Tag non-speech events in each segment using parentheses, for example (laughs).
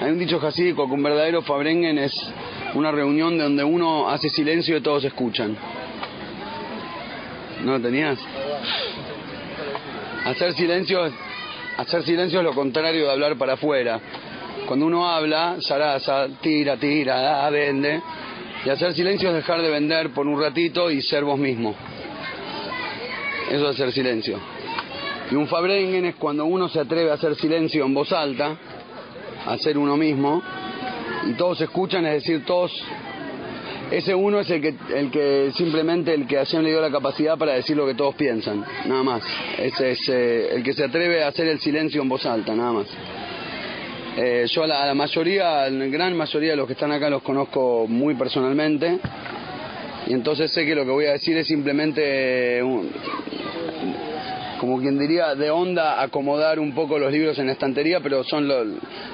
Hay un dicho jasídico que un verdadero Fabrengen es una reunión donde uno hace silencio y todos escuchan. ¿No lo tenías? Hacer silencio, hacer silencio es lo contrario de hablar para afuera. Cuando uno habla, zaraza, tira, tira, da, vende. Y hacer silencio es dejar de vender por un ratito y ser vos mismo. Eso es hacer silencio. Y un Fabrengen es cuando uno se atreve a hacer silencio en voz alta, a ser uno mismo, y todos escuchan, es decir, todos ese uno es el que, el que simplemente el que hayan le la capacidad para decir lo que todos piensan, nada más. Ese es eh, el que se atreve a hacer el silencio en voz alta, nada más. Eh, yo a la, a la mayoría, a la gran mayoría de los que están acá los conozco muy personalmente y entonces sé que lo que voy a decir es simplemente, un- como quien diría, de onda acomodar un poco los libros en la estantería, pero son lo-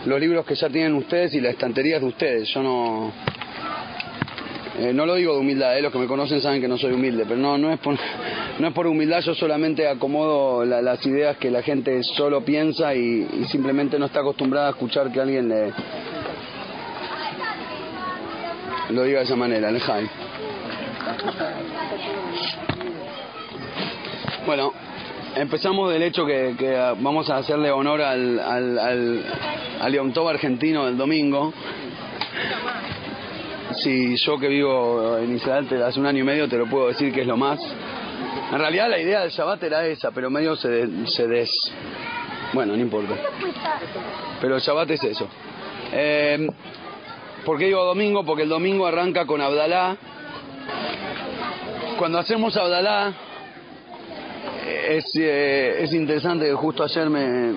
los libros que ya tienen ustedes y la estantería es de ustedes. Yo no... Eh, no lo digo de humildad, eh, los que me conocen saben que no soy humilde, pero no, no, es, por, (laughs) no es por humildad, yo solamente acomodo la- las ideas que la gente solo piensa y, simplemente no está acostumbrada a escuchar que alguien le lo diga de esa manera, Jai. Bueno, empezamos del hecho que, ah, vamos a hacerle honor al, al, al, al argentino del domingo. Si yo que vivo en Israel te- hace un año y medio te lo puedo decir que es lo más. En realidad la idea del Shabbat era esa, pero medio se, de- se des... Bueno, no importa. Pero el Shabbat es eso. Eh, ¿Por qué digo domingo? Porque el domingo arranca con Abdalá. Cuando hacemos Abdalá, es, eh, es interesante que justo ayer me,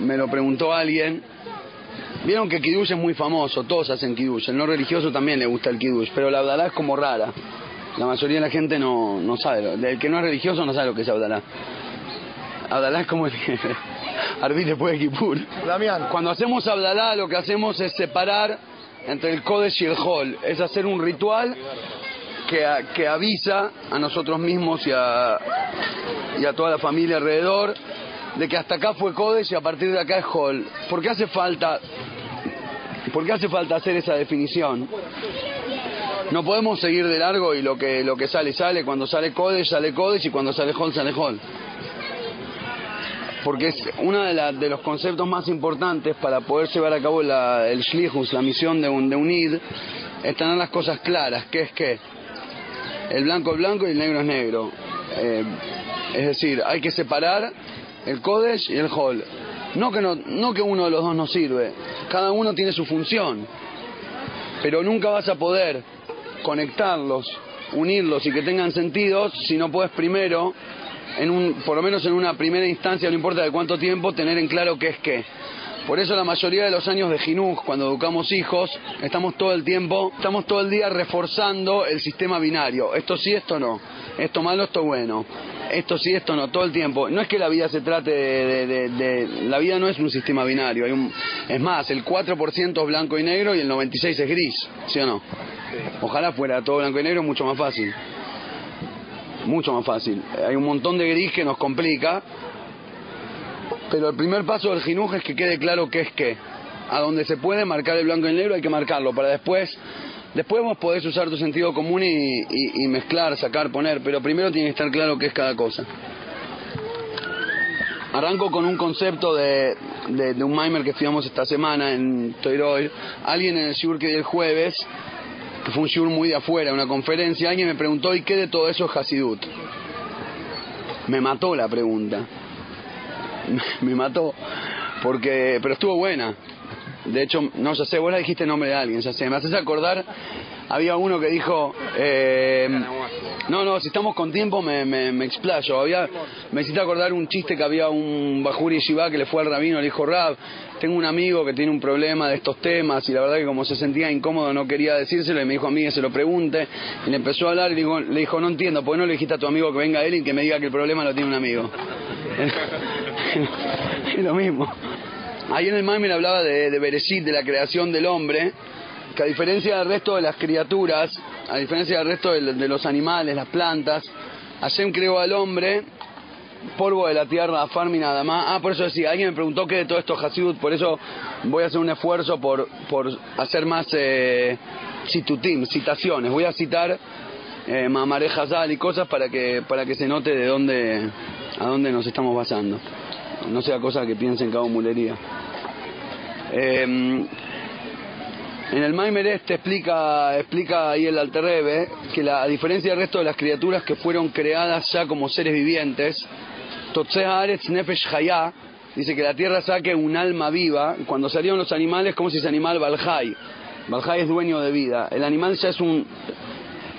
me lo preguntó alguien. Vieron que Kiddush es muy famoso, todos hacen Kiddush. El no religioso también le gusta el Kiddush, pero la Abdalá es como rara. La mayoría de la gente no, no sabe. lo- El que no es religioso no sabe lo que es Abdalá. Abdalá es como el que (laughs) Arbit después de Kippur. Damián. Cuando hacemos Abdalá lo que hacemos es separar entre el Kodesh y el Hol. Es hacer un ritual que, que avisa a nosotros mismos y a, y a toda la familia alrededor de que hasta acá fue Kodesh y a partir de acá es Hol. ¿Por qué hace falta, por hace falta hacer esa definición? No podemos seguir de largo y lo que, lo que sale, sale. Cuando sale Kodesh, sale Kodesh y cuando sale Hol, sale Hol porque es uno de, los conceptos más importantes para poder llevar a cabo el Shlichus, la misión de un, de un Id, es tener las cosas claras, que es que el blanco es blanco y el negro es negro. Eh, es decir, hay que separar el Kodesh y el Hol. No que, no, no que uno de los dos no sirve, cada uno tiene su función, pero nunca vas a poder conectarlos, unirlos y que tengan sentidos si no puedes primero en un, por lo menos en una primera instancia, no importa de cuánto tiempo, tener en claro qué es qué. Por eso la mayoría de los años de Jinuj, cuando educamos hijos, estamos todo el tiempo, estamos todo el día reforzando el sistema binario. Esto sí, esto no. Esto malo, esto bueno. Esto sí, esto no, todo el tiempo. No es que la vida se trate de... de- de- de- la vida no es un sistema binario. Hay un, es más, el 4% es blanco y negro y el 96% es gris. ¿Sí o no? Ojalá fuera todo blanco y negro, mucho más fácil mucho más fácil. Hay un montón de gris que nos complica, pero el primer paso del jinuj es que quede claro qué es qué. A donde se puede marcar el blanco y el negro hay que marcarlo para después. Después vos podés usar tu sentido común y, y- mezclar, sacar, poner, pero primero tiene que estar claro qué es cada cosa. Arranco con un concepto de, de, un mimer que estudiamos esta semana en Toiroy. Alguien en el shiur que di el jueves que fue un shiur muy de afuera, una conferencia, alguien me preguntó, ¿y qué de todo eso es Hasidut? Me mató la pregunta. (laughs) Me mató. Porque, pero estuvo buena. De hecho, no, ya sé, vos la dijiste en nombre de alguien, ya sé. Me haces acordar, había uno que dijo, eh, no, no, si estamos con tiempo me, me, me explayo. Había, me hiciste acordar un chiste que había un Bajuri Yeshiva que le fue al rabino, le dijo, Rab, tengo un amigo que tiene un problema de estos temas y la verdad que como se sentía incómodo no quería decírselo y me dijo a mí que se lo pregunte y le empezó a hablar y le dijo, le dijo no entiendo, ¿por qué no le dijiste a tu amigo que venga él y que me diga que el problema lo tiene un amigo? (laughs) es lo mismo. Ahí en el Maimer hablaba de, de de la creación del hombre, que a diferencia del resto de las criaturas, a diferencia del resto de, los animales, las plantas, Hashem creó al hombre polvo de la tierra, farmi nada más. Ah, por eso decía, alguien me preguntó qué de todo esto Hasidut, por eso voy a hacer un esfuerzo por, por hacer más eh, citutim, citaciones. Voy a citar eh, Mamaré y cosas para que, para que se note de dónde, a dónde nos estamos basando. No sea cosa que piensen hago mulería. Eh, en el Maimer este explica, explica ahí el Alterrebe que la, a diferencia del resto de las criaturas que fueron creadas ya como seres vivientes, Aretz Nefesh Hayah, dice que la tierra saque un alma viva. Cuando salieron los animales, como si ese animal Balhai. Balhai es dueño de vida. El animal ya es un.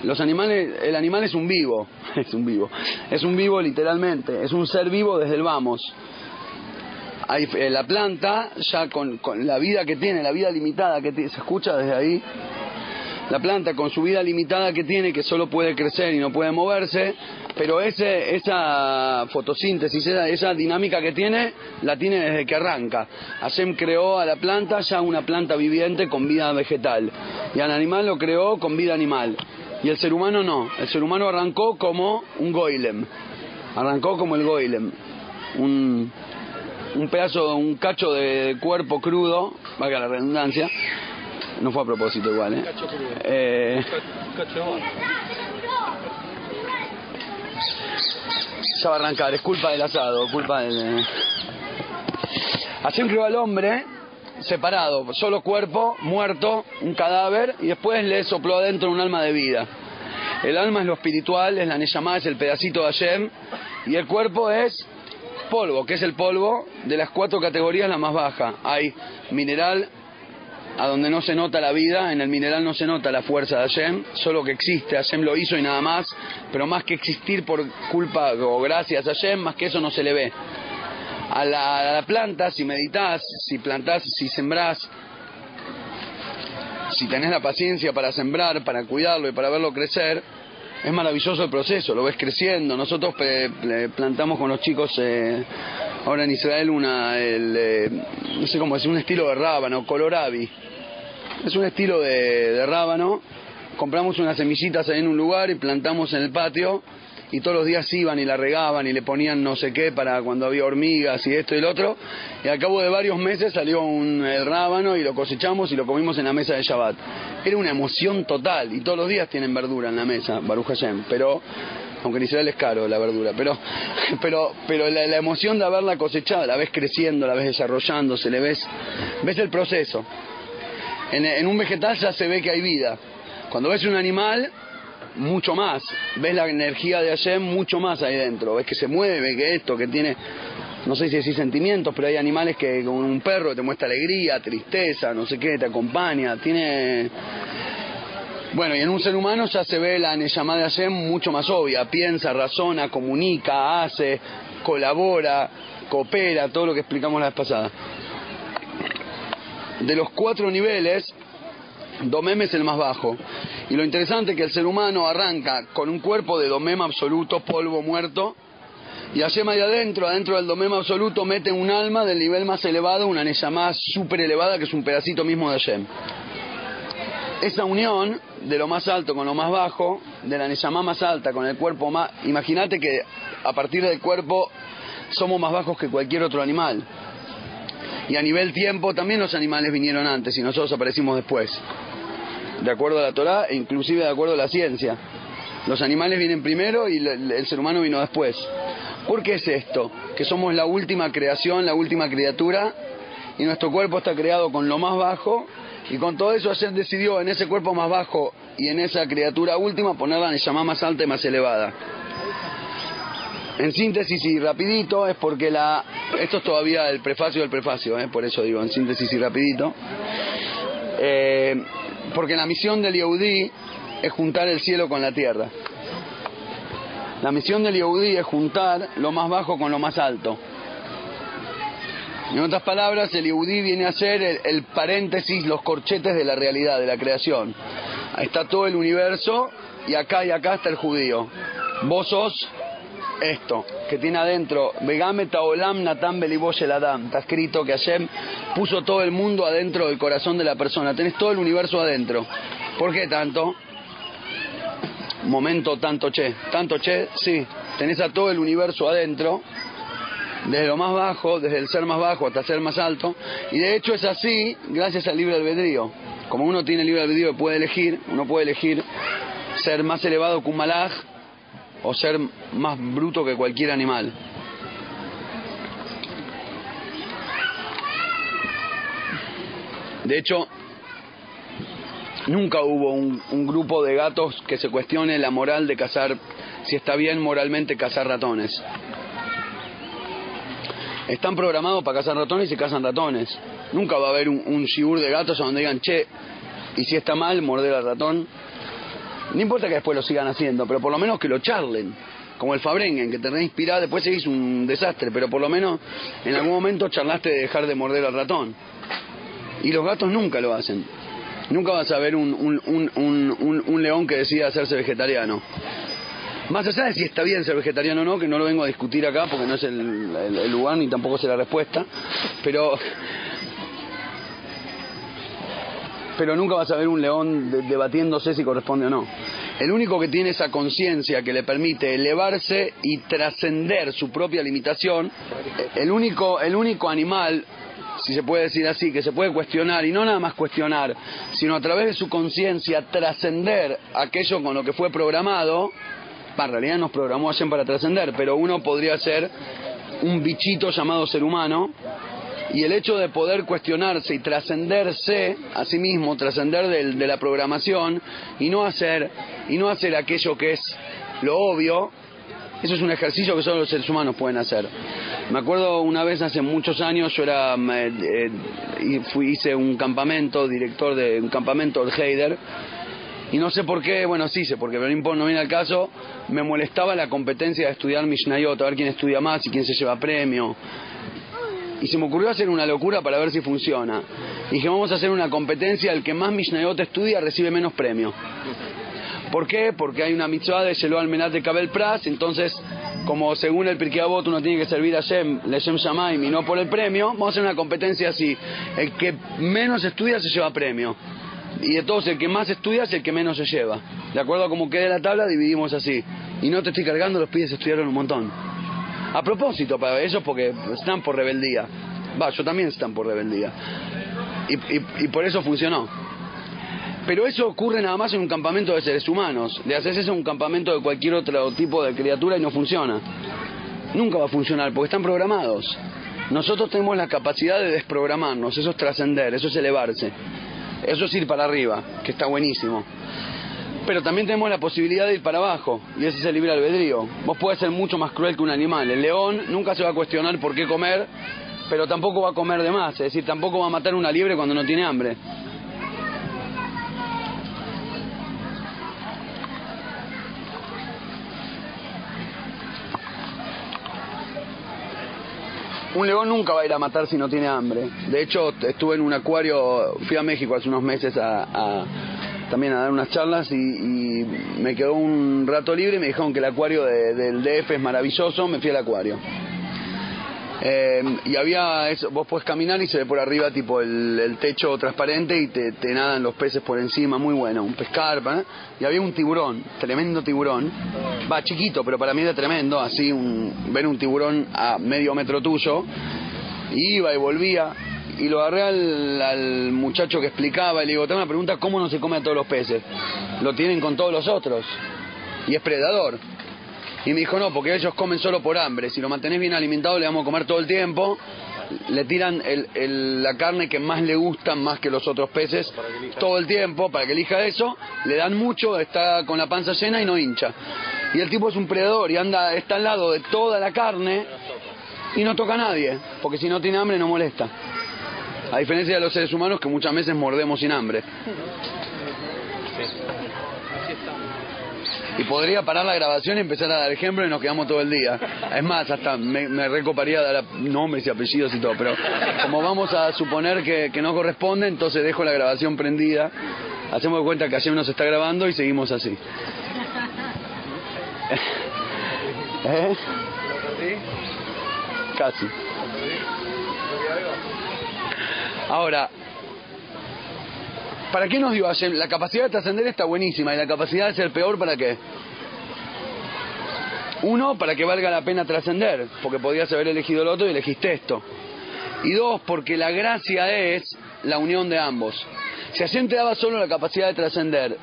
Los animales, el animal es un vivo, (laughs) es un vivo, es un vivo literalmente, es un ser vivo desde el vamos. Eh, la planta, ya con, la vida que tiene, la vida limitada que se escucha desde ahí, la planta con su vida limitada que tiene, que solo puede crecer y no puede moverse, pero ese, esa fotosíntesis, esa, dinámica que tiene, la tiene desde que arranca. Hashem creó a la planta ya una planta viviente con vida vegetal, y al animal lo creó con vida animal. Y el ser humano no, el ser humano arrancó como un goilem, arrancó como el goilem, un, un pedazo, un cacho de cuerpo crudo, valga la redundancia, no fue a propósito igual, ¿eh? eh ya va a arrancar, es culpa del asado, culpa del... Así creó al hombre separado, solo cuerpo, muerto, un cadáver, y después le sopló adentro un alma de vida. El alma es lo espiritual, es la Neyamá, es el pedacito de Hashem, y el cuerpo es polvo, que es el polvo de las cuatro categorías la más baja. Hay mineral, a donde no se nota la vida, en el mineral no se nota la fuerza de Hashem, solo que existe, Hashem lo hizo y nada más, pero más que existir por culpa o gracias a Hashem, más que eso no se le ve. A la, planta, si meditas, si plantás, si sembrás, si tenés la paciencia para sembrar, para cuidarlo y para verlo crecer, es maravilloso el proceso, lo ves creciendo. Nosotros plantamos con los chicos eh, ahora en Israel una, eh, no sé cómo decir, un estilo de rábano, colorabi. Es un estilo de, de rábano. Compramos unas semillitas ahí en un lugar y plantamos en el patio y todos los días iban y la regaban y le ponían no sé qué para cuando había hormigas y esto y lo otro. Y al cabo de varios meses salió un el rábano y lo cosechamos y lo comimos en la mesa de Shabbat. Era una emoción total y todos los días tienen verdura en la mesa, Baruch Hashem, pero aunque en Israel es caro la verdura, pero (laughs) pero pero la, emoción de haberla cosechado, la ves creciendo, la ves desarrollándose, le ves ves el proceso. En un vegetal ya se ve que hay vida. Cuando ves un animal, mucho más. Ves la energía de Hashem mucho más ahí dentro. Ves que se mueve, que esto, que tiene, no sé si decir sentimientos, pero hay animales que con un perro te muestra alegría, tristeza, no sé qué, te acompaña, tiene... Bueno, y en un ser humano ya se ve la llamada de Hashem mucho más obvia. Piensa, razona, comunica, hace, colabora, coopera, todo lo que explicamos la vez pasada. De los cuatro niveles, Domem es el más bajo. Y lo interesante es que el ser humano arranca con un cuerpo de domem absoluto, polvo muerto, y Hashem ahí adentro, adentro del domem absoluto, mete un alma del nivel más elevado, una más súper elevada, que es un pedacito mismo de Hashem. Esa unión de lo más alto con lo más bajo, de la Neshama más alta con el cuerpo más... Imagínate que a partir del cuerpo somos más bajos que cualquier otro animal. Y a nivel tiempo también los animales vinieron antes y nosotros aparecimos después de acuerdo a la Torah e inclusive de acuerdo a la ciencia. Los animales vienen primero y el ser humano vino después. ¿Por qué es esto? Que somos la última creación, la última criatura y nuestro cuerpo está creado con lo más bajo y con todo eso ayer decidió en ese cuerpo más bajo y en esa criatura última ponerla en llama más alta y más elevada. En síntesis y rapidito es porque la... Esto es todavía el prefacio del prefacio, ¿eh? por eso digo en síntesis y rapidito. Eh, porque la misión del Yehudí es juntar el cielo con la tierra. La misión del Yehudí es juntar lo más bajo con lo más alto. En otras palabras, el Yehudí viene a ser el, el, paréntesis, los corchetes de la realidad, de la creación. Ahí está todo el universo y acá y acá está el judío. Vos sos esto, que tiene adentro, Taolam Natan el Adam. Está escrito que Hashem puso todo el mundo adentro del corazón de la persona. Tenés todo el universo adentro. ¿Por qué tanto? Momento tanto che. Tanto che, sí. tenés a todo el universo adentro, desde lo más bajo, desde el ser más bajo hasta ser más alto, y de hecho es así gracias al libre albedrío. Como uno tiene libre albedrío y puede elegir, uno puede elegir ser más elevado que un malaj o ser más bruto que cualquier animal. De hecho, nunca hubo un, grupo de gatos que se cuestione la moral de cazar, si está bien moralmente cazar ratones. Están programados para cazar ratones y cazan ratones. Nunca va a haber un, un shiur de gatos donde digan, che, y si está mal, morder al ratón. No importa que después lo sigan haciendo, pero por lo menos que lo charlen. Como el Fabrengen, que te reinspira, después se hizo un desastre, pero por lo menos en algún momento charlaste de dejar de morder al ratón. Y los gatos nunca lo hacen. Nunca vas a ver un, un, un, un, león que decida hacerse vegetariano. Más allá de si está bien ser vegetariano o no, que no lo vengo a discutir acá porque no es el, el lugar ni tampoco es la respuesta, pero pero nunca vas a ver un león de, debatiéndose si corresponde o no. El único que tiene esa conciencia que le permite elevarse y trascender su propia limitación, el único, el único animal si se puede decir así, que se puede cuestionar, y no nada más cuestionar, sino a través de su conciencia trascender aquello con lo que fue programado, en realidad nos programó ayer para trascender, pero uno podría ser un bichito llamado ser humano, y el hecho de poder cuestionarse y trascenderse a sí mismo, trascender de la programación y no hacer y no hacer aquello que es lo obvio, eso es un ejercicio que solo los seres humanos pueden hacer. Me acuerdo una vez hace muchos años, yo era eh, fui hice un campamento, director de un campamento del Heider, y no sé por qué, bueno, sí sé porque, pero no viene al caso, me molestaba la competencia de estudiar Mishnayot, a ver quién estudia más y quién se lleva premio y se me ocurrió hacer una locura para ver si funciona. Dije, vamos a hacer una competencia, el que más Mishnayot estudia recibe menos premio. ¿Por qué? Porque hay una mitzvah de Shelo Almenat de Kabel Pras, entonces, como según el Pirkei Avot uno tiene que servir a Shem, Leshem Shamaim y no por el premio, vamos a hacer una competencia así. El que menos estudia se lleva premio. Y entonces el que más estudia es el que menos se lleva. De acuerdo a cómo quede la tabla, dividimos así. Y no te estoy cargando, los pibes estudiaron un montón. A propósito, para ellos porque están por rebeldía. Va, yo también están por rebeldía. Y, y, y, por eso funcionó. Pero eso ocurre nada más en un campamento de seres humanos. De hacerse eso en un campamento de cualquier otro tipo de criatura y no funciona. Nunca va a funcionar porque están programados. Nosotros tenemos la capacidad de desprogramarnos, eso es trascender, eso es elevarse. Eso es ir para arriba, que está buenísimo pero también tenemos la posibilidad de ir para abajo, y ese es el libre albedrío. Vos puedes ser mucho más cruel que un animal. El león nunca se va a cuestionar por qué comer, pero tampoco va a comer de más, es decir, tampoco va a matar una liebre cuando no tiene hambre. Un león nunca va a ir a matar si no tiene hambre. De hecho, estuve en un acuario, fui a México hace unos meses a también a dar unas charlas y, y, me quedó un rato libre y me dijeron que el acuario de, del DF es maravilloso, me fui al acuario. Eh, y había eso, vos puedes caminar y se ve por arriba tipo el, el techo transparente y te, nadan los peces por encima, muy bueno, un pescarpa. ¿eh? Y había un tiburón, tremendo tiburón, va chiquito, pero para mí era tremendo, así un, ver un tiburón a medio metro tuyo, iba y volvía, y lo agarré al, al, muchacho que explicaba y le digo, te una pregunta, ¿cómo no se come a todos los peces? Lo tienen con todos los otros. Y es predador. Y me dijo, no, porque ellos comen solo por hambre. Si lo mantenés bien alimentado, le vamos a comer todo el tiempo. Le tiran el, el, la carne que más le gusta, más que los otros peces, todo el tiempo, para que elija eso. Le dan mucho, está con la panza llena y no hincha. Y el tipo es un predador y anda, está al lado de toda la carne y no toca a nadie, porque si no tiene hambre no molesta. A diferencia de los seres humanos que muchas veces mordemos sin hambre. Y podría parar la grabación y empezar a dar ejemplo y nos quedamos todo el día. Es más, hasta me, me recoparía dar nombres y apellidos y todo, pero como vamos a suponer que, que no corresponde, entonces dejo la grabación prendida. Hacemos de cuenta que ayer nos está grabando y seguimos así. (laughs) ¿Eh? Casi. Ahora, ¿para qué nos dio Hashem? La capacidad de trascender está buenísima y la capacidad de ser peor, ¿para qué? Uno, para que valga la pena trascender, porque podías haber elegido el otro y elegiste esto. Y dos, porque la gracia es la unión de ambos. Si Hashem te daba solo la capacidad de trascender,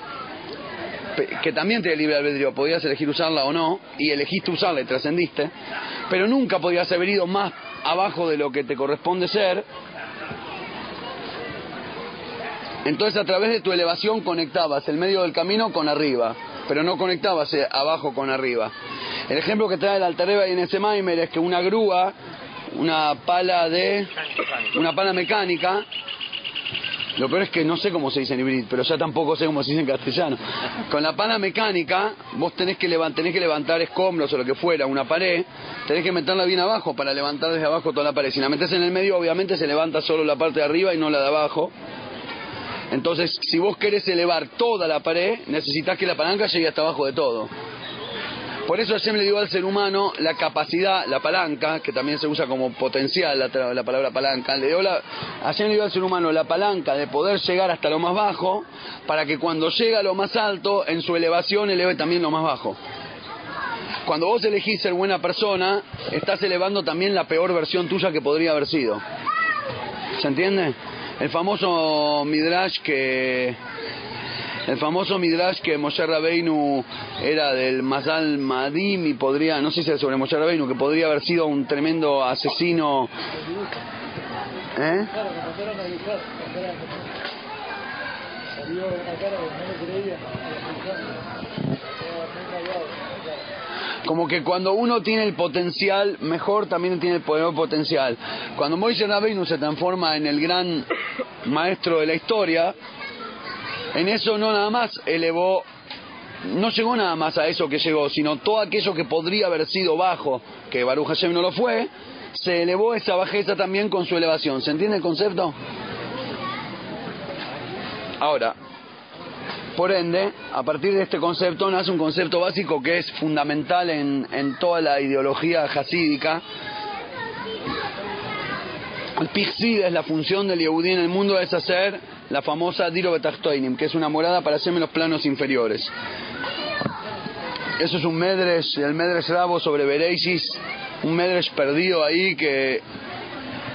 que también te libre albedrío, podías elegir usarla o no, y elegiste usarla y trascendiste, pero nunca podías haber ido más abajo de lo que te corresponde ser, entonces a través de tu elevación conectabas el medio del camino con arriba, pero no conectabas eh, abajo con arriba. El ejemplo que trae el Altereba y en ese Maimer es que una grúa, una pala de una pala mecánica, lo peor es que no sé cómo se dice en hibrid, pero ya tampoco sé cómo se dice en castellano. Con la pala mecánica, vos tenés que, tenés que levantar escombros o lo que fuera, una pared, tenés que meterla bien abajo para levantar desde abajo toda la pared. Si la metes en el medio, obviamente se levanta solo la parte de arriba y no la de abajo. Entonces, si vos querés elevar toda la pared, necesitas que la palanca llegue hasta abajo de todo. Por eso Hashem le dio al ser humano la capacidad, la palanca, que también se usa como potencial la, palabra palanca, le dio la, Hashem le dio al ser humano la palanca de poder llegar hasta lo más bajo, para que cuando llega a lo más alto, en su elevación eleve también lo más bajo. Cuando vos elegís ser buena persona, estás elevando también la peor versión tuya que podría haber sido. ¿Se entiende? El famoso Midrash que el famoso Midrash que Moshe Rabbeinu era del Mazal Madim y podría, no sé si es sobre Moshe Rabbeinu, que podría haber sido un tremendo asesino. ¿Eh? Como que cuando uno tiene el potencial, mejor también tiene el poder potencial. Cuando Moisés Rabbeinu se transforma en el gran maestro de la historia, en eso no nada más elevó, no llegó nada más a eso que llegó, sino todo aquello que podría haber sido bajo, que Baruch Hashem no lo fue, se elevó esa bajeza también con su elevación. ¿Se entiende el concepto? Ahora, por ende, a partir de este concepto nace un concepto básico que es fundamental en, toda la ideología hasídica. El Pixid es la función del Yehudí en el mundo, es hacer la famosa Diro Betachtoinim, que es una morada para hacerme los planos inferiores. Eso es un Medresh, el Medresh Rabo sobre Bereisis, un Medresh perdido ahí que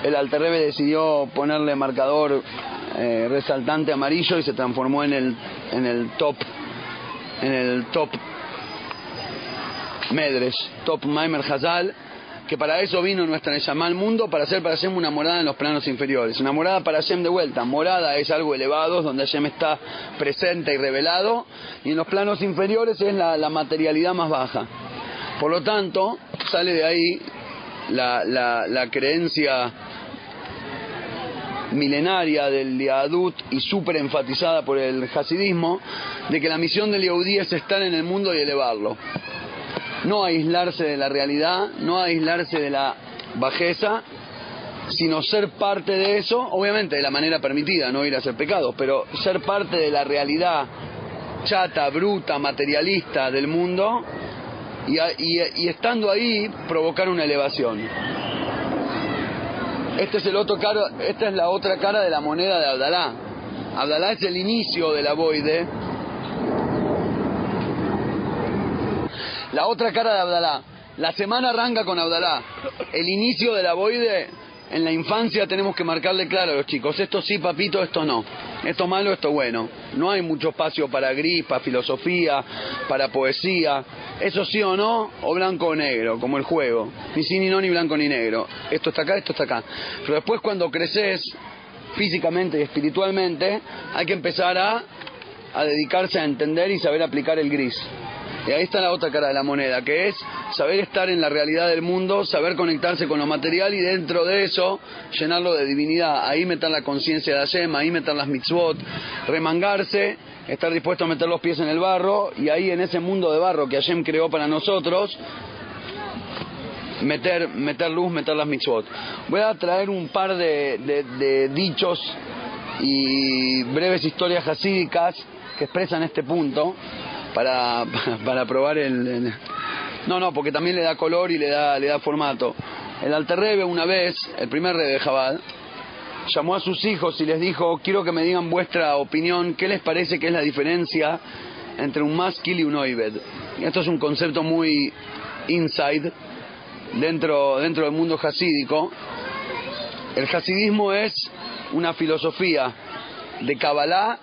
el Alterrebe decidió ponerle marcador eh, resaltante amarillo y se transformó en el, en el top, en el top Medres, top Maimer Hazal, que para eso vino nuestra Neshama al mundo, para hacer para Hashem una morada en los planos inferiores. Una morada para Hashem de vuelta. Morada es algo elevado, donde Hashem está presente y revelado, y en los planos inferiores es la, la materialidad más baja. Por lo tanto, sale de ahí la, la, la creencia milenaria del Yadut y súper enfatizada por el hasidismo, de que la misión del Yehudí es estar en el mundo y elevarlo. No aislarse de la realidad, no aislarse de la bajeza, sino ser parte de eso, obviamente de la manera permitida, no ir a hacer pecados, pero ser parte de la realidad chata, bruta, materialista del mundo y, y estando ahí provocar una elevación. Este es el otro esta es la otra cara de la moneda de Abdalá. Abdalá es el inicio de la boide. La otra cara de Abdalá. La semana arranca con Abdalá. El inicio de la boide, en la infancia tenemos que marcarle claro a los chicos, esto sí, papito, esto no. Esto malo, esto bueno. No hay mucho espacio para gris, para filosofía, para poesía. Eso sí o no, o blanco o negro, como el juego. Ni sí ni no, ni blanco ni negro. Esto está acá, esto está acá. Pero después cuando creces físicamente y espiritualmente, hay que empezar a, a dedicarse a entender y saber aplicar el gris. Y ahí está la otra cara de la moneda, que es saber estar en la realidad del mundo, saber conectarse con lo material y dentro de eso llenarlo de divinidad. Ahí meter la conciencia de Hashem, ahí meter las mitzvot, remangarse, estar dispuesto a meter los pies en el barro y ahí en ese mundo de barro que Hashem creó para nosotros, meter, meter luz, meter las mitzvot. Voy a traer un par de, de dichos y breves historias hasídicas que expresan este punto para, (laughs) para probar el, No, no, porque también le da color y le da, le da formato. El Alterrebe una vez, el primer rebe de Jabal, llamó a sus hijos y les dijo, quiero que me digan vuestra opinión, ¿qué les parece que es la diferencia entre un maskil y un oibed? Esto es un concepto muy inside, dentro, dentro del mundo hasídico, el hasidismo es una filosofía de Kabbalah,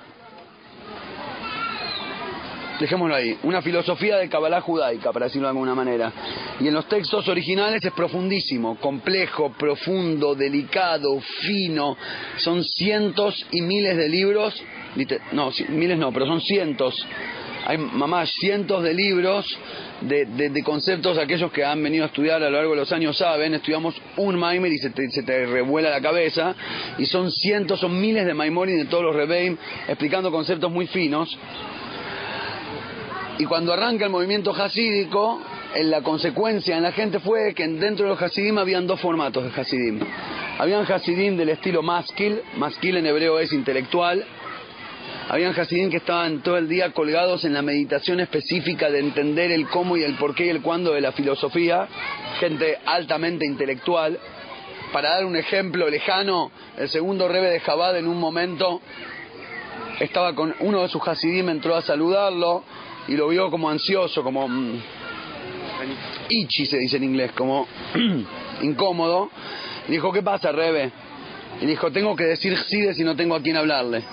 dejémoslo ahí, una filosofía de Kabbalah judaica, para decirlo de alguna manera. Y en los textos originales es profundísimo, complejo, profundo, delicado, fino. Son cientos y miles de libros, no, miles no, pero son cientos hay mamás cientos de libros de, de, conceptos, aquellos que han venido a estudiar a lo largo de los años saben, estudiamos un Maimer y se te, revuela la cabeza, y son cientos, son miles de Maimorim de todos los Rebeim, explicando conceptos muy finos. Y cuando arranca el movimiento hasídico, la consecuencia en la gente fue que dentro de los hasidim habían dos formatos de hasidim. Habían hasidim del estilo maskil, maskil en hebreo es intelectual, habían Hasidim que estaban todo el día colgados en la meditación específica de entender el cómo y el por qué y el cuándo de la filosofía, gente altamente intelectual. Para dar un ejemplo lejano, el segundo rebe de Jabad en un momento estaba con uno de sus Hasidim, entró a saludarlo y lo vio como ansioso, como mm, ichi se dice en inglés, como (clears throat) incómodo. Y dijo, ¿qué pasa, Rebe? Y dijo, tengo que decir sí si no tengo a quién hablarle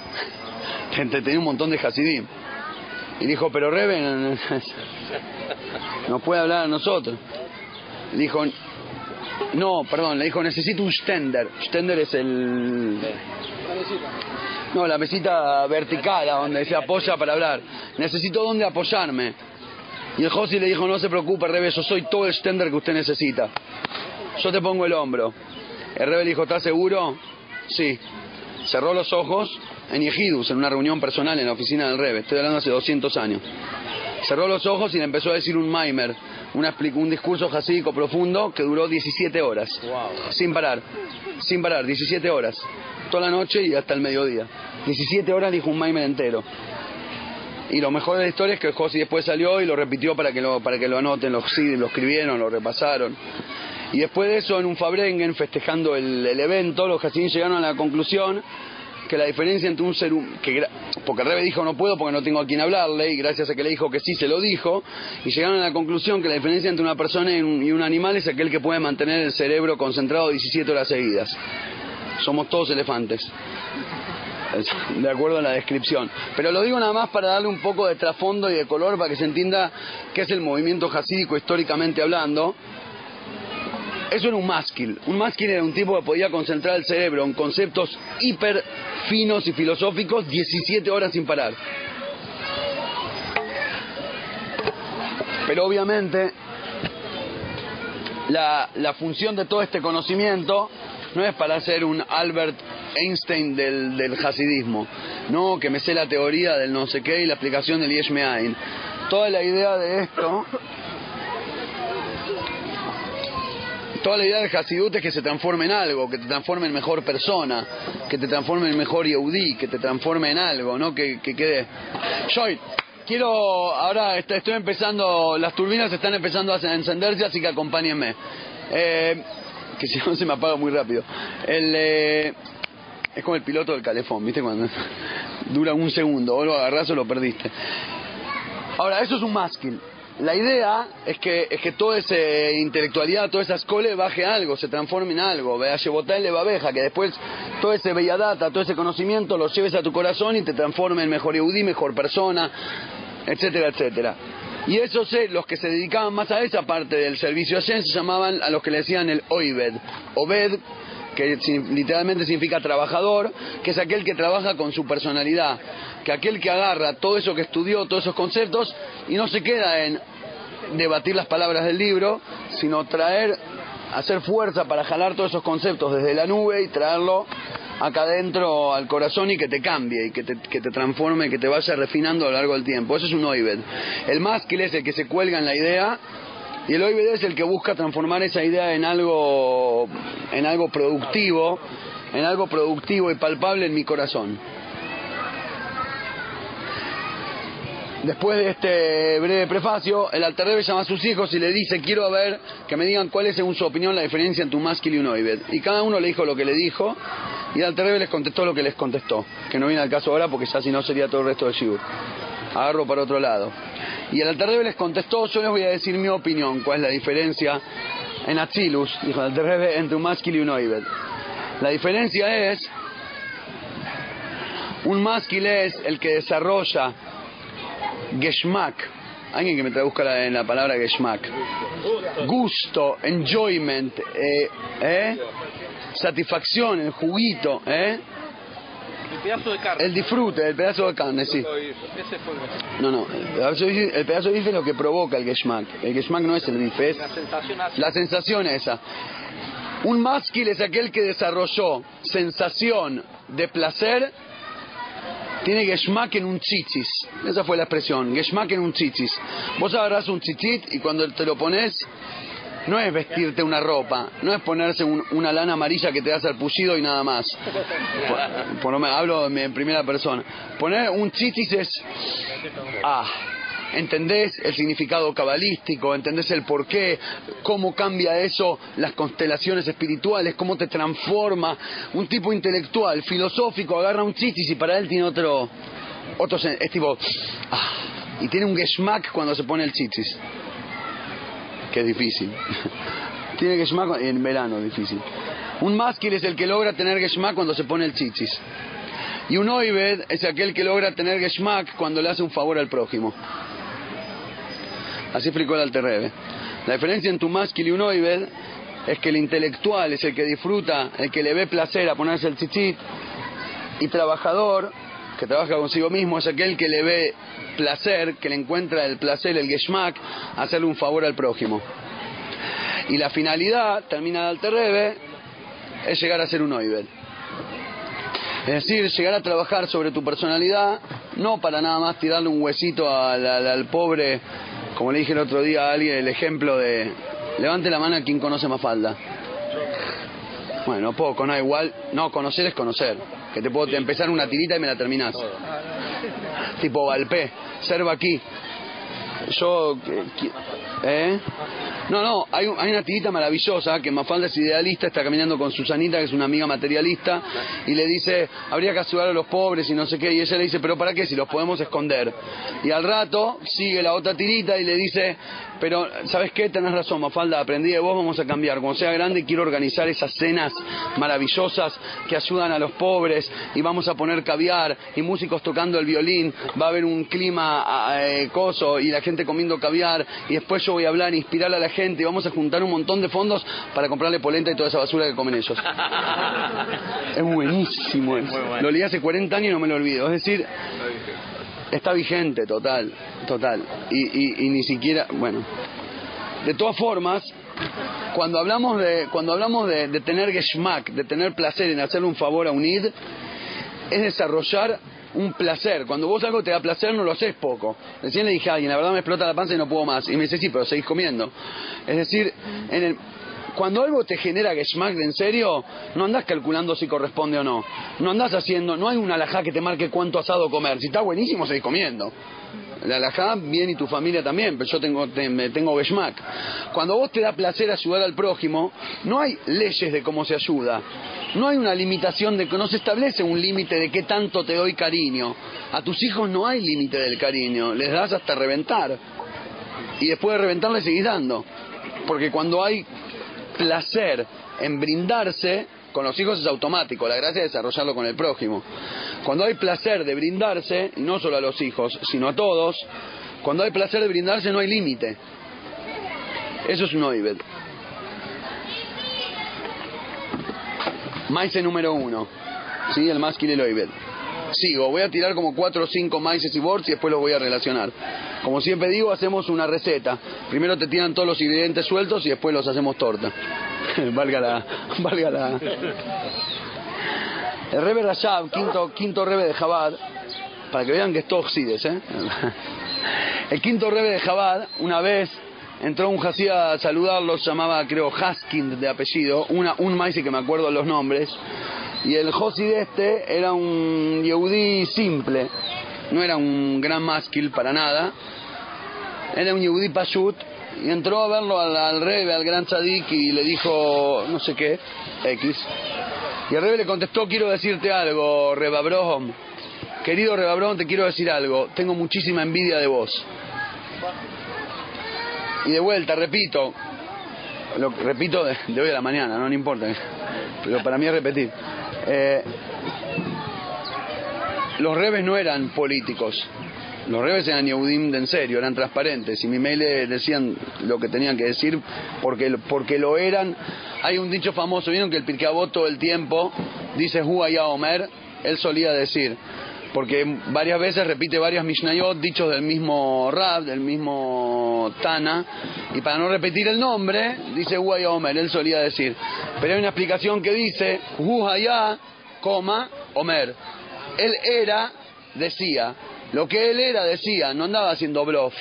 (laughs) gente tenía un montón de Hasidim. Y dijo, pero Reben (laughs) no puede hablar a nosotros. Dijo, no, perdón, le dijo, necesito un stender. Stender es el... No, la mesita vertical, donde se apoya para hablar. Necesito dónde apoyarme. Y el Josi le dijo, no se preocupe, Rebe, yo soy todo el stender que usted necesita. Yo te pongo el hombro. El Rebe le dijo, ¿estás seguro? Sí. Cerró los ojos en Yehidus, en una reunión personal en la oficina del Rebe, estoy hablando hace 200 años. Cerró los ojos y le empezó a decir un Maimer, un discurso jasídico profundo que duró 17 horas, sin parar, sin parar, 17 horas, toda la noche y hasta el mediodía. 17 horas dijo un Maimer entero. Y lo mejor de la historia es que Josi después salió y lo repitió para que lo, para que lo anoten, lo, lo escribieron, lo repasaron. Y después de eso, en un Fabrengen, festejando el, el evento, los Hasidim llegaron a la conclusión que la diferencia entre un ser humano, porque Rebe dijo no puedo porque no tengo a quien hablarle, y gracias a que le dijo que sí, se lo dijo, y llegaron a la conclusión que la diferencia entre una persona y un, animal es aquel que puede mantener el cerebro concentrado 17 horas seguidas. Somos todos elefantes de acuerdo a la descripción. Pero lo digo nada más para darle un poco de trasfondo y de color para que se entienda qué es el movimiento jasídico históricamente hablando. Eso era un másquil. Un másquil era un tipo que podía concentrar el cerebro en conceptos hiper finos y filosóficos 17 horas sin parar. Pero obviamente la, función de todo este conocimiento no es para ser un Albert Einstein del, del hasidismo, no que me sé la teoría del no sé qué y la explicación del Yesh Toda la idea de esto toda la idea del Hasidut es que se transforme en algo, que te transforme en mejor persona, que te transforme en mejor Yehudi, que te transforme en algo, ¿no? Que, que quede. Joy, quiero, ahora estoy empezando, las turbinas están empezando a encenderse, así que acompáñenme. Eh, que si no se me apaga muy rápido. El, eh, es como el piloto del calefón, ¿viste? Cuando dura un segundo, o lo agarras o lo perdiste. Ahora, eso es un másquil la idea es que, es que toda esa intelectualidad, toda esa escuela baje algo, se transforme en algo, vea le babeja, que después todo ese bella data, todo ese conocimiento lo lleves a tu corazón y te transforme en mejor eudí, mejor persona, etcétera, etcétera. Y esos, los que se dedicaban más a esa parte del servicio a se llamaban a los que le decían el oibed. Obed, que literalmente significa trabajador, que es aquel que trabaja con su personalidad, que aquel que agarra todo eso que estudió, todos esos conceptos, y no se queda en debatir las palabras del libro, sino traer, hacer fuerza para jalar todos esos conceptos desde la nube y traerlo acá adentro al corazón y que te cambie y que te, que te transforme, que te vaya refinando a lo largo del tiempo. Eso es un oibed. El másquil es el que se cuelga en la idea y el oibed es el que busca transformar esa idea en algo, en algo productivo, en algo productivo y palpable en mi corazón. Después de este breve prefacio, el Alterrebe llama a sus hijos y le dice, quiero ver que me digan cuál es según su opinión la diferencia entre un másquil y un oibed. Y cada uno le dijo lo que le dijo y el Alterrebe les contestó lo que les contestó, que no viene al caso ahora porque ya si no sería todo el resto del shibur. Agarro para otro lado. Y el Alter les contestó, yo les voy a decir mi opinión, cuál es la diferencia en Atzilus, dijo el Alter entre un másquil y un oibed. La diferencia es, un másquil es el que desarrolla Geshmak, alguien que me traduzca la, en la palabra Geshmak, gusto, enjoyment, eh, eh, satisfacción, el juguito, ¿eh? El pedazo de carne. el disfrute, el pedazo de carne, sí. Ese fue el- No, no, el pedazo de bife, es lo que provoca el Geshmak. El Geshmak no es el bife, es la sensación la sensación esa. Un másquil es aquel que desarrolló sensación de placer, tiene Geshmak en un chichis. Esa fue la expresión, Geshmak en un chichis. Vos agarrás un chichit y cuando te lo pones, no es vestirte una ropa, no es ponerse un- una lana amarilla que te das al pullido y nada más. Por, lo menos hablo en primera persona. Poner un chichis es. Ah. ¿Entendés el significado cabalístico? ¿Entendés el porqué? ¿Cómo cambia eso las constelaciones espirituales? ¿Cómo te transforma? Un tipo intelectual, filosófico, agarra un chichis y para él tiene otro... otro es tipo... ah, y tiene un geschmack cuando se pone el chichis. Que es difícil. tiene geschmack en verano, difícil. Un másquil es el que logra tener geschmack cuando se pone el chichis. Y un oibed es aquel que logra tener geschmack cuando le hace un favor al prójimo. Así explicó el Alter Rebbe. La diferencia entre un másquil y un oibed es que el intelectual es el que disfruta, el que le ve placer a ponerse el chichit, y trabajador, que trabaja consigo mismo, es aquel que le ve placer, que le encuentra el placer, el geschmack, hacerle un favor al prójimo. Y la finalidad, termina el Alter Rebbe, es llegar a ser un oibed. Es decir, llegar a trabajar sobre tu personalidad, no para nada más tirarle un huesito al, al- al pobre, como le dije el otro día a alguien, el ejemplo de, levante la mano a quien conoce más falda. Bueno, poco, no, igual, no, conocer es conocer, que te puedo empezar una tirita y me la terminás. Tipo Valpé, serva aquí. Yo, que- ¿eh? No, no, hay, hay una tirita maravillosa que Mafalda es idealista, está caminando con Susanita, que es una amiga materialista, y le dice, habría que ayudar a los pobres y no sé qué, y ella le dice, pero ¿para qué si los podemos esconder? Y al rato sigue la otra tirita y le dice, pero ¿sabes qué? Tenés razón, Mafalda, aprendí de vos, vamos a cambiar. Cuando sea grande quiero organizar esas cenas maravillosas que ayudan a los pobres y vamos a poner caviar y músicos tocando el violín, va a haber un clima eh, coso y la gente comiendo caviar y después yo voy a hablar, inspirar a la gente y vamos a juntar un montón de fondos para comprarle polenta y toda esa basura que comen ellos. (laughs) es buenísimo eso. Lo leí hace 40 años y no me lo olvido. Es decir, está vigente, total, total. Y, y, y ni siquiera, bueno. De todas formas, cuando hablamos de, cuando hablamos de, de tener geschmack, de tener placer en hacerle un favor a un id, es desarrollar un placer. Cuando vos algo te da placer, no lo haces poco. Recién le dije a alguien, la verdad me explota la panza y no puedo más. Y me dice, sí, pero seguís comiendo. Es decir, en el, cuando algo te genera geschmack de en serio, no andás calculando si corresponde o no. No andás haciendo, no hay una alajá que te marque cuánto asado comer. Si está buenísimo, seguís comiendo. La alajá, bien y tu familia también, pero yo tengo, te- tengo geschmack. Cuando vos te da placer ayudar al prójimo, no hay leyes de cómo se ayuda. No hay una limitación de que no se establece un límite de qué tanto te doy cariño. A tus hijos no hay límite del cariño, les das hasta reventar. Y después de reventar le seguís dando. Porque cuando hay placer en brindarse, con los hijos es automático, la gracia es desarrollarlo con el prójimo. Cuando hay placer de brindarse, no solo a los hijos, sino a todos, cuando hay placer de brindarse no hay límite. Eso es un oibed. Maize número uno. ¿Sí? El y el oibed. Sigo, voy a tirar como cuatro o cinco maices y borts y después los voy a relacionar. Como siempre digo, hacemos una receta. Primero te tiran todos los ingredientes sueltos y después los hacemos torta. (laughs) valga la... Valga la... El Rebe Rashab, quinto, quinto Rebe de Jabad, para que vean que es todo Oxides, ¿eh? El quinto Rebe de Jabad, una vez entró un Hasí a saludarlos, llamaba creo Haskind de apellido, una, un maíz que me acuerdo los nombres, y el Josi de este era un Yehudí simple, no era un gran másquil para nada, era un Yehudí Pashut, y entró a verlo al, Rebe, al gran Tzadik, y le dijo, no sé qué, X. Y el Rebe le contestó, quiero decirte algo, Reba Abraham. Querido Reba Abraham, te quiero decir algo. Tengo muchísima envidia de vos. Y de vuelta, repito, lo repito de, hoy a la mañana, no, no importa, pero para mí es repetir. Eh, los rebes no eran políticos, los rebes eran Yehudim de en serio, eran transparentes. Y mi mail decían lo que tenían que decir porque, porque lo eran. Hay un dicho famoso, vieron que el Pirkeabot todo el tiempo dice Huaya Omer, él solía decir, porque varias veces repite varias Mishnayot dichos del mismo Rab, del mismo Tana, y para no repetir el nombre, dice Huaya Omer, él solía decir. Pero hay una explicación que dice Huaya, coma, Omer. Él era, decía, lo que él era decía, no andaba haciendo bluff,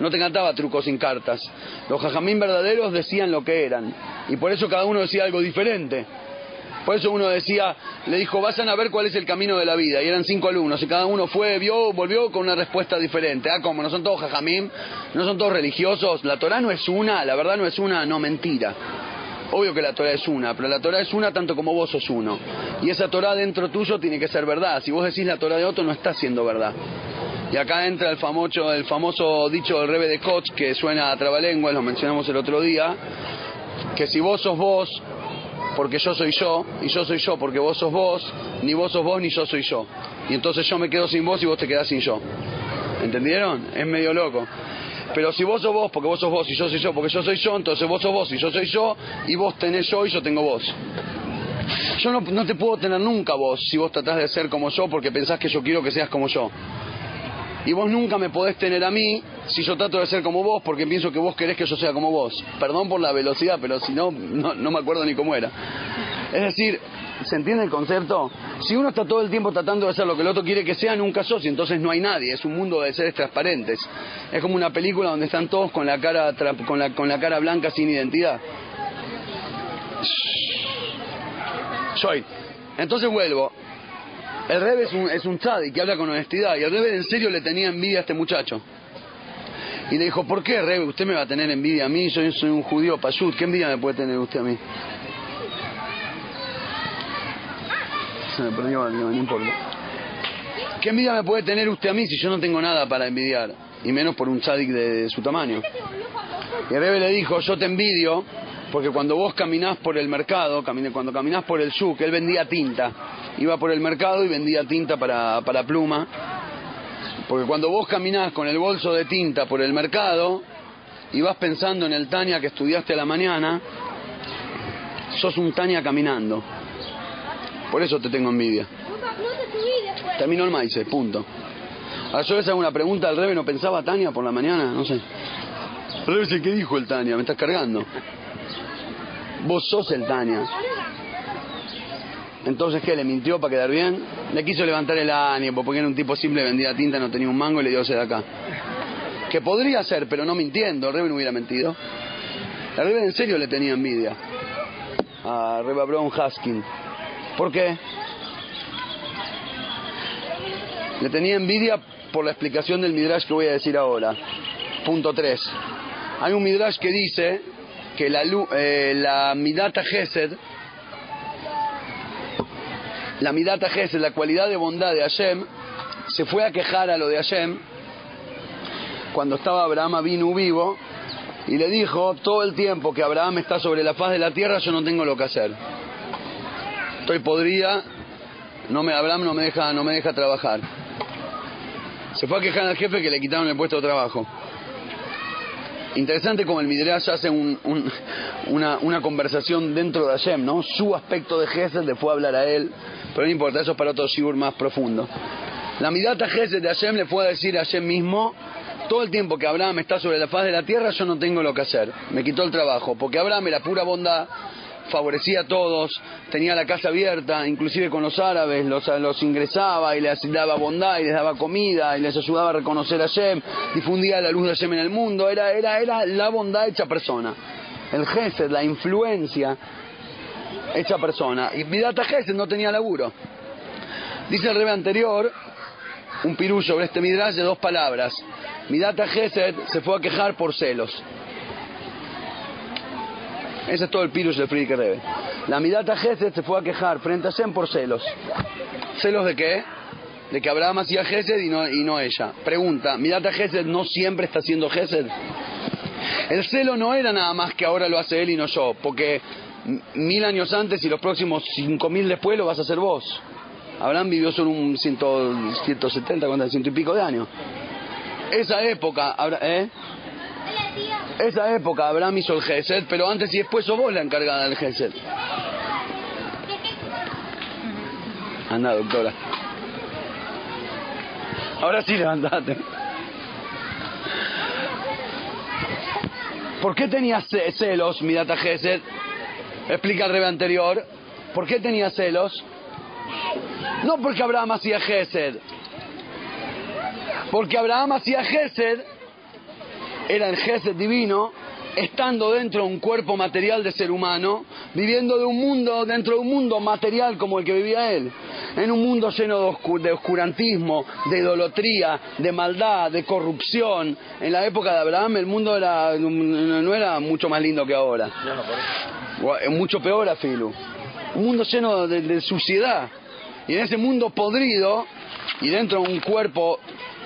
no te cantaba trucos sin cartas. Los jajamín verdaderos decían lo que eran, y por eso cada uno decía algo diferente. Por eso uno decía, le dijo, vayan a ver cuál es el camino de la vida. Y eran cinco alumnos, y cada uno fue, vio, volvió con una respuesta diferente. Ah, como no son todos jajamín, no son todos religiosos, la Torah no es una, la verdad no es una, no mentira. Obvio que la Torah es una, pero la Torah es una tanto como vos sos uno. Y esa Torah dentro tuyo tiene que ser verdad. Si vos decís la Torah de otro, no está siendo verdad. Y acá entra el famoso, el famoso dicho del Rebe de Koch que suena a trabalengua, lo mencionamos el otro día, que si vos sos vos, porque yo soy yo, y yo soy yo porque vos sos vos, ni vos sos vos ni yo soy yo. Y entonces yo me quedo sin vos y vos te quedás sin yo. ¿Entendieron? Es medio loco. Pero si vos sos vos, porque vos sos vos y yo soy yo, porque yo soy yo, entonces vos sos vos y yo soy yo, y vos tenés yo y yo tengo vos. Yo no, no te puedo tener nunca vos si vos tratás de ser como yo porque pensás que yo quiero que seas como yo. Y vos nunca me podés tener a mí si yo trato de ser como vos porque pienso que vos querés que yo sea como vos. Perdón por la velocidad, pero si no, no, me acuerdo ni cómo era. Es decir, ¿se entiende el concepto? Si uno está todo el tiempo tratando de ser lo que el otro quiere que sea, nunca sos y entonces no hay nadie. Es un mundo de seres transparentes. Es como una película donde están todos con la cara, con la, con la cara blanca sin identidad. Soy. Entonces vuelvo. El Rebe es un, es un tzadi que habla con honestidad y el Rebe en serio le tenía envidia a este muchacho. Y le dijo, ¿por qué Rebe? Usted me va a tener envidia a mí, yo soy un judío payut, ¿qué envidia me puede tener usted a mí? Se me perdió, no, importa. ¿Qué envidia me puede tener usted a mí si yo no tengo nada para envidiar? Y menos por un tzadik de su tamaño. Y el Rebe le dijo, yo te envidio porque cuando vos caminás por el mercado, cuando caminás por el shuk, él vendía tinta. Iba por el mercado y vendía tinta para, para pluma. Porque cuando vos caminás con el bolso de tinta por el mercado y vas pensando en el Tania que estudiaste a la mañana, sos un Tania caminando. Por eso te tengo envidia. Terminó el maíz, punto. Ahora yo les hago una pregunta al Rebe, ¿no pensaba Tania por la mañana? No sé. Rebe, ¿qué dijo el Tania? Me estás cargando. Vos sos el Tania. Entonces, ¿qué? ¿Le mintió para quedar bien? Le quiso levantar el ánimo porque era un tipo simple, vendía tinta, no tenía un mango y le dio ese de acá. Que podría ser, pero no mintiendo. Rebe no hubiera mentido. El Rebe en serio le tenía envidia a Reba Brown Haskin. ¿Por qué? Le tenía envidia por la explicación del Midrash que voy a decir ahora. Punto 3. Hay un Midrash que dice que la, eh, la Midata Gesed, la Midata Gesed, la cualidad de bondad de Hashem, se fue a quejar a lo de Hashem cuando estaba Abraham vino vivo y le dijo, todo el tiempo que Abraham está sobre la faz de la tierra yo no tengo lo que hacer. Estoy podrida, no me, Abraham no me deja, no me deja trabajar. Se fue a quejar al jefe que le quitaron el puesto de trabajo. Interesante como el Midrash hace un, un, una, conversación dentro de Hashem, ¿no? Su aspecto de Gesed le fue a hablar a él, pero no importa, eso es para otro Shibur más profundo. La Midata Gesed de Hashem le fue a decir a Hashem mismo, todo el tiempo que Abraham está sobre la faz de la tierra, yo no tengo lo que hacer. Me quitó el trabajo, porque Abraham era pura bondad, favorecía a todos, tenía la casa abierta, inclusive con los árabes, los, ingresaba y les daba bondad y les daba comida y les ayudaba a reconocer a Hashem, difundía la luz de Hashem en el mundo, era, era, era la bondad hecha persona. El Gesed, la influencia hecha persona. Y Midata Gesed no tenía laburo. Dice el rebe anterior, un pirú sobre este midrash de dos palabras. Midata Gesed se fue a quejar por celos. Ese es todo el pirush del Friedrich Rebbe. La Midata Gesed se fue a quejar frente a Hashem por celos. ¿Celos de qué? De que Abraham hacía Gesed y no, y no ella. Pregunta, ¿Midata Gesed no siempre está haciendo Gesed? El celo no era nada más que ahora lo hace él y no yo, porque mil años antes y los próximos cinco mil después lo vas a hacer vos. Abraham vivió solo un ciento, 170, ¿cuánto? ciento y pico de años. Esa época, ¿eh? Esa época Abraham hizo el Gesed, pero antes y después sos vos la encargada del Gesed. Anda, doctora. Ahora sí levantate. ¿Por qué tenías ce- celos, Midata Gesed? Explica el rebe anterior. ¿Por qué tenía celos? No porque Abraham hacía Gesed. Porque Abraham hacía Gesed, era el Gesed divino, estando dentro de un cuerpo material de ser humano, viviendo de un mundo, dentro de un mundo material como el que vivía él, en un mundo lleno de, de oscurantismo, de idolatría, de maldad, de corrupción. En la época de Abraham el mundo era, no era mucho más lindo que ahora. Mucho peor a Filu. Un mundo lleno de, de suciedad. Y en ese mundo podrido, y dentro de un cuerpo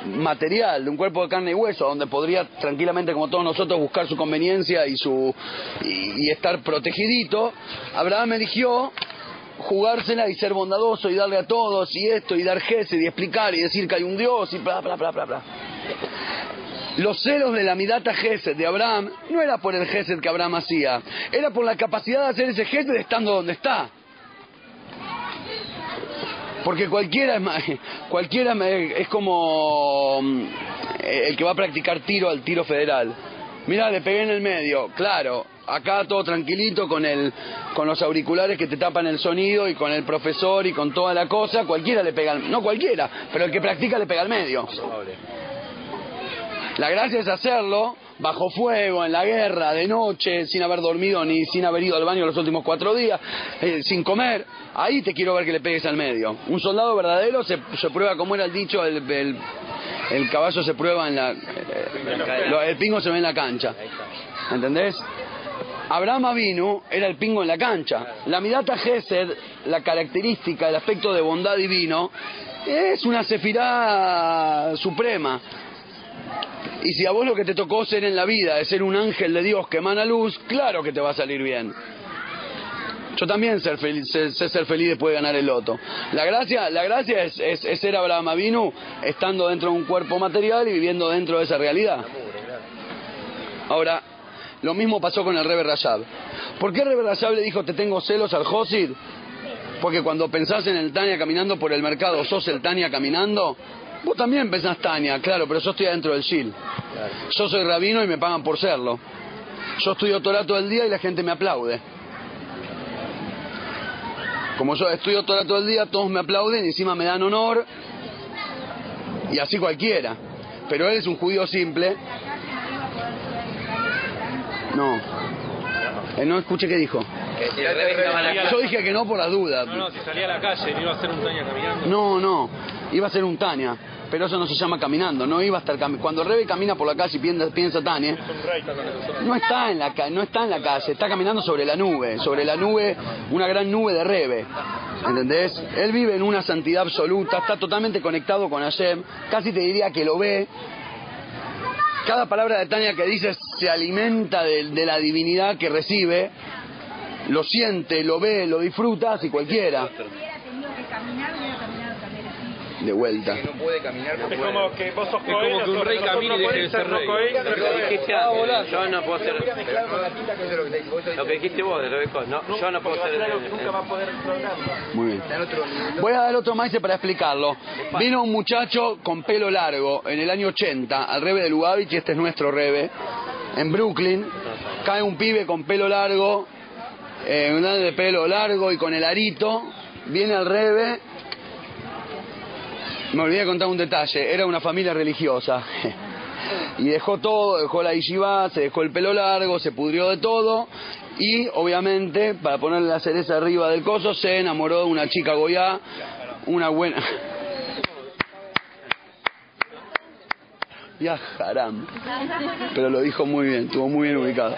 material, de un cuerpo de carne y hueso, donde podría tranquilamente, como todos nosotros, buscar su conveniencia y, su, y, estar protegidito, Abraham eligió jugársela y ser bondadoso y darle a todos y esto y dar gesed y explicar y decir que hay un Dios y bla bla bla bla bla. Los celos de la midata Gesed de Abraham no era por el Gesed que Abraham hacía, era por la capacidad de hacer ese Gesed estando donde está. Porque cualquiera es, (laughs) cualquiera es como mm, el que va a practicar tiro al tiro federal. Mira, le pegué en el medio, claro, acá todo tranquilito con el con los auriculares que te tapan el sonido y con el profesor y con toda la cosa, cualquiera le pega, al- no cualquiera, pero el que practica le pega al medio. La gracia es hacerlo bajo fuego, en la guerra, de noche, sin haber dormido ni sin haber ido al baño los últimos cuatro días, eh, sin comer. Ahí te quiero ver que le pegues al medio. Un soldado verdadero se, se prueba, como era el dicho, el, el- caballo se prueba en la... eh, el pingo se ve en la cancha. ¿Entendés? Abraham Avinu era el pingo en la cancha. La Midata Gesed, la característica, el aspecto de bondad divino, es una sefirá suprema. Y si a vos lo que te tocó ser en la vida es ser un ángel de Dios que emana luz, claro que te va a salir bien. Yo también ser feliz, sé, ser feliz después de ganar el loto. La gracia, la gracia es, ser Abraham Avinu estando dentro de un cuerpo material y viviendo dentro de esa realidad. Ahora, lo mismo pasó con el Rebe Rashab. ¿Por qué el Rashab le dijo te tengo celos al Josid? Porque cuando pensás en el Tania caminando por el mercado, sos el Tania caminando, vos también pensás Tania, claro, pero yo estoy adentro del Shil. Yo soy rabino y me pagan por serlo. Yo estudio Torah todo el día y la gente me aplaude. Como yo estudio Torah todo el día, todos me aplauden y encima me dan honor. Y así cualquiera. Pero él es un judío simple. No. Eh, no escuché qué dijo. Yo dije que no por las dudas. No, no, si salía a la calle, iba a hacer un Tania caminando. No, no, iba a ser un Tania, pero eso no se llama caminando, no iba a estar cami- cuando Rebe camina por la calle y piensa, Tania, no está en la no está en la calle, está caminando sobre la nube, sobre la nube, una gran nube de Rebe. ¿Entendés? Él vive en una santidad absoluta, está totalmente conectado con Hashem, casi te diría que lo ve. Cada palabra de Tania que dice se alimenta de, de la divinidad que recibe, lo siente, lo ve, lo disfruta, así cualquiera. hubiera tenido que caminar, hubiera caminado también así. De vuelta. no puede caminar, no Es puede. como que vos sos Es como Cohen, que un rey camine y deje de ser rey. Cohen, Lo que Ah, yo no puedo ser... Lo que vos Lo que dijiste vos de Rebeco, no, yo no puedo ser... que nunca va a poder. Muy bien. Voy a dar otro maíz para explicarlo. Vino un muchacho con pelo largo en el año 80 al rebe de Lubavitch, y este es nuestro rebe, en Brooklyn. Cae un pibe con pelo largo, eh, un de pelo largo y con el arito. Viene al rebe. Me olvidé de contar un detalle, era una familia religiosa. Y dejó todo, dejó la yeshiva, se dejó el pelo largo, se pudrió de todo. Y obviamente, para ponerle la cereza arriba del coso, se enamoró de una chica goya, una buena. Ya haram. Pero lo dijo muy bien, estuvo muy bien ubicado.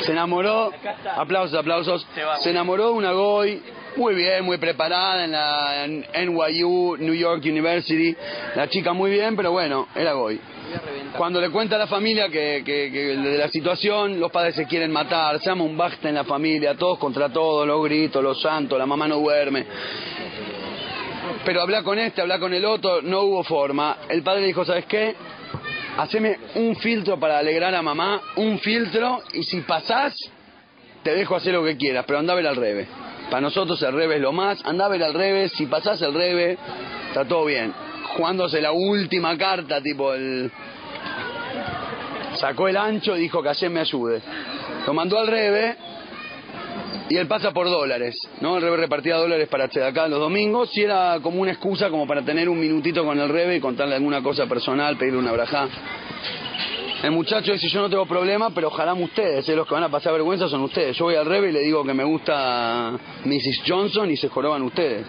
Se enamoró, aplausos, aplausos. Se enamoró de una goy Muy bien, muy preparada en la NYU, New York University. La chica muy bien, pero bueno, era Goy. Cuando le cuenta a la familia que, que- que de la situación, los padres se quieren matar, se llama un basta en la familia, todos contra todos, los gritos, los santos, la mamá no duerme. Pero habla con este, habla con el otro, no hubo forma. El padre le dijo, ¿sabes qué? Haceme un filtro para alegrar a mamá, un filtro, y si pasás, te dejo hacer lo que quieras, pero anda a ver al revés. Para nosotros el revés es lo más, anda a ver al revés, si pasás el revés, está todo bien. Jugándose la última carta, tipo el... Sacó el ancho y dijo que ayer me ayude. Lo mandó al revés y él pasa por dólares, ¿no? El rebe repartía dólares para acá los domingos y era como una excusa como para tener un minutito con el rebe y contarle alguna cosa personal, pedirle una brajá. El muchacho dice, yo no tengo problema, pero ojalá ustedes, ¿eh? los que van a pasar vergüenza son ustedes. Yo voy al rebe y le digo que me gusta Mrs. Johnson y se joroban ustedes.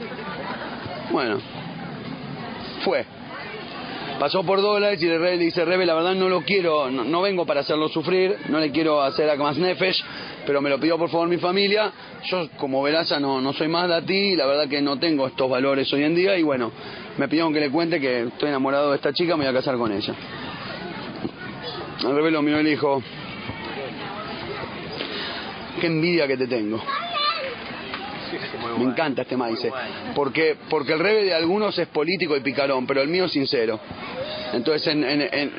Bueno, fue. Pasó por dólares y le dice, Rebe, la verdad no lo quiero, no, vengo para hacerlo sufrir, no le quiero hacer a más nefesh, pero me lo pidió por favor mi familia. Yo, como verás, ya no, no soy más de ti, y la verdad que no tengo estos valores hoy en día y bueno, me pidieron que le cuente que estoy enamorado de esta chica, me voy a casar con ella. El rebe lo miró y le dijo, qué envidia que te tengo. Me encanta este maíz. Porque, porque el rebe de algunos es político y picarón, pero el mío es sincero. Entonces, en, en, en,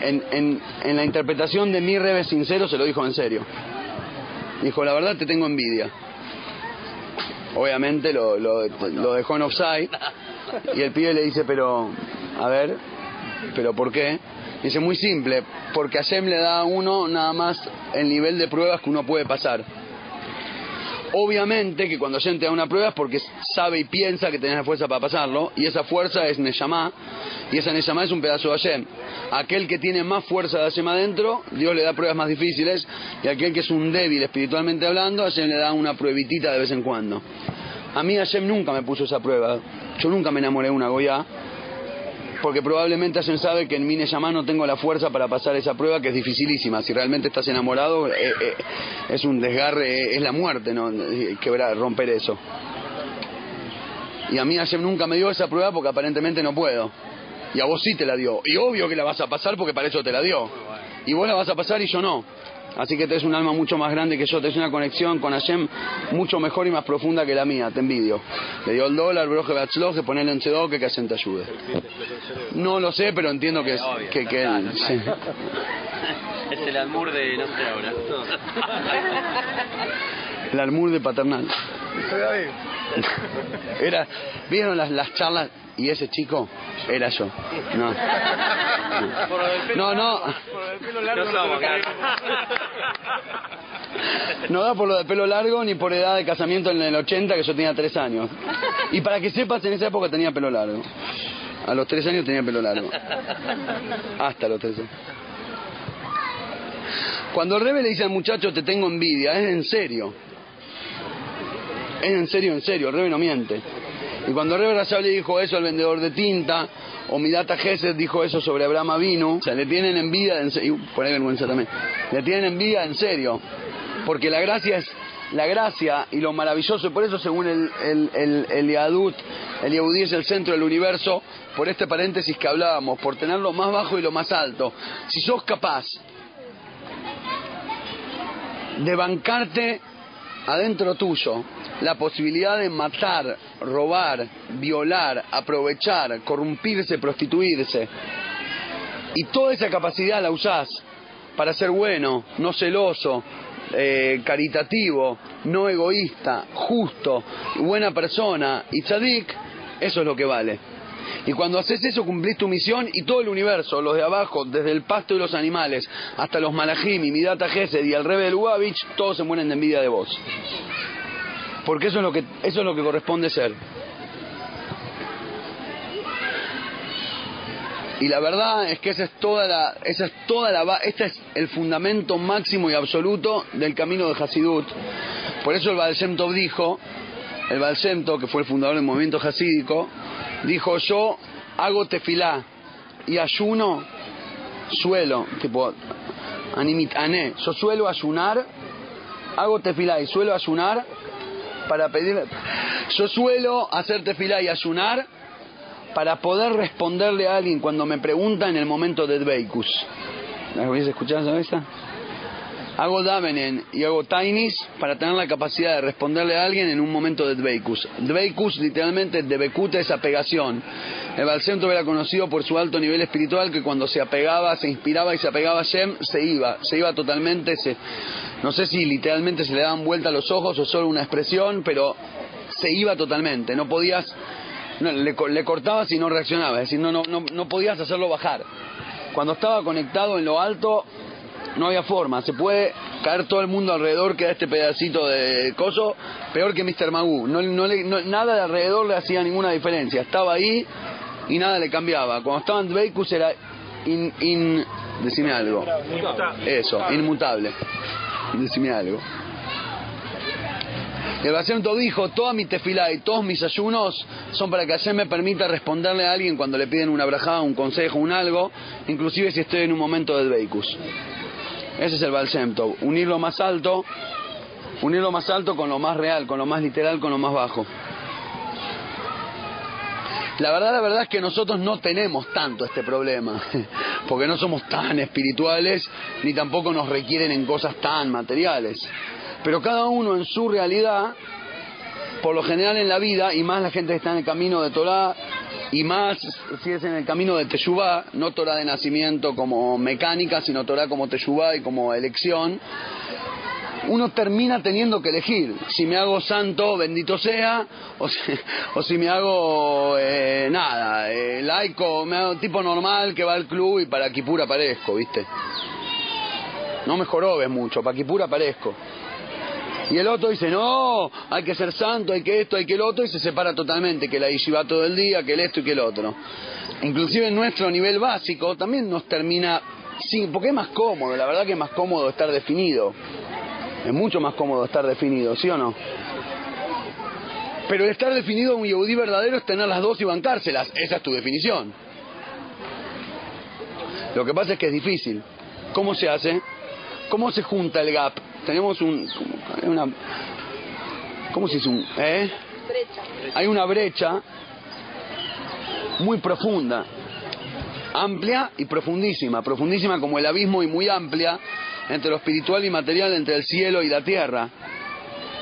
en, en- en la interpretación de mi rebe sincero, se lo dijo en serio. Dijo, la verdad te tengo envidia. Obviamente lo, lo, lo dejó en offside. Y el pibe le dice, pero, a ver, ¿pero por qué? Dice, muy simple, porque a Shem le da a uno nada más el nivel de pruebas que uno puede pasar. Obviamente que cuando Hashem te da una prueba es porque sabe y piensa que tenés la fuerza para pasarlo, y esa fuerza es Neshama, y esa Neshama es un pedazo de Hashem. Aquel que tiene más fuerza de Hashem adentro, Dios le da pruebas más difíciles, y aquel que es un débil espiritualmente hablando, Hashem le da una pruebitita de vez en cuando. A mí Hashem nunca me puso esa prueba, yo nunca me enamoré de una Goya, porque probablemente Hashem sabe que en mi Neshama no tengo la fuerza para pasar esa prueba que es dificilísima. Si realmente estás enamorado, eh, eh, es un desgarre, eh, es la muerte, ¿no? Quebrar, romper eso. Y a mí Hashem nunca me dio esa prueba porque aparentemente no puedo. Y a vos sí te la dio. Y obvio que la vas a pasar porque para eso te la dio. Y vos la vas a pasar y yo no. Así que tenés un alma mucho más grande que yo, tenés una conexión con Hashem mucho mejor y más profunda que la mía, te envidio. Le dio el dólar, broje batzloje, ponele en chedo que Hashem te ayude. No lo sé, pero entiendo que, es, Obvio, que, que claro, él... claro. sí. (laughs) Es el almur de no sé ahora. (laughs) El almur de paternal. (laughs) Era, ¿vieron las, las charlas? Y ese chico era yo. No. No, no. No. No da por lo de pelo largo ni por edad de casamiento en el 80 que yo tenía 3 años. Y para que sepas, en esa época tenía pelo largo. A los 3 años tenía pelo largo. Hasta los 3 años. Cuando el rebe le dice al muchacho te tengo envidia, es en serio. Es en serio, en serio, el rebe no miente. Y cuando le dijo eso al vendedor de tinta, o Midata Gesed dijo eso sobre Abraham Avinu, o sea, le tienen envidia, en serio, por ahí vergüenza también, le tienen envidia en serio. Porque la gracia es la gracia y lo maravilloso, y por eso según el, el, el, el Yadut, el Yehudí es el centro del universo, por este paréntesis que hablábamos, por tener lo más bajo y lo más alto. Si sos capaz de bancarte adentro tuyo la posibilidad de matar, robar, violar, aprovechar, corrompirse, prostituirse, y toda esa capacidad la usás para ser bueno, no celoso, eh, caritativo, no egoísta, justo, buena persona y tzadik, eso es lo que vale. Y cuando haces eso cumplís tu misión y todo el universo, los de abajo, desde el pasto y los animales, hasta los malajim y Midata Gesed y el Rebe del Lubavitch, todos se mueren de envidia de vos. Porque eso es lo que, eso es lo que corresponde ser. Y la verdad es que esa es toda la, esa es toda la, este es el fundamento máximo y absoluto del camino de Hasidut. Por eso el Baal dijo, el Baal que fue el fundador del movimiento hasídico, dijo yo hago tefilá y ayuno, suelo, tipo, animit, ané, yo suelo ayunar, hago tefilá y suelo ayunar para pedir... Yo suelo hacer tefilá y ayunar para poder responderle a alguien cuando me pregunta en el momento de Dveikus. ¿La habéis escuchado esa? Hago Davenen y hago Tainis para tener la capacidad de responderle a alguien en un momento de Dveikus. Dveikus literalmente Dvekuta es apegación. El Balcento era conocido por su alto nivel espiritual que cuando se apegaba, se inspiraba y se apegaba a Shem, se iba, se iba totalmente, se, no sé si literalmente se le daban vuelta los ojos o solo una expresión, pero se iba totalmente, no podías, no, le, le cortabas y no reaccionaba, es decir, no, no, no, no podías hacerlo bajar. Cuando estaba conectado en lo alto, no había forma. Se puede caer todo el mundo alrededor, queda este pedacito de coso, peor que Mr. Magoo. No, no le- no- nada de alrededor le hacía ninguna diferencia. Estaba ahí y nada le cambiaba. Cuando estaba en Dveikus era in, in- Decime algo. Eso, inmutable. Decime algo. El Bacento dijo, toda mi tefilá y todos mis ayunos son para que Hashem me permita responderle a alguien cuando le piden una brajada, un consejo, un algo, inclusive si estoy en un momento de Dveikus. Ese es el Baal Shem Tov. Unir lo más alto, unir lo más alto con lo más real, con lo más literal, con lo más bajo. La verdad, la verdad es que nosotros no tenemos tanto este problema, (laughs) porque no somos tan espirituales ni tampoco nos requieren en cosas tan materiales. Pero cada uno en su realidad, por lo general en la vida, y más la gente que está en el camino de Torah, y más si es en el camino de Teshuvah, no Torah de nacimiento como mecánica, sino Torah como Teshuvah y como elección, uno termina teniendo que elegir si me hago santo, bendito sea, o si, o si me hago eh, nada, eh, laico, me hago tipo normal que va al club y para Kipur aparezco, ¿viste? No me jorobes mucho, para Kipur aparezco. Y el otro dice, no, hay que ser santo, hay que esto, hay que el otro, y se separa totalmente, que la yeshiva todo el día, que el esto y que el otro. Inclusive en nuestro nivel básico también nos termina, sí, porque es más cómodo, la verdad que es más cómodo estar definido. Es mucho más cómodo estar definido, ¿sí o no? Pero el estar definido un yehudí verdadero es tener las dos y bancárselas. Esa es tu definición. Lo que pasa es que es difícil. ¿Cómo se hace? ¿Cómo se junta el gap? Tenemos un... Una, ¿Cómo se dice un...? ¿Eh? Hay una brecha muy profunda, amplia y profundísima. Profundísima como el abismo y muy amplia entre lo espiritual y material, entre el cielo y la tierra.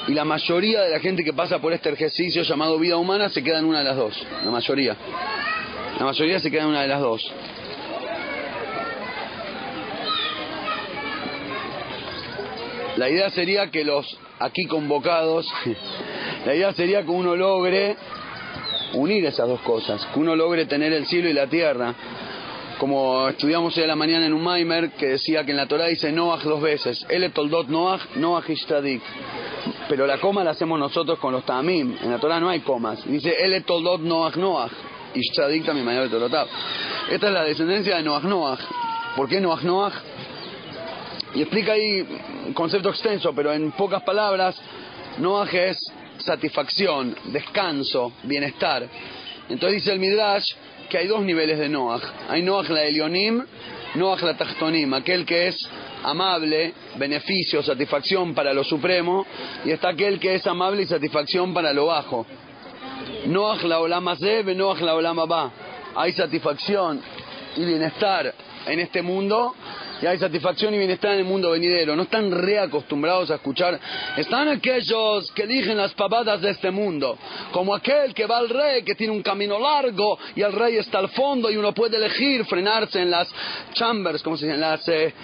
Y la mayoría de la gente que pasa por este ejercicio llamado vida humana se queda en una de las dos. La mayoría. La mayoría se queda en una de las dos. La idea sería que los aquí convocados, la idea sería que uno logre unir esas dos cosas, que uno logre tener el cielo y la tierra. Como estudiamos hoy a la mañana en un Maimer que decía que en la Torah dice Noach dos veces, El toldot Noach, Noach ishtadik. Pero la coma la hacemos nosotros con los tamim. En la Torah no hay comas. Dice El toldot Noach Noach. Ishtadik también mayor Torotab. Esta es la descendencia de Noach Noach. ¿Por qué Noach Noach? Y explica ahí concepto extenso, pero en pocas palabras, Noaj es satisfacción, descanso, bienestar. Entonces dice el Midrash que hay dos niveles de Noaj. Hay Noaj la Elionim, Noaj la Tachtonim, aquel que es amable, beneficio, satisfacción para lo supremo, y está aquel que es amable y satisfacción para lo bajo. Noaj la Olama Zeb, Noaj la Olama Ba. Hay satisfacción y bienestar en este mundo y hay satisfacción y bienestar en el mundo venidero. No están reacostumbrados a escuchar. Están aquellos que eligen las pavadas de este mundo, como aquel que va al rey, que tiene un camino largo y el rey está al fondo y uno puede elegir frenarse en las chambers, como se dice, en las, eh,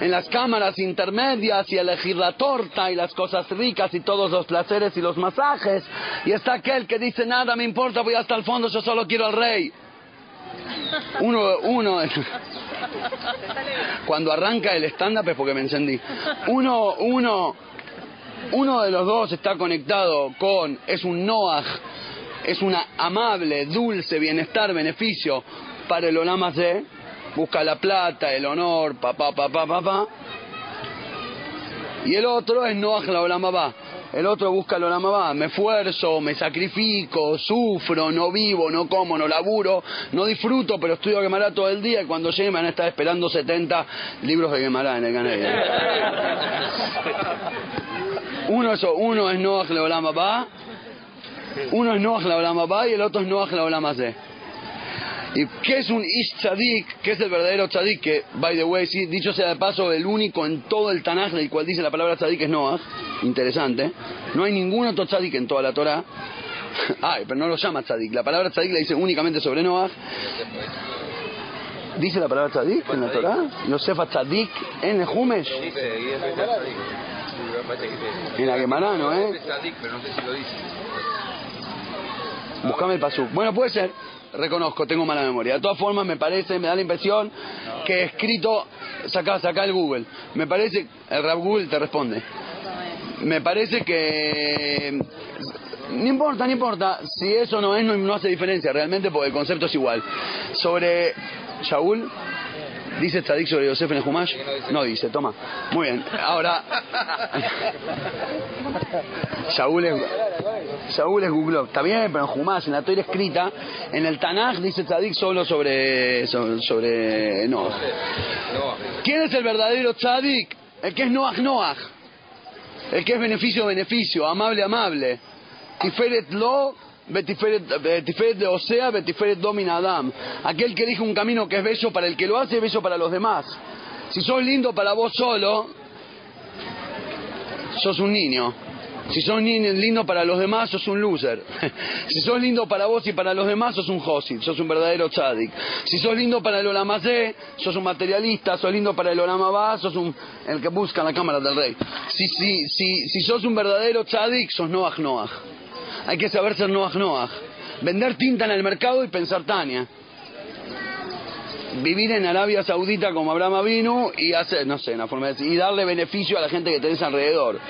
en las cámaras intermedias y elegir la torta y las cosas ricas y todos los placeres y los masajes. Y está aquel que dice, nada me importa, voy hasta el fondo, yo solo quiero al rey. Uno, uno, cuando arranca el stand-up es porque me encendí. Uno, uno, uno de los dos está conectado con, es un Noah, es una amable, dulce, bienestar, beneficio para el Olama busca la plata, el honor, papá, papá, papá. Y el otro es Noah la Olama. El otro busca Olama Va. Me esfuerzo, me sacrifico, sufro, no vivo, no como, no laburo, no disfruto, pero estudio Gemara todo el día y cuando llegue me van a estar esperando 70 libros de Gemara en el Canel. Uno es, uno es Noach Leolam Abba, uno es Noach Leolam y el otro es Noach Leolam. ¿Y qué es un Ish Tzadik? ¿Qué es el verdadero Tzadik? Que, by the way, sí, dicho sea de paso, el único en todo el Tanaj del cual dice la palabra Tzadik es Noach. Interesante. No hay ningún otro Tzadik en toda la Torah. (laughs) Ay, pero no lo llama Tzadik. La palabra Tzadik la dice únicamente sobre Noach. ¿Dice la palabra Tzadik en la Torah? Yosefa Tzadik en el Jumesh. En la Gemara, ¿no, eh? Buscame el pasú. Bueno, puede ser. Reconozco, tengo mala memoria. De todas formas, me parece, me da la impresión que escrito, saca, saca el Google. Me parece, el rap Google te responde. Me parece que no importa, no importa. Si eso no es, no, no hace diferencia realmente porque el concepto es igual. Sobre Shaul, ¿dice Tzadik sobre Yosef en el Humash? No dice, toma. Muy bien. Ahora, Shaul es, Shaul es Google. Está bien, pero en Humash, en la Torah escrita, en el Tanaj dice Tzadik solo sobre, sobre. No, ¿Quién es el verdadero Tzadik? El que es Noach Noach. El que es beneficio beneficio, amable amable. Tiferet lo, betiferet, betiferet de Osea, betiferet domina Adam. Aquel que elige un camino que es bello para el que lo hace y bello para los demás. Si sos lindo para vos solo, sos un niño. Si sos lindo para los demás, sos un loser. (laughs) Si sos lindo para vos y para los demás, sos un josid, sos un verdadero tzadik. Si sos lindo para el olamazé, sos un materialista. Sos lindo para el olamabá, sos un, el que busca la cámara del rey. Si, si, si, si sos un verdadero tzadik, sos Noach Noach. Hay que saber ser Noach Noach. Vender tinta en el mercado y pensar Tania. Vivir en Arabia Saudita como Abraham Avinu y hacer, no sé, una forma de decir, y darle beneficio a la gente que tenés alrededor.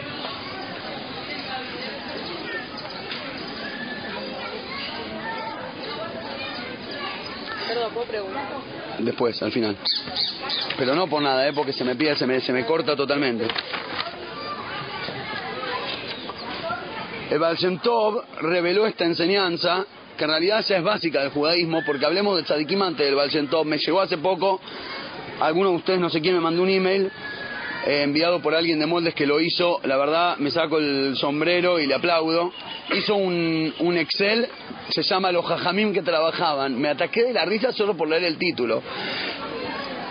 Perdón, ¿puedo preguntar? Después, al final. Pero no por nada, ¿eh? porque se me pide, se me, se me corta totalmente. El Baal Shem Tov reveló esta enseñanza, que en realidad ya es básica del judaísmo, porque hablemos del tzadikim antes del Baal Shem Tov. Me llegó hace poco, alguno de ustedes, no sé quién, me mandó un email eh, enviado por alguien de Moldes que lo hizo. La verdad, me saco el sombrero y le aplaudo. Hizo un, un Excel, se llama Los Jajamim que trabajaban. Me ataqué de la risa solo por leer el título.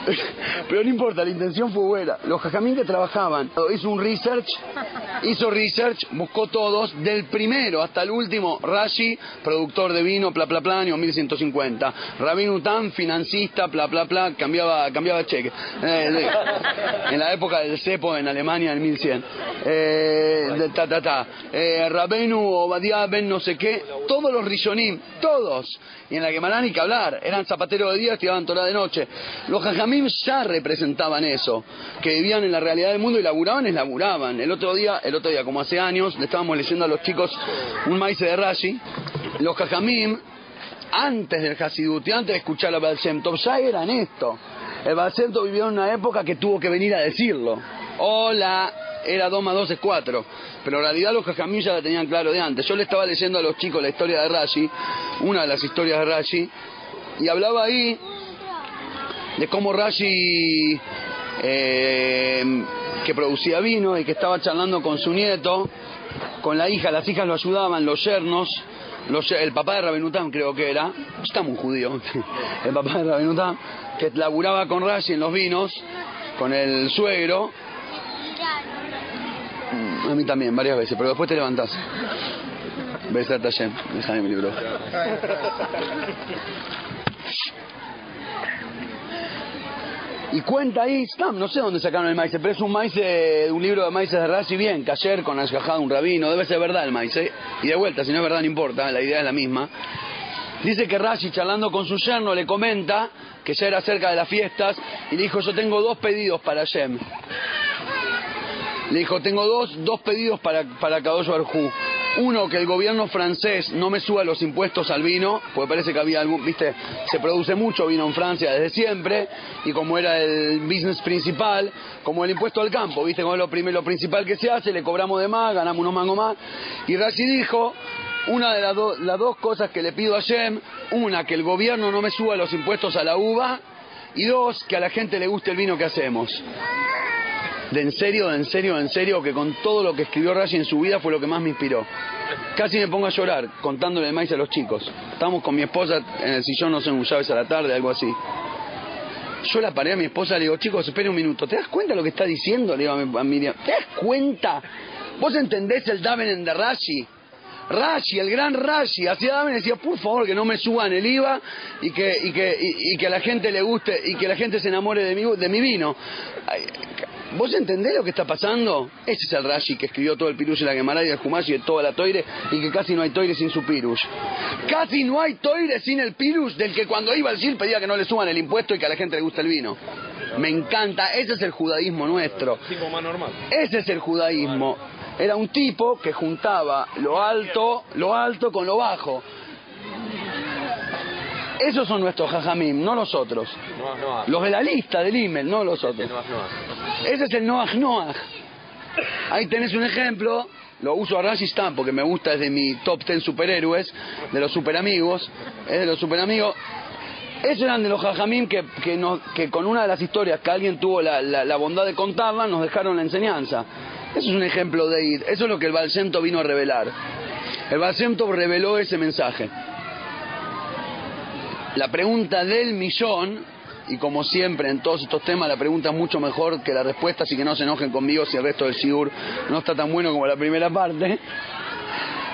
(laughs) Pero no importa, la intención fue buena. Los jajamín que trabajaban, hizo un research, hizo research, buscó todos, del primero hasta el último, Rashi, productor de vino, bla bla bla, año 1150. Rabin Utam, financista, bla bla bla, cambiaba, cambiaba cheque. Eh, en la época del cepo en Alemania, en 1100. Eh, ta ta ta. Eh, Rabenu Obadiah Ben no sé qué, todos los Rishonim, todos. Y en la Gemara ni que hablar, eran zapateros de día, estudiaban Torah de noche. Los Jajamim ya representaban eso, que vivían en la realidad del mundo y laburaban, es laburaban. El otro día, el otro día, como hace años, le estábamos leyendo a los chicos un maíz de Rashi. Los Jajamim, antes del Hasidut antes de escuchar a Baal Shem Tov, ya eran esto. El Baal Shem Tov vivió en una época que tuvo que venir a decirlo. Hola, era 2 más 2 es 4. Pero en realidad los Jajamim ya la tenían claro de antes. Yo le estaba leyendo a los chicos la historia de Rashi, una de las historias de Rashi, y hablaba ahí de cómo Rashi, eh, que producía vino y que estaba charlando con su nieto, con la hija, las hijas lo ayudaban, los yernos, el papá de Rabenutam creo que era, estamos un judío, (laughs) el papá de Rabenutam, que laburaba con Rashi en los vinos, con el suegro, a mí también, varias veces, pero después te levantás. Besar Tashem, déjame mi libro. Y cuenta ahí, Stam, no sé dónde sacaron el maíz, pero es un maíz de un libro de maíces de Rashi bien, Cayer con Ashgajá, un rabino, debe ser verdad el maíz, ¿eh? Y de vuelta, si no es verdad no importa, la idea es la misma. Dice que Rashi, charlando con su yerno, le comenta que ya era cerca de las fiestas y le dijo, yo tengo dos pedidos para Shem. Le dijo, tengo dos, dos pedidos para, para Barjú. Uno, que el gobierno francés no me suba los impuestos al vino, porque parece que había algún, viste, se produce mucho vino en Francia desde siempre, y como era el business principal, como el impuesto al campo, viste, como es lo, primero, lo principal que se hace, le cobramos de más, ganamos unos mangos más. Y Rashi dijo, una de las, las dos cosas que le pido a Shem, una, que el gobierno no me suba los impuestos a la uva, y dos, que a la gente le guste el vino que hacemos. De en serio, de en serio, de en serio, que con todo lo que escribió Rashi en su vida fue lo que más me inspiró. Casi me pongo a llorar contándole el maíz a los chicos. Estábamos con mi esposa en el sillón, no sé, un llaves a la tarde, algo así. Yo la paré a mi esposa, le digo, chicos, espere un minuto, ¿te das cuenta de lo que está diciendo? Le digo a, a Miriam, ¿te das cuenta? ¿Vos entendés el Daven de Rashi? Rashi, el gran Rashi, hacía y decía, por favor, que no me suban el IVA y que, y que, y, y que a la gente le guste y que la gente se enamore de mi, de mi vino. ¿Vos entendés lo que está pasando? Ese es el Rashi que escribió todo el Pirush y la Gemara y el Jumash y toda la toire y que casi no hay toire sin su Pirush. Casi no hay toire sin el Pirush del que cuando iba al Gil pedía que no le suban el impuesto y que a la gente le guste el vino. Me encanta, ese es el judaísmo nuestro. Tipo más normal. Ese es el judaísmo. Era un tipo que juntaba lo alto, lo alto con lo bajo. Esos son nuestros jajamim, no los otros. Los de la lista del email, no los otros. Ese es el Noach Noach. Ahí tenés un ejemplo. Lo uso a Rashi Stamp porque me gusta, es de mi top 10 superhéroes, de los superamigos. Es de los superamigos. Esos eran de los jajamim que, que, nos- que con una de las historias que alguien tuvo la, la- la bondad de contarla, nos dejaron la enseñanza. Eso es un ejemplo de ir. Eso es lo que el Balsento vino a revelar. El Balsento reveló ese mensaje. La pregunta del millón, y como siempre en todos estos temas, la pregunta es mucho mejor que la respuesta, así que no se enojen conmigo si el resto del Sigur no está tan bueno como la primera parte.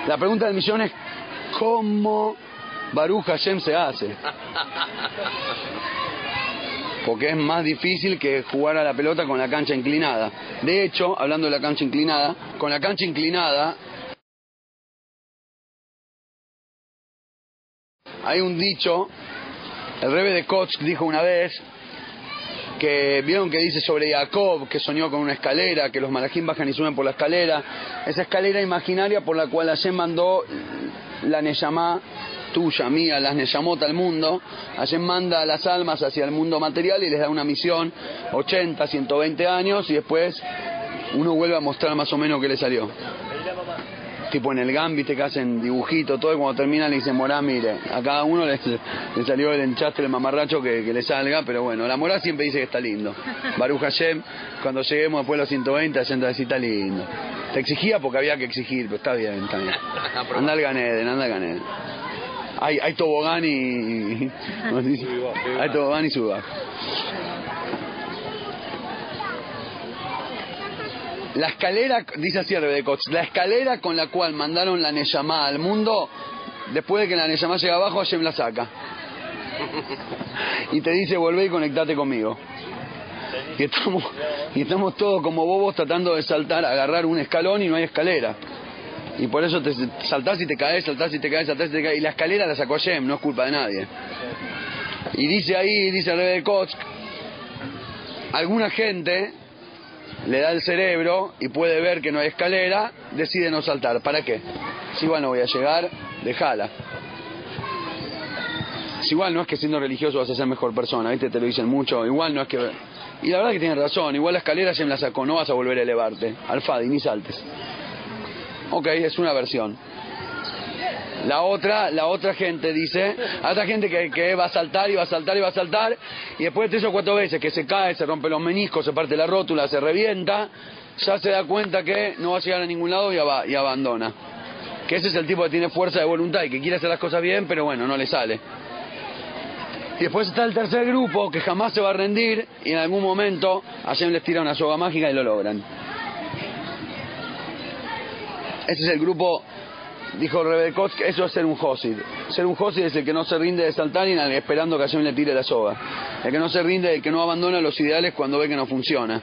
La pregunta del millón es, ¿cómo Baruch Hashem se hace? Porque es más difícil que jugar a la pelota con la cancha inclinada. De hecho, hablando de la cancha inclinada, con la cancha inclinada hay un dicho, el rebe de Koch dijo una vez, que vieron que dice sobre Jacob, que soñó con una escalera, que los malajim bajan y suben por la escalera, esa escalera imaginaria por la cual Hashem mandó la Neyamá tuya, mía, las Neyamot al mundo, Hashem manda a las almas hacia el mundo material y les da una misión, 80, 120 años, y después uno vuelve a mostrar más o menos qué le salió tipo en el Gambit que hacen dibujito, todo, y cuando termina le dicen, Morá, mire, a cada uno (laughs) le, salió el enchastre, el mamarracho que, que le salga, pero bueno, la Morá siempre dice que está lindo. Baruch Hashem, cuando lleguemos después de los 120, Hashem te está lindo. Te exigía porque había que exigir, pero está bien, está bien. (laughs) Anda al Ganeden, anda al Ganeden. Hay, hay tobogán y... Hay tobogán y sudbajo. La escalera, dice así Koch, la escalera con la cual mandaron la Neyamá al mundo, después de que la Neyamá llega abajo, Hashem la saca. Y te dice, volvé y conectate conmigo. Y estamos, y estamos todos como bobos tratando de saltar, agarrar un escalón y no hay escalera. Y por eso te saltás y te caes, saltás y te caes, saltás y te caes. Y la escalera la sacó Hashem, no es culpa de nadie. Y dice ahí, dice el rey de Koch, alguna gente le da el cerebro y puede ver que no hay escalera, decide no saltar. ¿Para qué? Si igual no voy a llegar, déjala. Si igual no es que siendo religioso vas a ser mejor persona, ¿viste? Te lo dicen mucho. Igual no es que... Y la verdad que tienes razón, igual la escalera se me la sacó, no vas a volver a elevarte. Alfadi, ni saltes. Ok, es una versión. La otra, la otra gente dice, hay otra gente que, que va a saltar y va a saltar y va a saltar, y después de tres o cuatro veces que se cae, se rompe los meniscos, se parte la rótula, se revienta, ya se da cuenta que no va a llegar a ningún lado y, aba- y abandona. Que ese es el tipo que tiene fuerza de voluntad y que quiere hacer las cosas bien, pero bueno, no le sale. Y después está el tercer grupo que jamás se va a rendir y en algún momento Hashem les tira una soga mágica y lo logran. Ese es el grupo, dijo Rebekot, que eso es ser un Josid. Ser un Josid es el que no se rinde de saltar y esperando que Hashem le tire la soga. El que no se rinde, el que no abandona los ideales cuando ve que no funciona.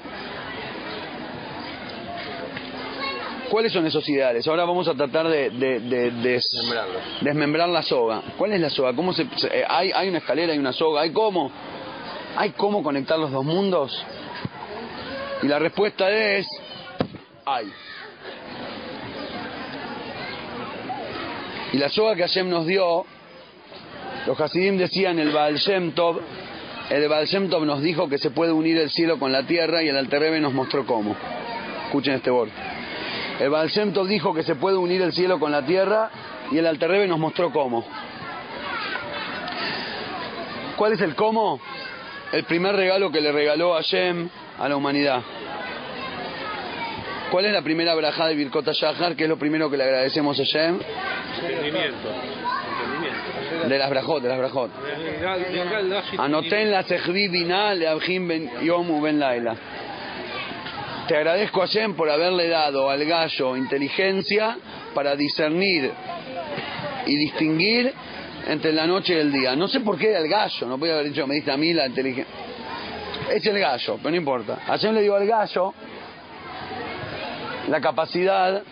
¿Cuáles son esos ideales? Ahora vamos a tratar de, de- de- de- Desmembrarlos. desmembrar la soga. ¿Cuál es la soga? ¿Cómo se, se- eh, hay, hay una escalera, hay una soga, ¿hay cómo? ¿Hay cómo conectar los dos mundos? Y la respuesta es, hay. Y la soga que Hashem nos dio, los Hasidim decían el Baal el Baal nos dijo que se puede unir el cielo con la tierra y el Alterrebe nos mostró cómo. Escuchen este borde. El Baal dijo que se puede unir el cielo con la tierra y el Alterrebe nos mostró cómo. ¿Cuál es el cómo? El primer regalo que le regaló Hashem a la humanidad. ¿Cuál es la primera brajá de Birkota Shahar? ¿Qué es lo primero que le agradecemos a Shem? Entendimiento. Entendimiento. De las brajot, de las brajot. Anoten la sejvi binah leabjim ben yom u ben laila. Te agradezco a Shem por haberle dado al gallo inteligencia para discernir y distinguir entre la noche y el día. No sé por qué era el gallo, no podía haber dicho, me diste a mí la inteligencia. Es el gallo, pero no importa. A Shem le dio al gallo la capacidad,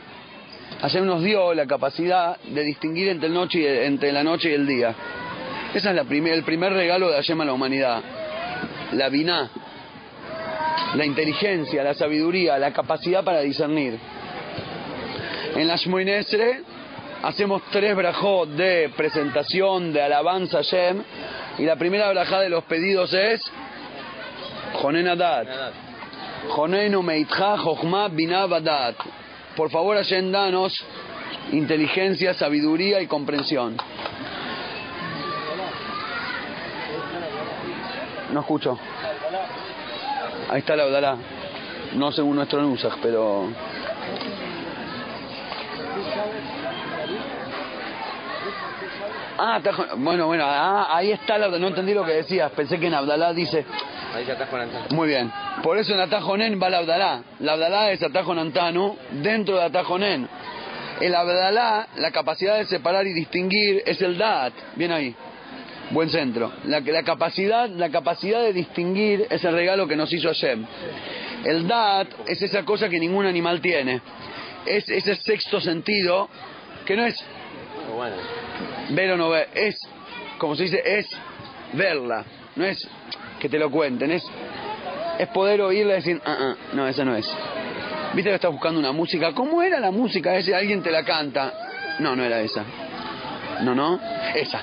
Hashem nos dio la capacidad de distinguir entre, el noche entre la noche y el día. Ese es el primer regalo de Hashem a la humanidad. La biná, la inteligencia, la sabiduría, la capacidad para discernir. En la Shmoinesre hacemos tres brajot de presentación, de alabanza a Hashem, y la primera brajá de los pedidos es Jonen Adat. Joneinu Meitja Jochma Binah. Por favor, Hashem, danos inteligencia, sabiduría y comprensión. No escucho. Ahí está la Abdalá. No según nuestro Nusach, pero. Ah, bueno, bueno, ah, ahí está la No entendí lo que decías. Pensé que en Abdalá dice. Ahí está Juan Muy bien. Por eso en Atajonen va la Abdalá. La Abdalá es Atajon Antanu dentro de Atajonen. El Abdalá, la capacidad de separar y distinguir, es el Dat. Bien ahí. Buen centro. La, la, capacidad, la capacidad de distinguir es el regalo que nos hizo Hashem. El Dat es esa cosa que ningún animal tiene. Es ese sexto sentido que no es Bueno, ver o no ver, es, como se dice, es verla, no es que te lo cuenten, es, es poder oírla y decir, ah, ah, no, esa no es. Viste que estás buscando una música, ¿cómo era la música? Ese alguien te la canta. No, no era esa. No, no, esa.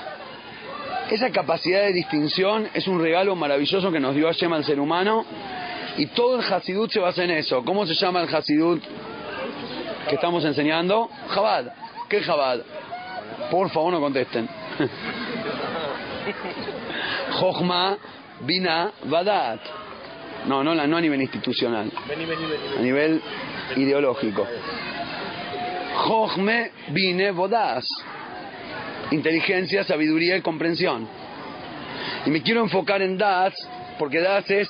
Esa capacidad de distinción es un regalo maravilloso que nos dio Hashem al ser humano y todo el Hasidut se basa en eso. ¿Cómo se llama el Hasidut que estamos enseñando? Jabad. ¿Qué Jabad? Por favor, no contesten. (laughs) Jochma, Bina, Badat. No, no, la- no a nivel institucional, a nivel ideológico. Jochme, Bine, Bodas. Inteligencia, sabiduría y comprensión. Y me quiero enfocar en Das, porque Das es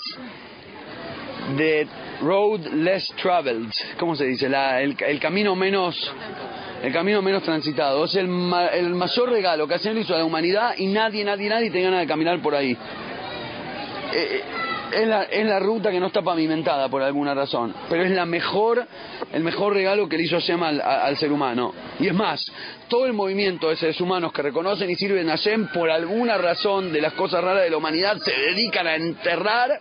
the road less traveled. ¿Cómo se dice? La- el, el camino menos el camino menos transitado. Es el, ma- el mayor regalo que le hizo a la humanidad y nadie, nadie, nadie tiene ganas de caminar por ahí. Eh, eh, es, la, es la ruta que no está pavimentada por alguna razón, pero es la mejor, el mejor regalo que le hizo Hashem al, al ser humano. Y es más, todo el movimiento de seres humanos que reconocen y sirven a Hashem por alguna razón de las cosas raras de la humanidad se dedican a enterrar,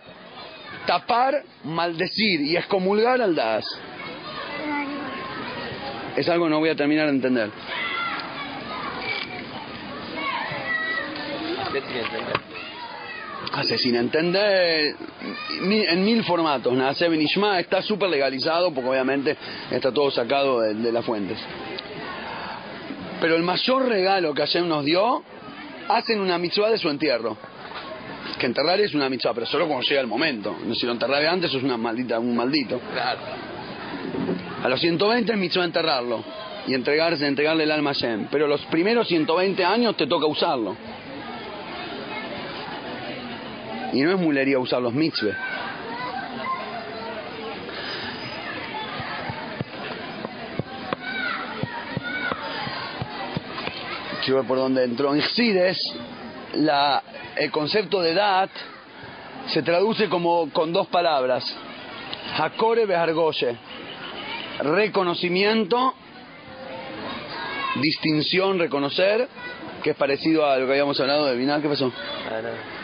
tapar, maldecir y excomulgar al Das. Es algo que no voy a terminar de entender. ¿qué? Hace sin entender en mil formatos. Nace Benishma está súper legalizado porque obviamente está todo sacado de, de las fuentes. Pero el mayor regalo que Hashem nos dio, hacen una mitzvah de su entierro. Que enterrar es una mitzvah, pero solo cuando llega el momento. Si lo enterraba antes, sos una maldita, un maldito. Claro. A los 120 es mitzvah enterrarlo y entregarle el alma a Hashem. Pero los primeros 120 años te toca usarlo. Y no es mulería usar los mitzvah. Quiero ver por dónde entró. En Xsides, la, el concepto de dat se traduce como con dos palabras. Hakore behargoye. Reconocimiento, distinción, reconocer, que es parecido a lo que habíamos hablado de Binah. ¿Qué pasó? No.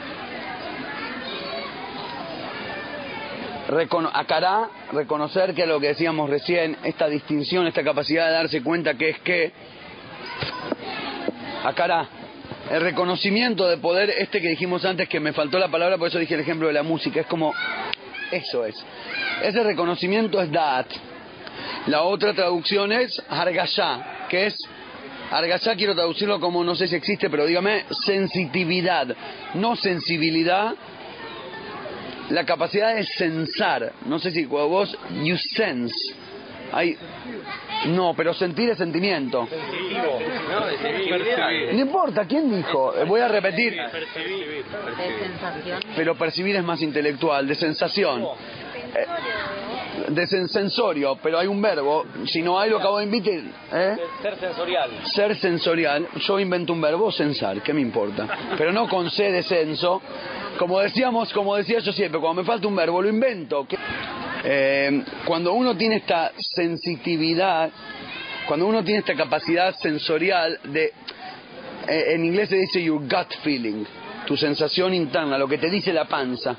Recono acará, reconocer que es lo que decíamos recién, esta distinción, esta capacidad de darse cuenta que es que, acará, el reconocimiento de poder, este que dijimos antes, que me faltó la palabra, por eso dije el ejemplo de la música, es como, eso es. Ese reconocimiento es Da'at. La otra traducción es Hargashá, que es, Hargashá quiero traducirlo como, no sé si existe, pero dígame, sensitividad, no sensibilidad, la capacidad de sensar. No sé si cuando vos, you sense. Hay... No, pero sentir es sentimiento. No, de sensibilidad. No importa, ¿quién dijo? Eh, Voy a repetir, Percibir. De sensación. pero percibir es más intelectual, de sensación. De sen- sensorio, pero hay un verbo. Si no hay, lo acabo de invitar. ¿eh? Ser sensorial. Ser sensorial, yo invento un verbo, censar, ¿qué me importa? Pero no con C de censo. Como decíamos, como decía yo siempre, cuando me falta un verbo, lo invento. Eh, cuando uno tiene esta sensitividad, cuando uno tiene esta capacidad sensorial de, eh, en inglés se dice your gut feeling, tu sensación interna, lo que te dice la panza.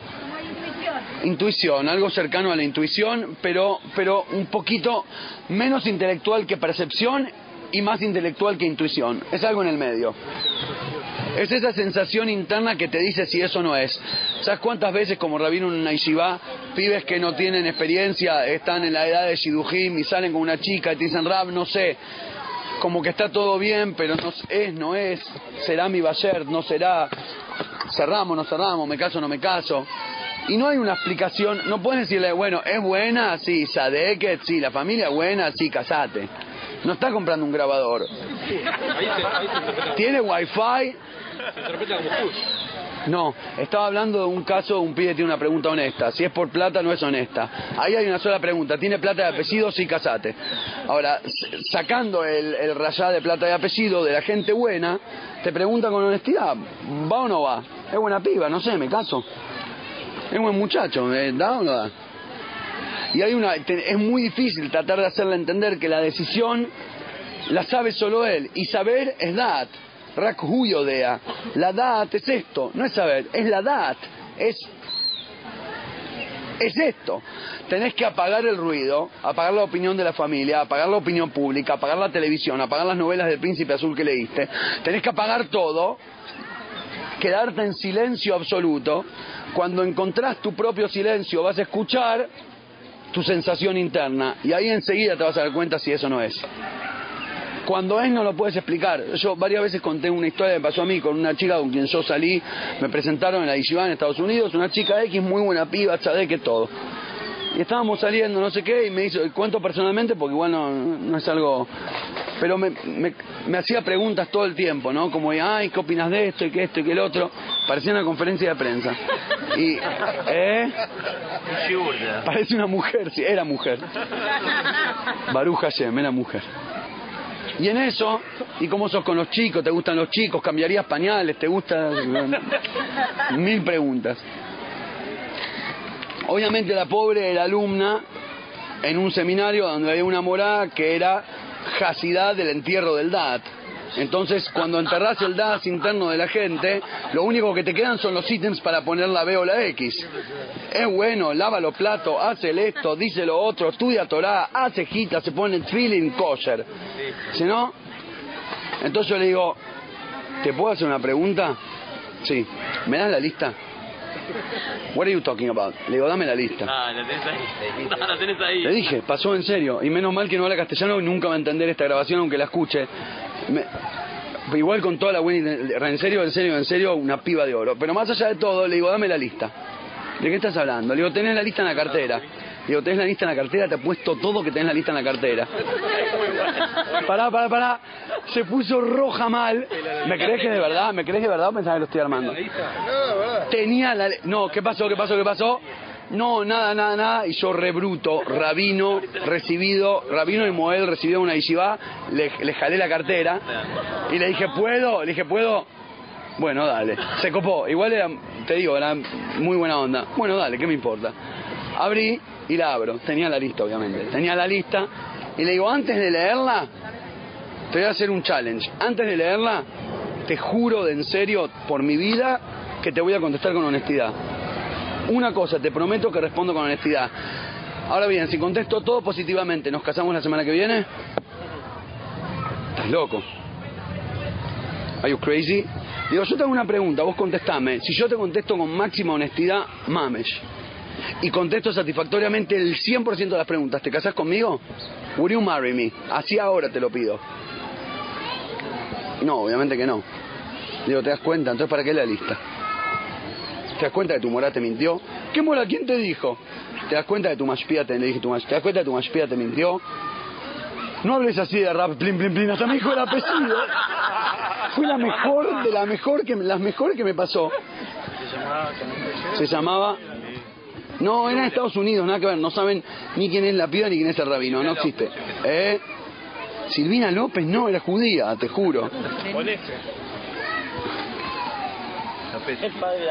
Intuición. Algo cercano a la intuición, pero, pero un poquito menos intelectual que percepción y más intelectual que intuición. Es algo en el medio. Es esa sensación interna que te dice si eso no es. ¿Sabes cuántas veces como rabino en una pibes que no tienen experiencia, están en la edad de shidujim y salen con una chica y te dicen, Rab, no sé, como que está todo bien, pero no es, no es, será mi Bayer, no será, cerramos, no cerramos, me caso, no me caso. Y no hay una explicación, no puedes decirle, bueno, es buena, sí, Sadeket, sí, la familia es buena, sí, casate. No está comprando un grabador. ¿Tiene wifi? No, estaba hablando de un caso, un pibe tiene una pregunta honesta. Si es por plata, no es honesta. Ahí hay una sola pregunta. ¿Tiene plata de apellido? Sí, casate. Ahora, sacando el, el rayá de plata de apellido de la gente buena, te pregunta con honestidad, ¿va o no va? Es buena piba, no sé, me caso. Es buen muchacho, ¿eh? ¿da? Y hay una, es muy difícil tratar de hacerle entender que la decisión la sabe solo él. Y saber es dat. Rak hu yodea. La dat es esto, no es saber, es la dat. Es, es esto. Tenés que apagar el ruido, apagar la opinión de la familia, apagar la opinión pública, apagar la televisión, apagar las novelas del príncipe azul que leíste. Tenés que apagar todo, quedarte en silencio absoluto. Cuando encontrás tu propio silencio, vas a escuchar tu sensación interna y ahí enseguida te vas a dar cuenta si eso no es. Cuando es no lo puedes explicar. Yo varias veces conté una historia que me pasó a mí con una chica con quien yo salí, me presentaron en la Yeshiva en Estados Unidos, una chica X muy buena piba, que todo. Y estábamos saliendo, no sé qué, y me hizo, cuento personalmente porque igual no, no es algo... Pero me, me, me hacía preguntas todo el tiempo, ¿no? Como, ay, ¿qué opinas de esto y que esto y que el otro? Parecía una conferencia de prensa. Y, ¿eh? Parece una mujer, sí, era mujer. Baruch Hashem, era mujer. Y en eso, ¿y cómo sos con los chicos? ¿Te gustan los chicos? ¿Cambiarías pañales? ¿Te gusta? Mil preguntas. Obviamente la pobre era alumna en un seminario donde había una morada que era jacidad del entierro del DAT. Entonces, cuando enterras el DAS interno de la gente, lo único que te quedan son los ítems para poner la B o la X. Es bueno, lava los platos, hace el esto, dice lo otro, estudia Torah, hace gita, se pone el feeling kosher. Si no, entonces yo le digo, ¿te puedo hacer una pregunta? Sí. ¿Me das la lista? What are you talking about? Le digo, dame la lista. Ah, la tenés ahí. No, (laughs) la tenés ahí. Le dije, pasó en serio. Y menos mal que no habla castellano y nunca va a entender esta grabación aunque la escuche. Me- igual con toda la buena... En serio, en serio, en serio, una piba de oro. Pero más allá de todo, le digo, dame la lista. ¿De qué estás hablando? Le digo, tenés la lista en la cartera. Le digo, tenés la lista en la cartera, te apuesto todo que tenés la lista en la cartera. (laughs) (laughs) Pará, pará, pará. Se puso roja mal. ¿Me crees que de verdad? ¿Me crees que de verdad o pensás que lo estoy armando? Tenía la... No, ¿qué pasó? ¿Qué pasó? ¿Qué pasó? No, nada, nada, nada. Y yo rebruto, rabino, recibido, rabino y Moed recibido una yeshiva, le, le jalé la cartera y le dije, ¿puedo? Le dije, ¿puedo? Bueno, dale. Se copó. Igual era, te digo, era muy buena onda. Bueno, dale, ¿qué me importa? Abrí y la abro. Tenía la lista, obviamente. Tenía la lista y le digo, antes de leerla, te voy a hacer un challenge. Antes de leerla, te juro de en serio, por mi vida, que te voy a contestar con honestidad. Una cosa, te prometo que respondo con honestidad. Ahora bien, si contesto todo positivamente, ¿nos casamos la semana que viene? Estás loco. Are you crazy? Digo, yo te hago una pregunta, vos contestame. Si yo te contesto con máxima honestidad, mames. Y contesto satisfactoriamente el 100% de las preguntas, ¿te casás conmigo? Would you marry me? Así ahora te lo pido. No, obviamente que no. Digo, ¿te das cuenta? Entonces, ¿para qué la lista? ¿Te das cuenta que tu morá te mintió? ¿Qué mora? ¿Quién te dijo? ¿Te das cuenta que tu mashpia te, le dije tu mash- ¿Te das cuenta que tu mashpia te mintió? No hables así de rap, plin, plin, plin, hasta me dijo el apellido. Fue la mejor, de la mejor que, las mejores que me pasó. Se llamaba... No, era en Estados Unidos, nada que ver, no saben ni quién es la piba ni quién es el rabino, no existe. ¿Eh? Silvina López no, era judía, te juro. El padre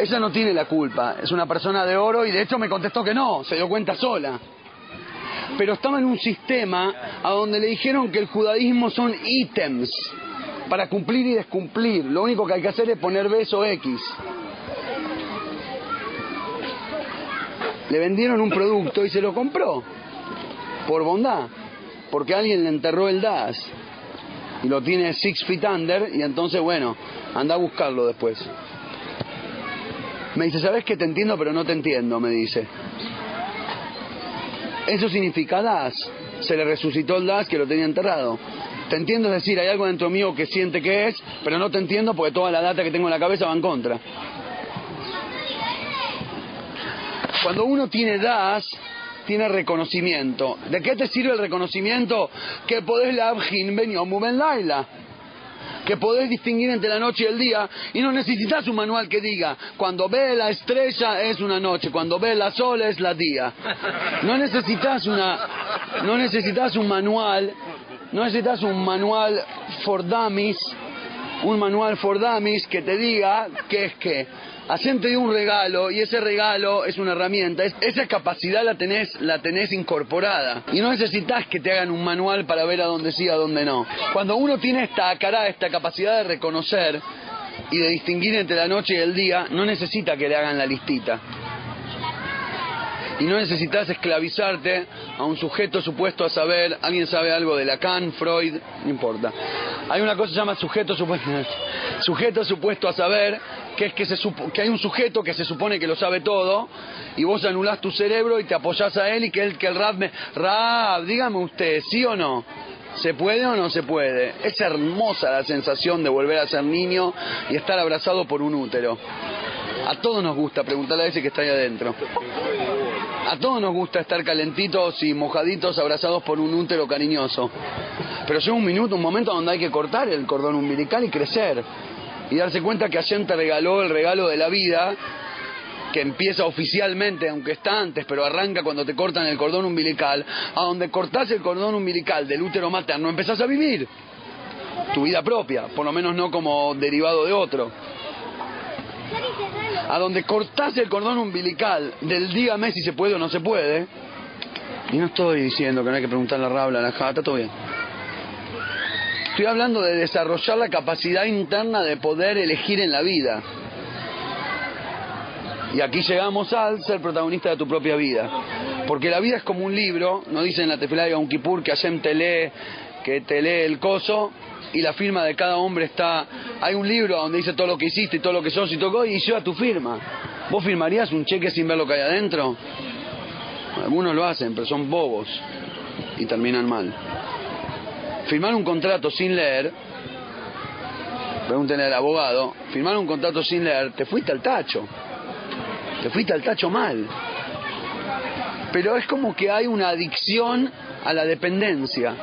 Ella no tiene la culpa, es una persona de oro y de hecho me contestó que no, se dio cuenta sola. Pero estaba en un sistema a donde le dijeron que el judaísmo son ítems para cumplir y descumplir. Lo único que hay que hacer es poner beso X. Le vendieron un producto y se lo compró. Por bondad. Porque alguien le enterró el DAS. Y lo tiene six feet under y entonces, bueno, anda a buscarlo después. Me dice, ¿sabes que te entiendo pero no te entiendo? Me dice. Eso significa DAS. Se le resucitó el DAS que lo tenía enterrado. Te entiendo, es decir, hay algo dentro mío que siente que es, pero no te entiendo porque toda la data que tengo en la cabeza va en contra. Cuando uno tiene DAS, tiene reconocimiento. ¿De qué te sirve el reconocimiento? Que podés la ben laila. Que podés distinguir entre la noche y el día y no necesitas un manual que diga cuando ve la estrella es una noche, cuando ve la sol es la día. No necesitas una no necesitas un manual, no necesitas un manual for dummies, un manual for dummies que te diga qué es qué. Hacente un regalo y ese regalo es una herramienta. Es- esa capacidad la tenés, la tenés incorporada. Y no necesitas que te hagan un manual para ver a dónde sí, a dónde no. Cuando uno tiene esta cara, esta capacidad de reconocer y de distinguir entre la noche y el día, no necesita que le hagan la listita. Y no necesitas esclavizarte a un sujeto supuesto a saber, alguien sabe algo de Lacan, Freud, no importa. Hay una cosa que se llama sujeto supuesto, (laughs) sujeto supuesto a saber, que es que, se que hay un sujeto que se supone que lo sabe todo, y vos anulás tu cerebro y te apoyás a él y que, él, que el Rab me... Rab, dígame usted, ¿sí o no? ¿Se puede o no se puede? Es hermosa la sensación de volver a ser niño y estar abrazado por un útero. A todos nos gusta preguntarle a ese que está ahí adentro. A todos nos gusta estar calentitos y mojaditos abrazados por un útero cariñoso. Pero llega un minuto, un momento donde hay que cortar el cordón umbilical y crecer. Y darse cuenta que Hashem te regaló el regalo de la vida, que empieza oficialmente, aunque está antes, pero arranca cuando te cortan el cordón umbilical, a donde cortás el cordón umbilical del útero materno, empezás a vivir tu vida propia, por lo menos no como derivado de otro a donde cortás el cordón umbilical del dígame si se puede o no se puede, y no estoy diciendo que no hay que preguntar la rabla, la jata, todo bien. Estoy hablando de desarrollar la capacidad interna de poder elegir en la vida. Y aquí llegamos al ser protagonista de tu propia vida. Porque la vida es como un libro, no dice en la tefilá de un Kippur que Hashem te lee, que te lee el coso, y la firma de cada hombre está... Hay un libro donde dice todo lo que hiciste todo lo que sos y tocó, y lleva tu firma. ¿Vos firmarías un cheque sin ver lo que hay adentro? Algunos lo hacen, pero son bobos y terminan mal. Firmar un contrato sin leer, pregúntenle al abogado, firmar un contrato sin leer, te fuiste al tacho. Te fuiste al tacho mal. Pero es como que hay una adicción a la dependencia.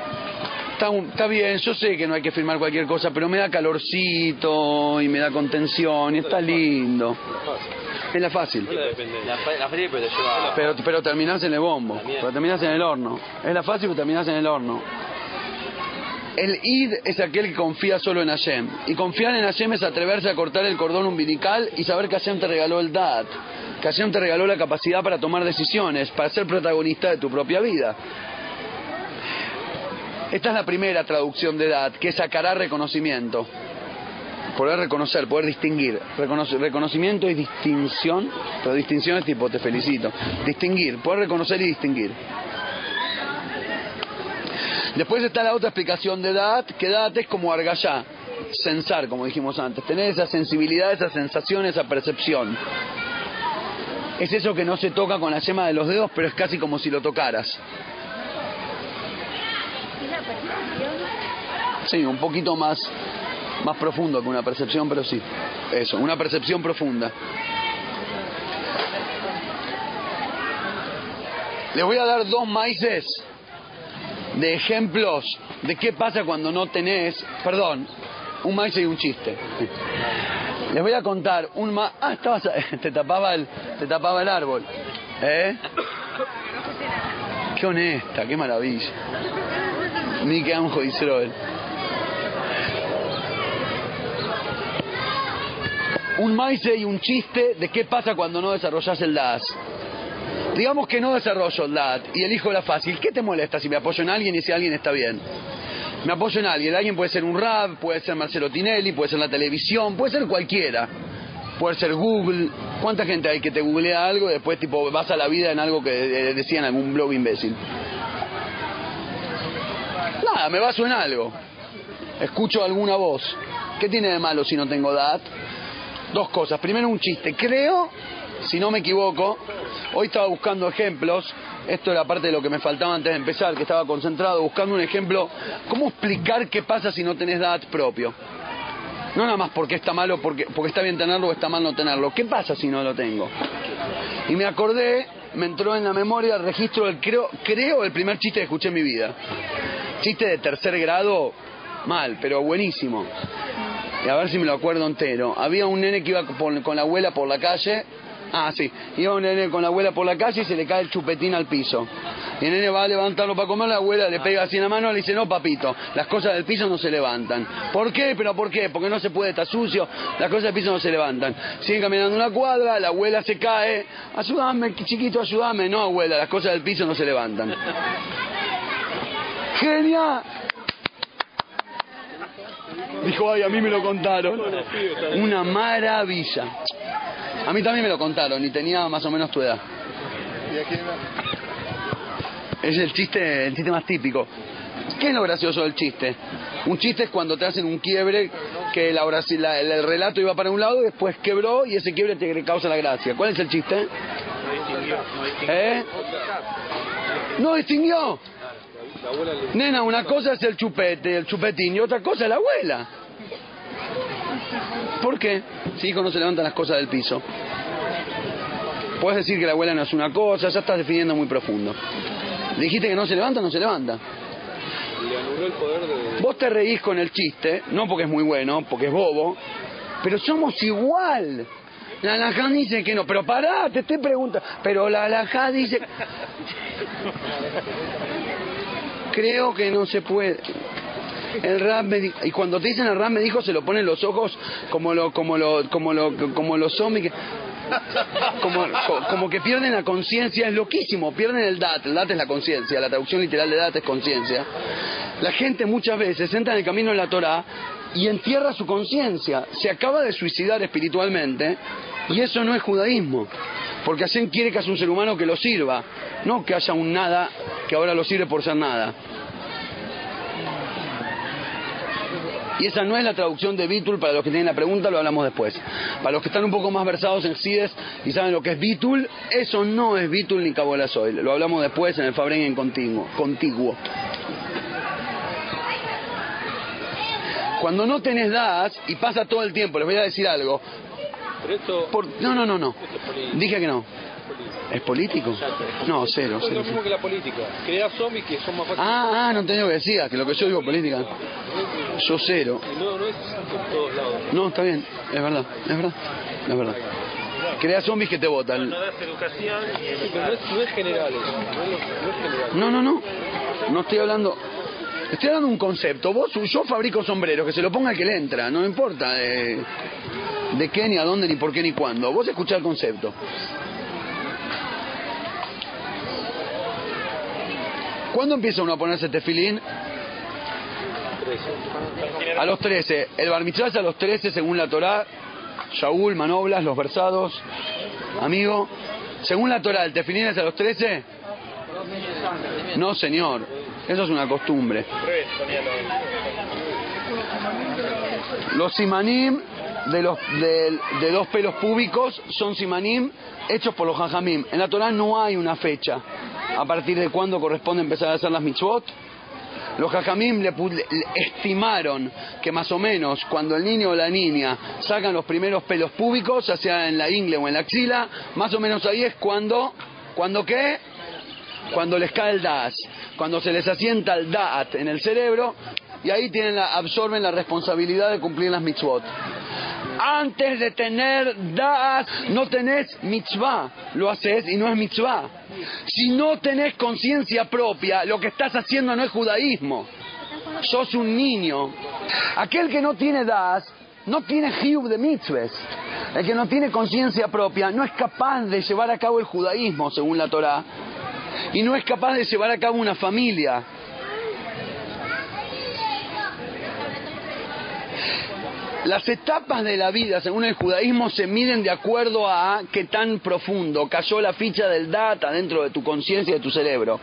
Está, un- está bien, yo sé que no hay que firmar cualquier cosa, pero me da calorcito y me da contención y está lindo. Es la fácil. La, fría, pero te lleva. Pero, pero terminás en el bombo, pero terminás en el horno. Es la fácil, pero terminás en el horno. El id es aquel que confía solo en Hashem. Y confiar en Hashem es atreverse a cortar el cordón umbilical y saber que Hashem te regaló el dat. Que Hashem te regaló la capacidad para tomar decisiones, para ser protagonista de tu propia vida. Esta es la primera traducción de dat, que sacará reconocimiento. Poder reconocer, poder distinguir. Reconocimiento y distinción, pero distinción es tipo, te felicito. Distinguir, poder reconocer y distinguir. Después está la otra explicación de Dat, que Dat es como argallá, sensar, como dijimos antes, tener esa sensibilidad, esa sensación, esa percepción. Es eso que no se toca con la yema de los dedos, pero es casi como si lo tocaras. Sí, un poquito más, Más profundo que una percepción, pero sí. Eso, una percepción profunda. Les voy a dar dos maíces de ejemplos de qué pasa cuando no tenés, perdón, un maíz y un chiste. Les voy a contar un ma ah, estabas, (laughs) te tapaba el, te tapaba el árbol, ¿eh? Qué honesta, qué maravilla. Ni que Anjo Israel. Un maíz y un chiste de qué pasa cuando no desarrollas el DAS. Digamos que no desarrollo el DAT y elijo la fácil. ¿Qué te molesta si me apoyo en alguien y si alguien está bien? Me apoyo en alguien. Alguien puede ser un rap, puede ser Marcelo Tinelli, puede ser la televisión, puede ser cualquiera. Puede ser Google. ¿Cuánta gente hay que te googlea algo y después tipo vas a la vida en algo que eh, decía en algún blog imbécil? Nada, me baso en algo. Escucho alguna voz. ¿Qué tiene de malo si no tengo DAT? Dos cosas. Primero un chiste. Creo, si no me equivoco, hoy estaba buscando ejemplos. Esto era parte de lo que me faltaba antes de empezar, que estaba concentrado buscando un ejemplo. ¿Cómo explicar qué pasa si no tenés DAT propio? No nada más porque está malo, porque, porque está bien tenerlo o está mal no tenerlo. ¿Qué pasa si no lo tengo? Y me acordé, me entró en la memoria el registro del, creo, creo, el primer chiste que escuché en mi vida. Chiste de tercer grado, mal, pero buenísimo. Y a ver si me lo acuerdo entero. Había un nene que iba con la abuela por la calle. Ah, sí. Iba un nene con la abuela por la calle y se le cae el chupetín al piso. Y el nene va a levantarlo para comer, la abuela le pega así en la mano y le dice, no, papito, las cosas del piso no se levantan. ¿Por qué? ¿Pero por qué? Porque no se puede, está sucio, las cosas del piso no se levantan. Siguen caminando una cuadra, la abuela se cae, ayúdame, chiquito, ayúdame. No, abuela, las cosas del piso no se levantan. Genial. Dijo, ay, a mí me lo contaron. Una maravilla. A mí también me lo contaron y tenía más o menos tu edad. Es el chiste, el chiste más típico. ¿Qué es lo gracioso del chiste? Un chiste es cuando te hacen un quiebre que el, el relato iba para un lado y después quebró y ese quiebre te causa la gracia. ¿Cuál es el chiste? ¿Eh? No distinguió. Nena, una cosa es el chupete, el chupetín y otra cosa es la abuela. ¿Por qué? Si hijo no se levantan las cosas del piso. Puedes decir que la abuela no es una cosa, ya estás definiendo muy profundo. Dijiste que no se levanta, no se levanta. Le anuló el poder de... Vos te reís con el chiste, no porque es muy bueno, porque es bobo, pero somos igual. La alajá dice que no, pero pará, te estoy preguntando. Pero la alajá dice... (laughs) Creo que no se puede. El rap me y cuando te dicen el rap me dijo se lo ponen los ojos como lo como lo como lo como los zombies como, co- como que pierden la conciencia, es loquísimo, pierden el DAT, el DAT es la conciencia, la traducción literal de DAT es conciencia. La gente muchas veces entra en el camino de la Torah y entierra su conciencia, se acaba de suicidar espiritualmente y eso no es judaísmo, porque Hashem quiere que haya un ser humano que lo sirva, no que haya un nada que ahora lo sirve por ser nada. Y esa no es la traducción de Bitul, para los que tienen la pregunta lo hablamos después. Para los que están un poco más versados en Sides y saben lo que es Bitul, eso no es Bitul ni Kabbalah Lo hablamos después en el Fabren en contiguo. contiguo. Cuando no tenés das y pasa todo el tiempo, les voy a decir algo. Pero esto... Por- no, no, no, no. es. Dije que no. ¿Es político? No, cero, es lo mismo que la política. Crear zombies que son más fáciles. Ah, ah, no entendí lo que decía, que lo que yo digo política. Yo cero. No, no es en todos lados. No, está bien, es verdad, es verdad, es verdad. Crea zombies que te votan. No es, no es general eso. No es, lo- no es general. No, no, no. No estoy hablando. Estoy de un concepto. Vos, yo fabrico sombreros, que se lo ponga el que le entra. No importa de, de qué, ni a dónde, ni por qué, ni cuándo. Vos escuchá el concepto. ¿Cuándo empieza uno a ponerse tefilín? A los 13. El bar es a los 13 según la Torá. Shaul, Manoblas, los versados. Amigo. Según la Torá, ¿el tefilín es a los 13? No, señor. Eso es una costumbre. Los simanim de, los, de, de dos pelos públicos son simanim hechos por los jajamim. En la Torah no hay una fecha a partir de cuándo corresponde empezar a hacer las mitzvot. Los jajamim le, le- estimaron que más o menos cuando el niño o la niña sacan los primeros pelos púbicos, ya sea en la ingle o en la axila, más o menos ahí es cuando, ¿cuando qué? Cuando les cae el das, cuando se les asienta el da'at en el cerebro y ahí tienen la, absorben la responsabilidad de cumplir las mitzvot. Antes de tener da'at, no tenés mitzvah, lo haces y no es mitzvah. Si no tenés conciencia propia, lo que estás haciendo no es judaísmo. Sos un niño. Aquel que no tiene das, no tiene hiub de mitzvahs. El que no tiene conciencia propia no es capaz de llevar a cabo el judaísmo, según la Torá, y no es capaz de llevar a cabo una familia. Las etapas de la vida, según el judaísmo, se miden de acuerdo a qué tan profundo cayó la ficha del data dentro de tu conciencia y de tu cerebro.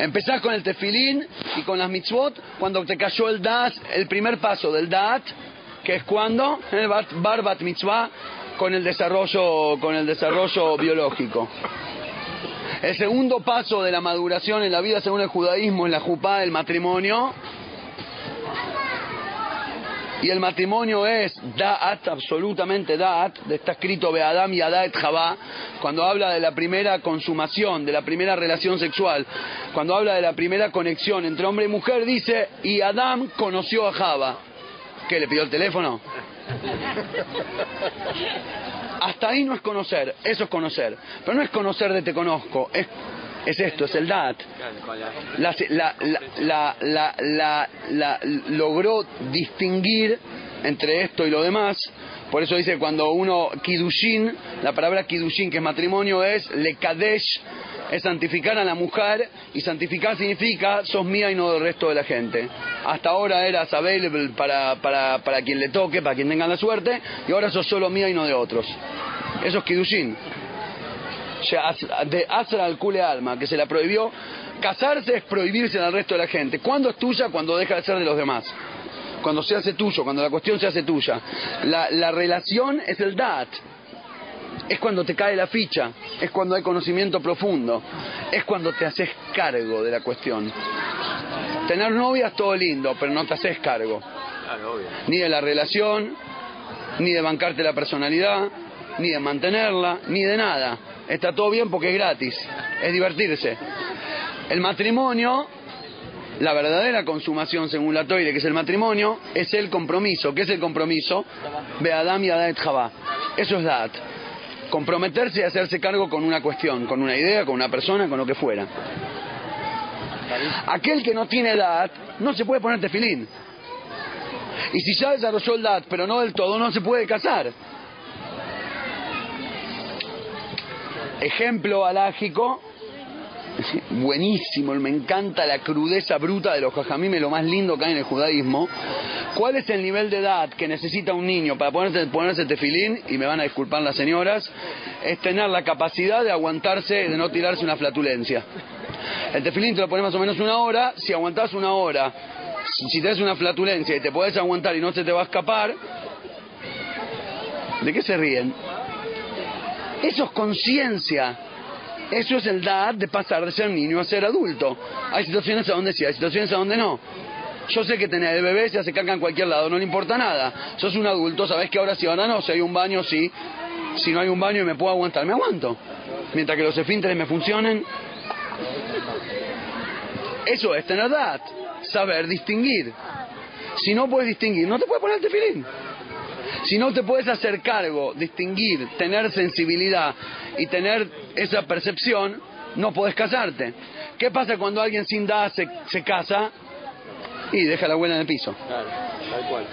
Empezás con el tefilín y con las mitzvot cuando te cayó el dat, el primer paso del dat, que es cuando el bat- bar bat mitzvah con el desarrollo con el desarrollo biológico. El segundo paso de la maduración en la vida según el judaísmo es la jupá, el matrimonio. Y el matrimonio es da'at, absolutamente da'at, está escrito Be'adam y Adat Javá, cuando habla de la primera consumación, de la primera relación sexual, cuando habla de la primera conexión entre hombre y mujer, dice, y Adam conoció a Java. ¿Qué, le pidió el teléfono? Hasta ahí no es conocer, eso es conocer. Pero no es conocer de te conozco, es, es esto, es el dat. La, la, la, la, logró distinguir entre esto y lo demás. Por eso dice cuando uno kidushin, la palabra kidushin que es matrimonio es le kadesh, es santificar a la mujer y santificar significa sos mía y no del resto de la gente. Hasta ahora eras available para, para, para quien le toque, para quien tenga la suerte y ahora sos solo mía y no de otros. Eso es kidushin de Asra al Kule Alma, que se la prohibió. Casarse es prohibirse al resto de la gente. ¿Cuándo es tuya? Cuando deja de ser de los demás. Cuando se hace tuyo, cuando la cuestión se hace tuya. La, la relación es el dat. Es cuando te cae la ficha. Es cuando hay conocimiento profundo. Es cuando te haces cargo de la cuestión. Tener novia es todo lindo, pero no te haces cargo. Ni de la relación, ni de bancarte la personalidad, ni de mantenerla, ni de nada. Está todo bien porque es gratis, es divertirse. El matrimonio, la verdadera consumación según la Toire, que es el matrimonio, es el compromiso. ¿Qué es el compromiso? Beadam y Adat Javá. Eso es Dat. Comprometerse y hacerse cargo con una cuestión, con una idea, con una persona, con lo que fuera. Aquel que no tiene edad no se puede poner tefilín. Y si ya desarrolló el DAT, pero no del todo, no se puede casar. Ejemplo alágico, buenísimo, me encanta la crudeza bruta de los jajamim, es lo más lindo que hay en el judaísmo. ¿Cuál es el nivel de edad que necesita un niño para ponerse, ponerse tefilín? Y me van a disculpar las señoras, es tener la capacidad de aguantarse, de no tirarse una flatulencia. El tefilín te lo pones más o menos una hora, si aguantás una hora, si tenés una flatulencia y te podés aguantar y no se te va a escapar, ¿de qué se ríen? Eso es conciencia. Eso es el dad de pasar de ser niño a ser adulto. Hay situaciones a donde sí, hay situaciones a donde no. Yo sé que tener el bebé se hace caca en cualquier lado, no le importa nada. Sos un adulto, sabés que ahora sí, ahora no. Si hay un baño, sí. Si no hay un baño y me puedo aguantar, me aguanto. Mientras que los esfínteres me funcionen. Eso es tener edad, saber distinguir. Si no puedes distinguir, no te puedes poner el tefilín. Si no te puedes hacer cargo, distinguir, tener sensibilidad y tener esa percepción, no puedes casarte. ¿Qué pasa cuando alguien sin edad se, se casa y deja la abuela en el piso? Claro, tal cual.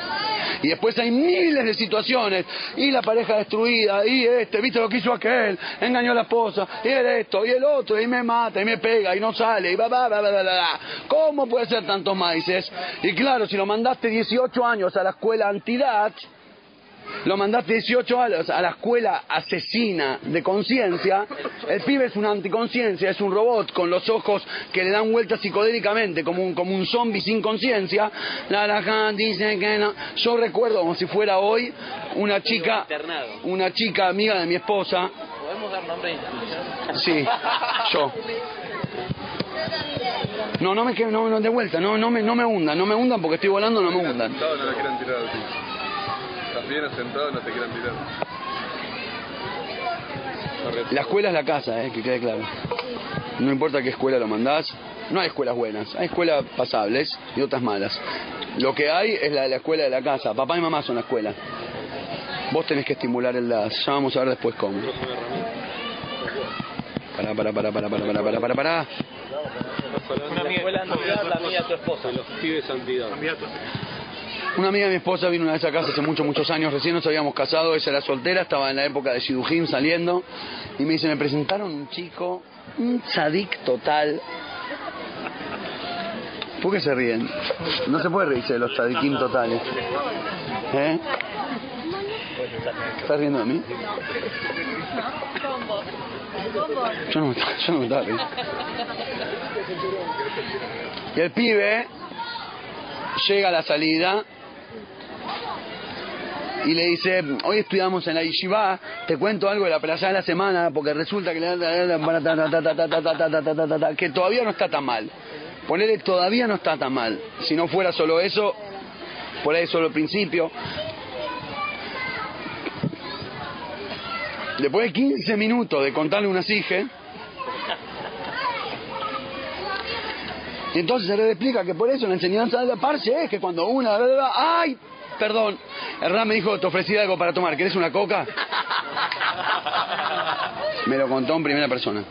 Y después hay miles de situaciones, y la pareja destruida, y este, viste lo que hizo aquel, engañó a la esposa, y el esto, y el otro, y me mata, y me pega, y no sale, y va, va, va, va, va, va. ¿Cómo puede ser tantos maíces? Y claro, si lo mandaste 18 años a la escuela antidad, lo mandaste 18 años a la escuela asesina de conciencia, el pibe es una anticonciencia, es un robot con los ojos que le dan vueltas psicodélicamente, como un, como un zombie sin conciencia. La la dice que no. Yo recuerdo como si fuera hoy una chica, una chica amiga de mi esposa, ¿Podemos dar nombre de sí, yo. No, no me quedo, no, no, de vuelta, no, no me, no me hundan, no me hundan porque estoy volando, no me hundan. No la tirar. Estás bien sentado no te quieran tirar. La escuela es la casa, eh, que quede claro. No importa qué escuela lo mandás, no hay escuelas buenas, hay escuelas pasables y otras malas. Lo que hay es la, la escuela de la casa, papá y mamá son la escuela. Vos tenés que estimular el DAS, ya vamos a ver después cómo. Pará, pará, pará, pará, pará, pará, pará, pará, pará. Una amiga, la mía, tu esposa. Los pibes santidad. Una amiga de mi esposa vino una vez a casa hace muchos, muchos años, recién nos habíamos casado, ella era soltera, estaba en la época de Shidujim saliendo, y me dice, me presentaron un chico, un tzadik total. ¿Por qué se ríen? No se puede reírse de los tzadikim totales. ¿Eh? ¿Estás riendo de mí? Yo no yo no me estaba riendo. Y el pibe llega a la salida y le dice, hoy estudiamos en la yeshiva, te cuento algo de la plaza de la semana, porque resulta que, todavía no está tan mal. Ponele todavía no está tan mal. Si no fuera solo eso, por ahí solo el principio. Después de 15 minutos de contarle una sige, entonces se le explica que por eso la enseñanza de la parche es que cuando una... ¡Ay! Perdón, Hernán me dijo, te ofrecí algo para tomar, ¿querés una coca? Me lo contó en primera persona.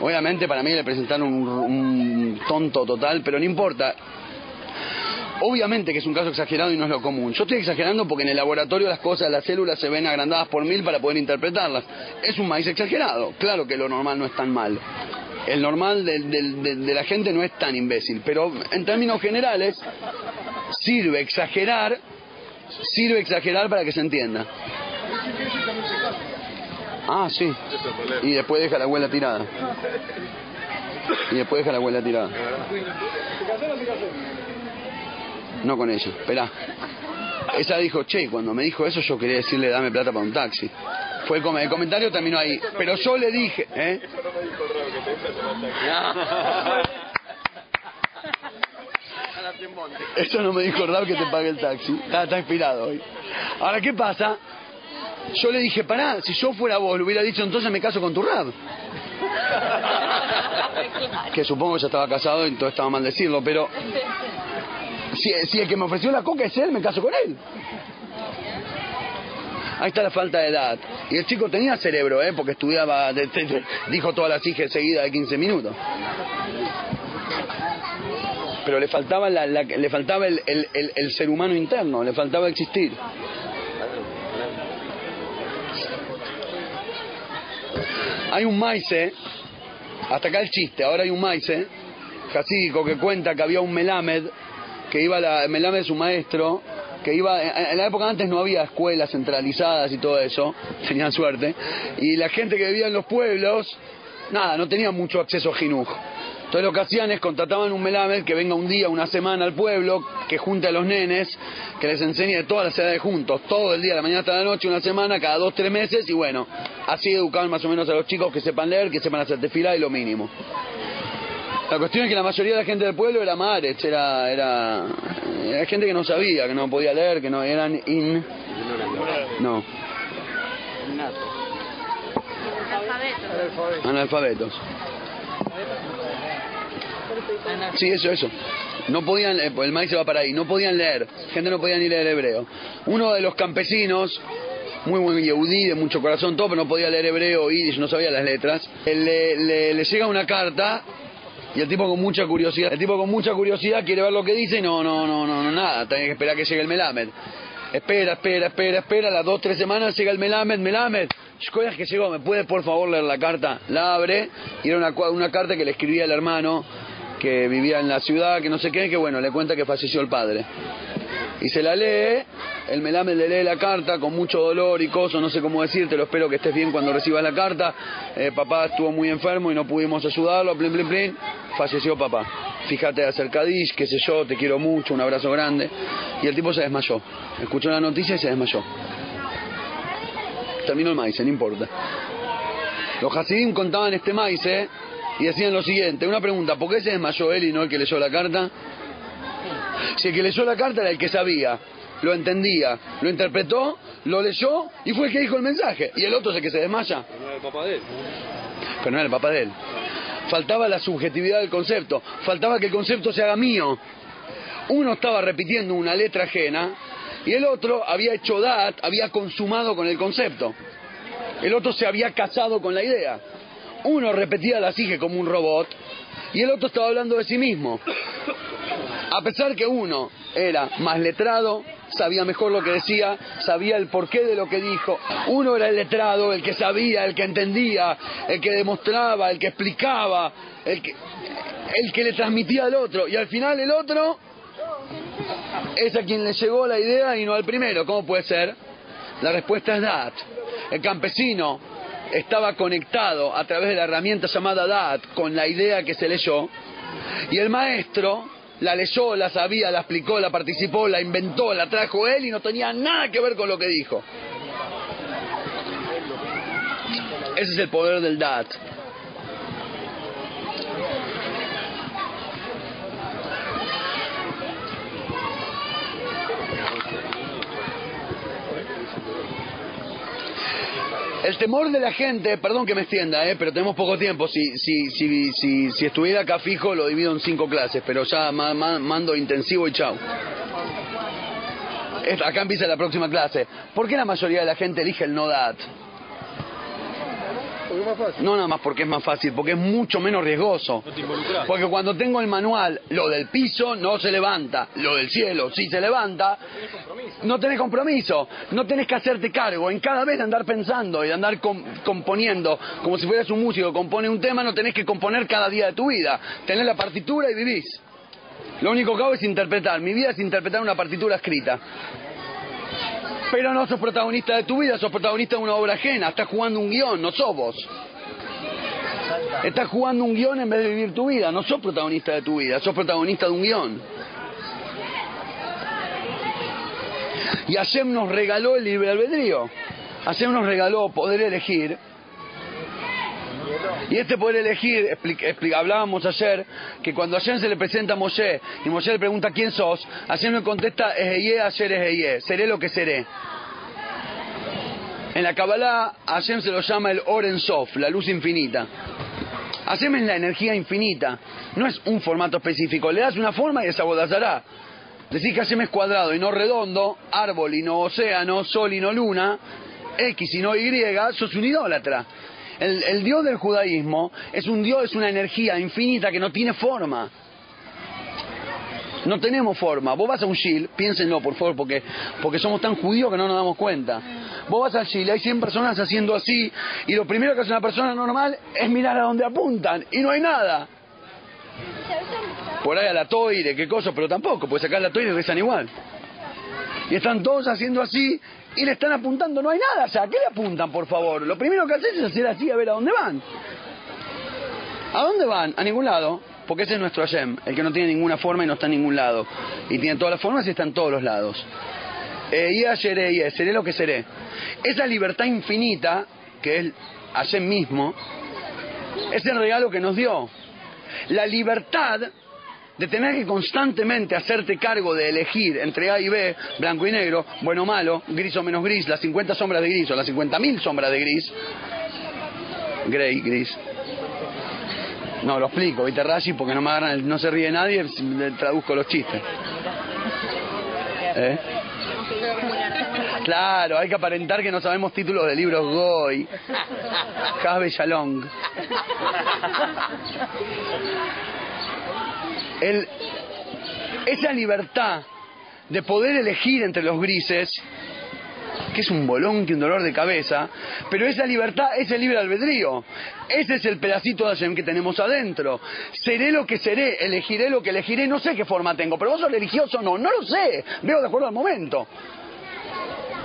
Obviamente para mí le presentaron un, un tonto total, pero no importa. Obviamente que es un caso exagerado y no es lo común. Yo estoy exagerando porque en el laboratorio las cosas, las células se ven agrandadas por mil para poder interpretarlas. Es un maíz exagerado. Claro que lo normal no es tan mal. El normal de, de- de- de la gente no es tan imbécil, pero en términos generales sirve exagerar, sirve exagerar para que se entienda. Ah, sí. Y después deja la abuela tirada. Y después deja la abuela tirada. No con ella, esperá. Ella dijo, che, cuando me dijo eso yo quería decirle dame plata para un taxi. Fue el, com- el comentario terminó ahí. Pero yo le dije, ¿eh? Eso no me dijo (laughs) Rab que te pague el taxi. Está, inspirado hoy. Ahora, ¿qué pasa? Yo le dije, pará, si yo fuera vos, le hubiera dicho, entonces me caso con tu Rab. Que supongo que ya estaba casado y entonces estaba mal decirlo, pero si, si el que me ofreció la coca es él, me caso con él. Ahí está la falta de edad. Y el chico tenía cerebro, ¿eh? Porque estudiaba, dijo todas las hijas seguidas de 15 minutos. Pero le faltaba, la, la- le faltaba el, el- el- ser humano interno, le faltaba existir. Hay un maize, hasta acá el chiste, ahora hay un maize jasídico que cuenta que había un Melamed, que iba la, Melamed es un maestro, que iba, en en la época antes no había escuelas centralizadas y todo eso, (laughs) tenían suerte, y la gente que vivía en los pueblos, nada, no tenía mucho acceso a jinuj. Entonces lo que hacían es contrataban un melamed que venga un día, una semana al pueblo, que junte a los nenes, que les enseñe de todas las edades juntos, todo el día, de la mañana hasta la noche, una semana, cada dos, tres meses, y bueno, así educaban más o menos a los chicos que sepan leer, que sepan hacer tefilá y lo mínimo. La cuestión es que la mayoría de la gente del pueblo era marech, era, era, era gente que no sabía, que no podía leer, que no eran in... No, analfabetos. Sí, eso, eso. No podían, eh, el maíz se va para ahí, no podían leer, gente no podía ni leer hebreo. Uno de los campesinos, muy buen yehudí, de mucho corazón, todo, pero no podía leer hebreo, yiddish, no sabía las letras, eh, le, le- le llega una carta y el tipo con mucha curiosidad, el tipo con mucha curiosidad quiere ver lo que dice y no, no, no, no, nada, tiene que esperar que llegue el Melamed. Espera, espera, espera, espera, las dos, tres semanas llega el Melamed, Melamed. Shkoyach que llegó, ¿me puede por favor leer la carta? La abre y era una, una carta que le escribía el hermano que vivía en la ciudad, que no sé qué, que bueno, le cuenta que falleció el padre. Y se la lee, el Melamed le lee la carta con mucho dolor y cosas, no sé cómo decírtelo, espero que estés bien cuando recibas la carta. Eh, papá estuvo muy enfermo y no pudimos ayudarlo, plin, plin, plin. Falleció papá. Fíjate Kadish, qué sé yo, te quiero mucho, un abrazo grande. Y el tipo se desmayó. Escuchó la noticia y se desmayó. Terminó el maíz, no importa. Los Hasidim contaban este maíz, ¿eh? Y decían lo siguiente, una pregunta, ¿por qué se desmayó él y no el que leyó la carta? Si el que leyó la carta era el que sabía, lo entendía, lo interpretó, lo leyó y fue el que dijo el mensaje. Y el otro es el que se desmaya. Pero no era el papá de él. Pero no era el papá de él. Faltaba la subjetividad del concepto, faltaba que el concepto se haga mío. Uno estaba repitiendo una letra ajena y el otro había hecho dat, había consumado con el concepto. El otro se había casado con la idea. Uno repetía la sige como un robot y el otro estaba hablando de sí mismo. A pesar que uno era más letrado, sabía mejor lo que decía, sabía el porqué de lo que dijo. Uno era el letrado, el que sabía, el que entendía, el que demostraba, el que explicaba, el que, el que le transmitía al otro. Y al final el otro es a quien le llegó la idea y no al primero. ¿Cómo puede ser? La respuesta es DAT. El campesino estaba conectado a través de la herramienta llamada DAT con la idea que se leyó y el maestro la leyó, la sabía, la explicó, la participó, la inventó, la trajo él y no tenía nada que ver con lo que dijo. Ese es el poder del DAT. El temor de la gente, perdón que me extienda, eh, pero tenemos poco tiempo. Si, si, si, si, si estuviera acá fijo, lo divido en cinco clases, pero ya ma- ma- mando intensivo y chao. Esta- Acá empieza la próxima clase. ¿Por qué la mayoría de la gente elige el no dat? Porque es más fácil. No nada más porque es más fácil, porque es mucho menos riesgoso. No te involucras. Porque cuando tengo el manual, lo del piso no se levanta, lo del cielo sí se levanta, no tenés compromiso, no tenés que hacerte cargo. En cada vez de andar pensando y de andar com- componiendo, como si fueras un músico, compone un tema, no tenés que componer cada día de tu vida. Tenés la partitura y vivís. Lo único que hago es interpretar. Mi vida es interpretar una partitura escrita. Pero no sos protagonista de tu vida, sos protagonista de una obra ajena. Estás jugando un guion, no sos vos. Estás jugando un guion en vez de vivir tu vida. No sos protagonista de tu vida, sos protagonista de un guion. Y Hashem nos regaló el libre albedrío. Hashem nos regaló poder elegir. Y este poder elegir, expli- expli- hablábamos ayer, que cuando Hashem se le presenta a Moshe y Moshe le pregunta quién sos, Hashem le contesta, Ejeye, ayer Ejeye, seré lo que seré. En la Kabbalah, Hashem se lo llama el Oren Sof, la luz infinita. Hashem es la energía infinita, no es un formato específico. Le das una forma y desabodazará. Decís que Hashem es cuadrado y no redondo, árbol y no océano, sol y no luna, X y no Y, sos un idólatra. El, el Dios del judaísmo es un Dios, es una energía infinita que no tiene forma. No tenemos forma. Vos vas a un Shil, piénsenlo por favor, porque, porque somos tan judíos que no nos damos cuenta. Vos vas al Shil, hay 100 personas haciendo así, y lo primero que hace una persona normal es mirar a dónde apuntan, y no hay nada. Por ahí a la toire, qué cosa, pero tampoco, pues acá la toire rezan igual. Y están todos haciendo así, y le están apuntando, no hay nada allá. ¿Qué le apuntan, por favor? Lo primero que haces es hacer así a ver a dónde van. ¿A dónde van? A ningún lado. Porque ese es nuestro Hashem, el que no tiene ninguna forma y no está en ningún lado. Y tiene todas las formas y está en todos los lados. Eh, y y seré lo que seré. Esa libertad infinita, que es Hashem mismo, es el regalo que nos dio. La libertad de tener que constantemente hacerte cargo de elegir entre A y B, blanco y negro, bueno o malo, gris o menos gris, las 50 sombras de gris o las 50.000 sombras de gris, grey, gris. No, lo explico, ¿viste, Rashi? Porque no me no se ríe nadie, le traduzco los chistes. ¿Eh? Claro, hay que aparentar que no sabemos títulos de libros Goy, Hasbe Shalom. El, esa libertad de poder elegir entre los grises, que es un bolón que un dolor de cabeza, pero esa libertad es el libre albedrío. Ese es el pedacito de Hashem que tenemos adentro. Seré lo que seré, elegiré lo que elegiré, no sé qué forma tengo, pero vos sos religioso o no, no lo sé, veo de acuerdo al momento.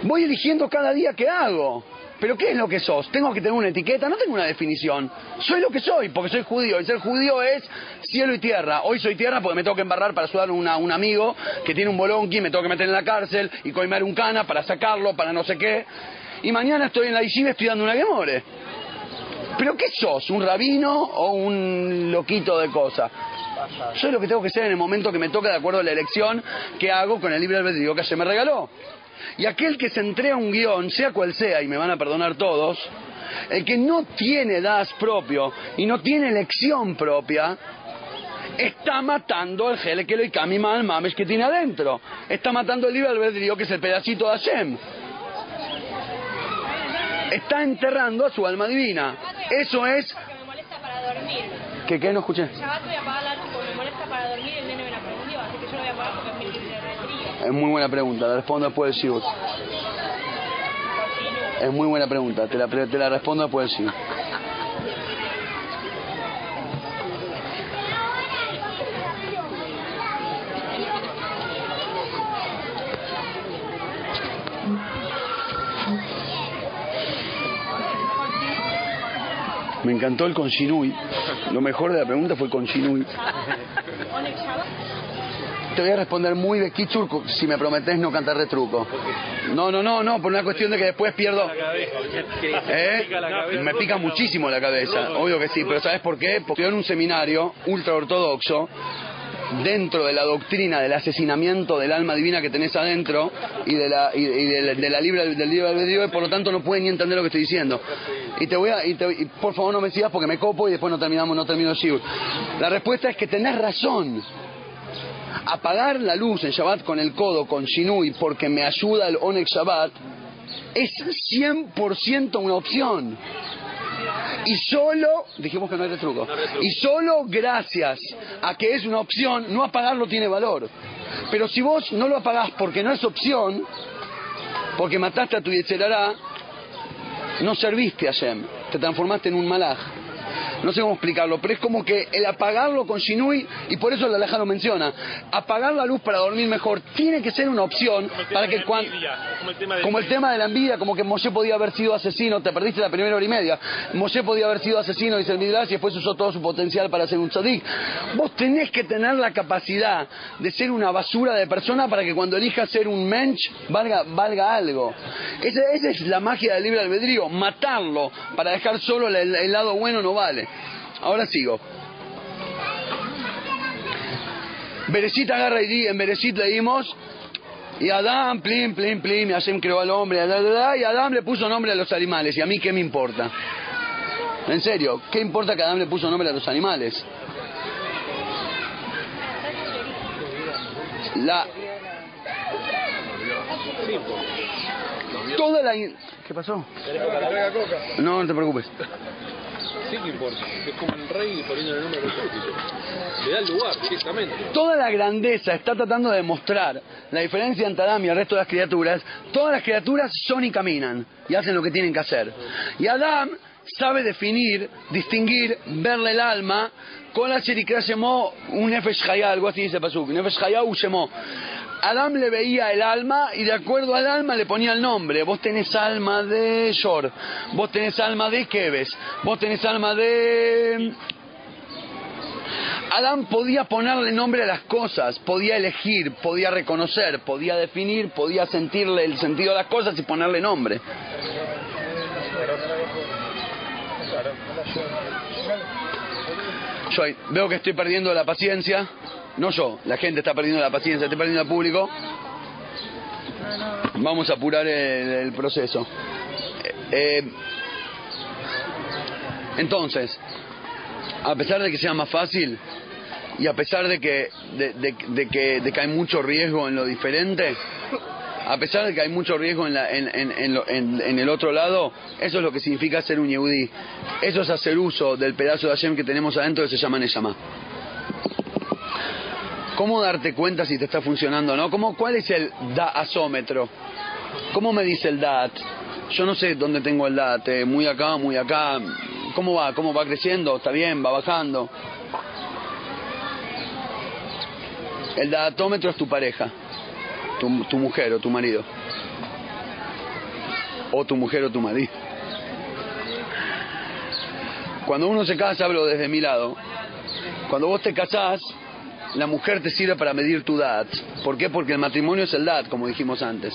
Voy eligiendo cada día que hago. Pero ¿qué es lo que sos? ¿Tengo que tener una etiqueta? No tengo una definición. Soy lo que soy, porque soy judío. Y ser judío es cielo y tierra. Hoy soy tierra porque me tengo que embarrar para ayudar a un amigo que tiene un bolonqui, me tengo que meter en la cárcel y coimear un cana para sacarlo, para no sé qué. Y mañana estoy en la yeshiva estudiando una gemore. ¿Pero qué sos? ¿Un rabino o un loquito de cosas? Yo lo que tengo que ser en el momento que me toca de acuerdo a la elección que hago con el libre albedrío que se me regaló. Y aquel que se entrega un guion, sea cual sea, y me van a perdonar todos, el que no tiene das propio y no tiene elección propia, está matando el gele que lo y mal mames que tiene adentro. Está matando el libre albedrío que es el pedacito de Hashem. Está enterrando a su alma divina. Eso es... ¿Que qué? No escuché. Me molesta para dormir el nene me la así que yo lo voy a apagar porque es mi. Es muy buena pregunta, la respondo después del. Es muy buena pregunta, te la, te la respondo después del Shibut. Me encantó el conchinui. Lo mejor de la pregunta fue el conchinui. Te voy a responder muy de Kichur si me prometes no cantar de truco. No, no, no, no, por una cuestión de que después pierdo. ¿Eh? Me pica muchísimo la cabeza, obvio que sí, pero ¿sabes por qué? Porque yo en un seminario ultra ortodoxo, dentro de la doctrina del asesinamiento del alma divina que tenés adentro y de la, y, y de la, de la libre, del libre albedrío, y por lo tanto no pueden ni entender lo que estoy diciendo. Y te voy a, y te- y por favor no me sigas porque me copo y después no terminamos, no termino el. La respuesta es que tenés razón. Apagar la luz en Shabbat con el codo, con Shinui, porque me ayuda el Onek Shabbat, es 100% una opción. Y solo, dijimos que no hay retruco, y solo gracias a que es una opción, no apagarlo tiene valor. Pero si vos no lo apagás porque no es opción, porque mataste a tu Yetzerará, no serviste a Shem, te transformaste en un malaj. No sé cómo explicarlo, pero es como que el apagarlo con Shinui, y por eso la lo menciona, apagar la luz para dormir mejor tiene que ser una opción para que cuando... Como el tema de la envidia, como que Moshe podía haber sido asesino, te perdiste la primera hora y media. Moshe podía haber sido asesino, dice el Midrash, y después usó todo su potencial para ser un tzadik. Vos tenés que tener la capacidad de ser una basura de persona para que cuando elijas ser un mensch valga, valga algo. Esa, esa es la magia del libre albedrío, matarlo para dejar solo el, el lado bueno no vale. Ahora sigo. Bereshit agarra y di, en Bereshit leímos y Adán, plim, plim, plim, y Hashem creó al hombre, y Adán le puso nombre a los animales. ¿Y a mí qué me importa? En serio, ¿qué importa que Adán le puso nombre a los animales? La... Toda la... ¿Qué pasó? No, no te preocupes. Importa. Es como rey el. Le da el lugar. Toda la grandeza está tratando de demostrar la diferencia entre Adán y el resto de las criaturas. Todas las criaturas son y caminan y hacen lo que tienen que hacer. Y Adán sabe definir, distinguir, verle el alma la Sherikra Shemó, un Nefesh Hayá, algo así dice Pasuk, u Shemó. Adán le veía el alma y de acuerdo al alma le ponía el nombre. Vos tenés alma de Shor, vos tenés alma de Keves, vos tenés alma de Adán podía ponerle nombre a las cosas, podía elegir, podía reconocer, podía definir, podía sentirle el sentido de las cosas y ponerle nombre. Yo veo que estoy perdiendo la paciencia, no yo, la gente está perdiendo la paciencia, estoy perdiendo el público. Vamos a apurar el, proceso. Eh, eh, entonces, a pesar de que sea más fácil y a pesar de que, de, de- de que, que hay mucho riesgo en lo diferente, a pesar de que hay mucho riesgo en, la- en, en- lo- en el otro lado, eso es lo que significa ser un yehudí. Eso es hacer uso del pedazo de Hashem que tenemos adentro que se llama Neshama. ¿Cómo darte cuenta si te está funcionando o no? ¿Cómo, ¿Cuál es el daasómetro? ¿Cómo me dice el DAT? Yo no sé dónde tengo el DAT, eh, muy acá, muy acá. ¿Cómo va? ¿Cómo va creciendo? ¿Está bien? ¿Va bajando? El datómetro es tu pareja, tu, mujer o tu marido. O tu mujer o tu marido. Cuando uno se casa, hablo desde mi lado, cuando vos te casás, la mujer te sirve para medir tu DAT. ¿Por qué? Porque el matrimonio es el DAT, como dijimos antes.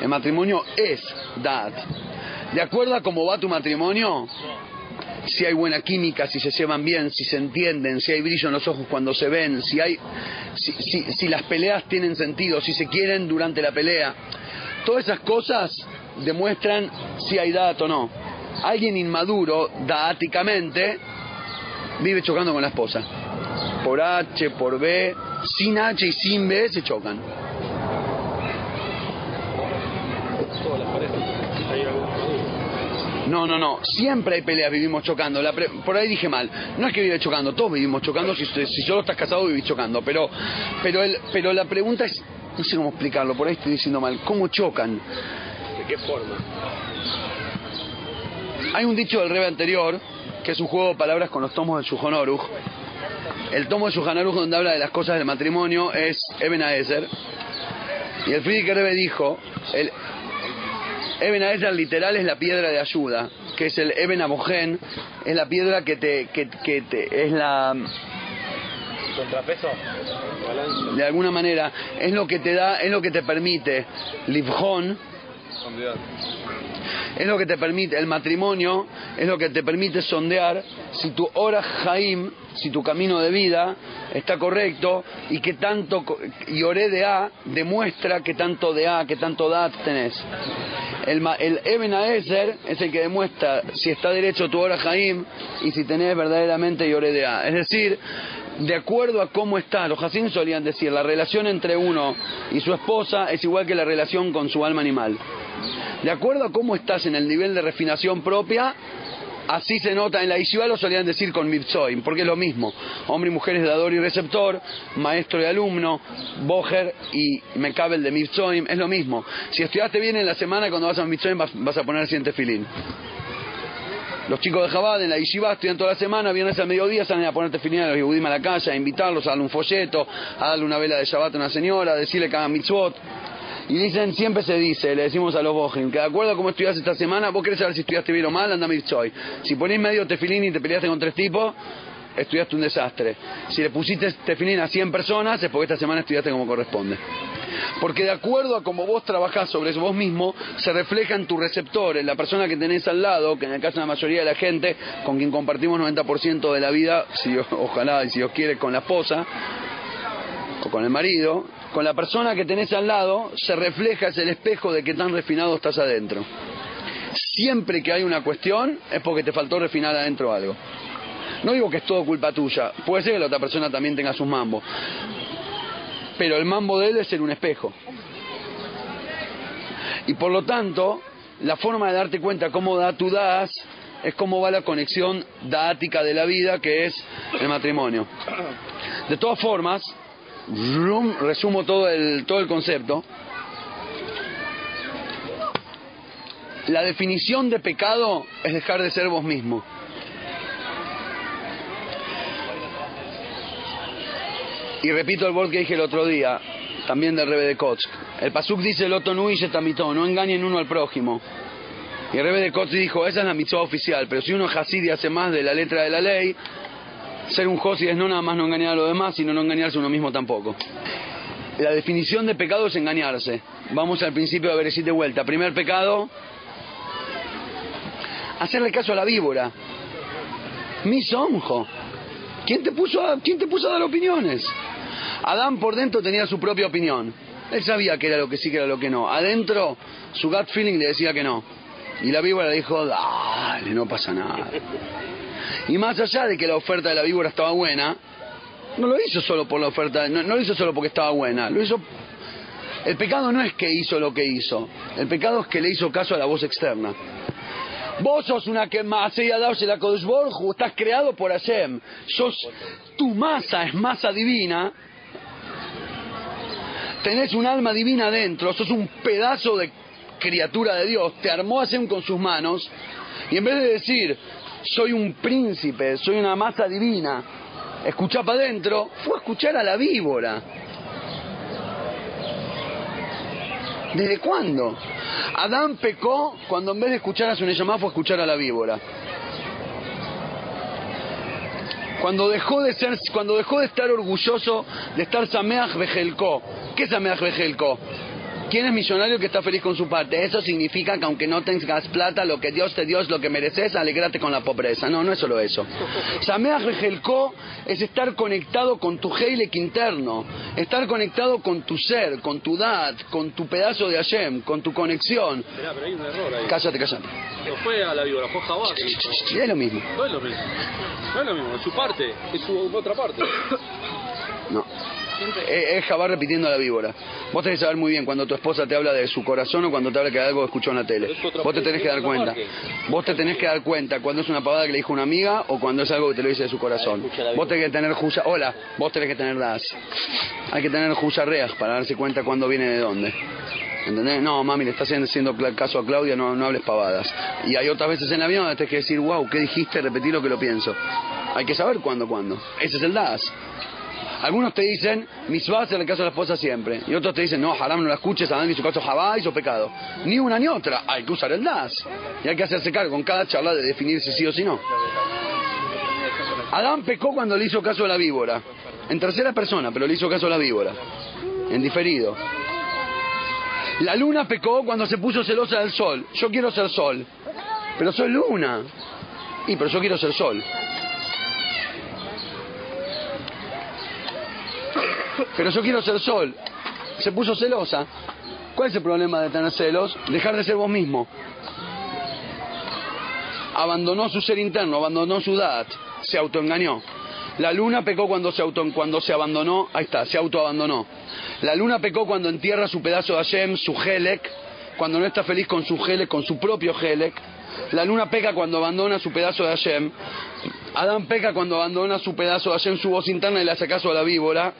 El matrimonio es DAT. De acuerdo a cómo va tu matrimonio, si hay buena química, si se llevan bien, si se entienden, si hay brillo en los ojos cuando se ven, si hay, si, si- si las peleas tienen sentido, si se quieren durante la pelea. Todas esas cosas demuestran si hay dato o no. Alguien inmaduro, daáticamente, vive chocando con la esposa. Por H, por B, sin H y sin B se chocan. Todas las parejas. Hay algún maduro. No, no, no. Siempre hay peleas, vivimos chocando. La pre- Por ahí dije mal. No es que vive chocando, todos vivimos chocando. Si, si solo estás casado, vivís chocando. Pero, pero, el, pero la pregunta es, no sé cómo explicarlo, por ahí estoy diciendo mal. ¿Cómo chocan? ¿De qué forma? Hay un dicho del rebe anterior, que es un juego de palabras con los tomos del Shulchan Aruch. El tomo del Shulchan Aruch donde habla de las cosas del matrimonio es Eben. Y el Friedrich Rebbe dijo, el Eben Aezer literal es la piedra de ayuda, que es el Eben Abogen, es la piedra que te, que, que te- es la, ¿Contrapeso? De alguna manera, es lo que te da, es lo que te permite, Sondear. Es lo que te permite, el matrimonio es lo que te permite sondear si tu hora Jaim, si tu camino de vida está correcto y que tanto, y oré de A demuestra que tanto de A, que tanto DAT tenés. El, el Eben Aezer es el que demuestra si está derecho tu hora Jaim y si tenés verdaderamente Yoré de A. Es decir, de acuerdo a cómo está, los Hasim solían decir, la relación entre uno y su esposa es igual que la relación con su alma animal. De acuerdo a cómo estás en el nivel de refinación propia, así se nota en la Yeshiva, lo solían decir con Mipsoim, porque es lo mismo. Hombre y mujer es dador y receptor, maestro y alumno, Boger y Mekabel de Mipsoim, es lo mismo. Si estudiaste bien en la semana, cuando vas a Mipsoim vas, a poner siente filín. Los chicos de Jabad en la Yeshiva estudian toda la semana, viernes al mediodía salen a poner tefilín a los Yehudim a la calle, a invitarlos, a darle un folleto, a darle una vela de Shabbat a una señora, a decirle que hagan mitzvot. Y dicen, siempre se dice, le decimos a los Bohim, que de acuerdo a cómo estudiaste esta semana, vos querés saber si estudiaste bien o mal, anda mitzvot. Si ponés medio tefilín y te peleaste con tres tipos, estudiaste un desastre. Si le pusiste tefilín a 100 personas, es porque esta semana estudiaste como corresponde. Porque de acuerdo a cómo vos trabajás sobre vos mismo, se refleja en tu receptor, en la persona que tenés al lado, que en el caso de la mayoría de la gente, con quien compartimos 90% de la vida, si ojalá y si Dios quiere, con la esposa o con el marido, con la persona que tenés al lado, se refleja, es el espejo de que tan refinado estás adentro. Siempre que hay una cuestión, es porque te faltó refinar adentro algo. No digo que es todo culpa tuya, puede ser que la otra persona también tenga sus mambos, pero el mambo de él es ser un espejo. Y por lo tanto, la forma de darte cuenta cómo da tú das es cómo va la conexión dática de la vida, que es el matrimonio. De todas formas, resumo todo el, todo el concepto. La definición de pecado es dejar de ser vos mismo. Y repito el word que dije el otro día, también del Rebe de Koch. El Pasuk dice el Otonu y Tamito, no engañen uno al prójimo. Y el Rebe de Koch dijo, esa es la mitzvah oficial, pero si uno es y hace más de la letra de la ley, ser un Josi es no nada más no engañar a los demás, sino no engañarse uno mismo tampoco. La definición de pecado es engañarse. Vamos al principio de Beresit de vuelta. Primer pecado, hacerle caso a la víbora. Mi somjo. ¿Quién te puso a, quién te puso a dar opiniones? Adán por dentro tenía su propia opinión. Él sabía que era lo que sí, que era lo que no. Adentro, su gut feeling le decía que no. Y la víbora le dijo, dale, no pasa nada. Y más allá de que la oferta de la víbora estaba buena, no lo hizo solo por la oferta, no, lo hizo solo porque estaba buena, lo hizo... El pecado no es que hizo lo que hizo, el pecado es que le hizo caso a la voz externa. Vos sos una que más la Borju, estás creado por Hashem. Sos, tu masa es masa divina. Tenés un alma divina adentro, sos un pedazo de criatura de Dios. Te armó Hashem con sus manos. Y en vez de decir, soy un príncipe, soy una masa divina, escuchá para adentro, fue a escuchar a la víbora. ¿Desde cuándo? Adán pecó cuando en vez de escuchar a su Neyamá fue a escuchar a la víbora. Cuando dejó de ser, cuando dejó de estar orgulloso de estar Sameach Bejelko. ¿Qué es Sameach Bejelko? ¿Quién es millonario que está feliz con su parte? Eso significa que aunque no tengas plata, lo que Dios te dio es lo que mereces, alegrate con la pobreza. No, no es solo eso. Sameach Rejelko es estar conectado con tu Heilek interno, estar conectado con tu ser, con tu dad, con tu pedazo de Hashem, con tu conexión. Mirá, pero hay un error ahí. Cállate, cállate. No fue a la víbora, fue Jabá hizo. Y es lo mismo. No es lo mismo. No es lo mismo, es su parte, es su otra parte. No. Es, es Jabá repitiendo a la víbora. Vos tenés que saber muy bien cuando tu esposa te habla de su corazón o cuando te habla que algo escuchó en la tele. Vos te tenés que dar cuenta. Vos te tenés que dar cuenta cuando es una pavada que le dijo una amiga o cuando es algo que te lo dice de su corazón. Vos tenés que tener juya. Hola, vos tenés que tener das. Hay que tener juya reas para darse cuenta cuándo viene de dónde. ¿Entendés? No, mami, le estás haciendo caso a Claudia, no, no hables pavadas. Y hay otras veces en el avión donde tenés que decir, wow, ¿qué dijiste? Repetí lo que lo pienso. Hay que saber cuándo, cuándo. Ese es el das. Algunos te dicen, misvah hacer el caso de la esposa siempre. Y otros te dicen, no, haram no la escuches, Adán hizo caso jabá, hizo pecado. Ni una ni otra, hay que usar el das. Y hay que hacerse cargo con cada charla de definir si sí o si no. Adán pecó cuando le hizo caso a la víbora. En tercera persona, pero le hizo caso a la víbora. En diferido. La luna pecó cuando se puso celosa del sol. Yo quiero ser sol. Pero soy luna. Y pero yo quiero ser sol. (coughs) Pero yo quiero ser sol. Se puso celosa. ¿Cuál es el problema de tener celos? Dejar de ser vos mismo. Abandonó su ser interno, abandonó su dad, se autoengañó. La luna pecó cuando se, auto, cuando se abandonó, ahí está, se autoabandonó. La luna pecó cuando entierra su pedazo de Hashem, su Helek, cuando no está feliz con su Helek, con su propio Helek. La luna peca cuando abandona su pedazo de Hashem. Adán peca cuando abandona su pedazo de Hashem, su voz interna y le hace caso a la víbora.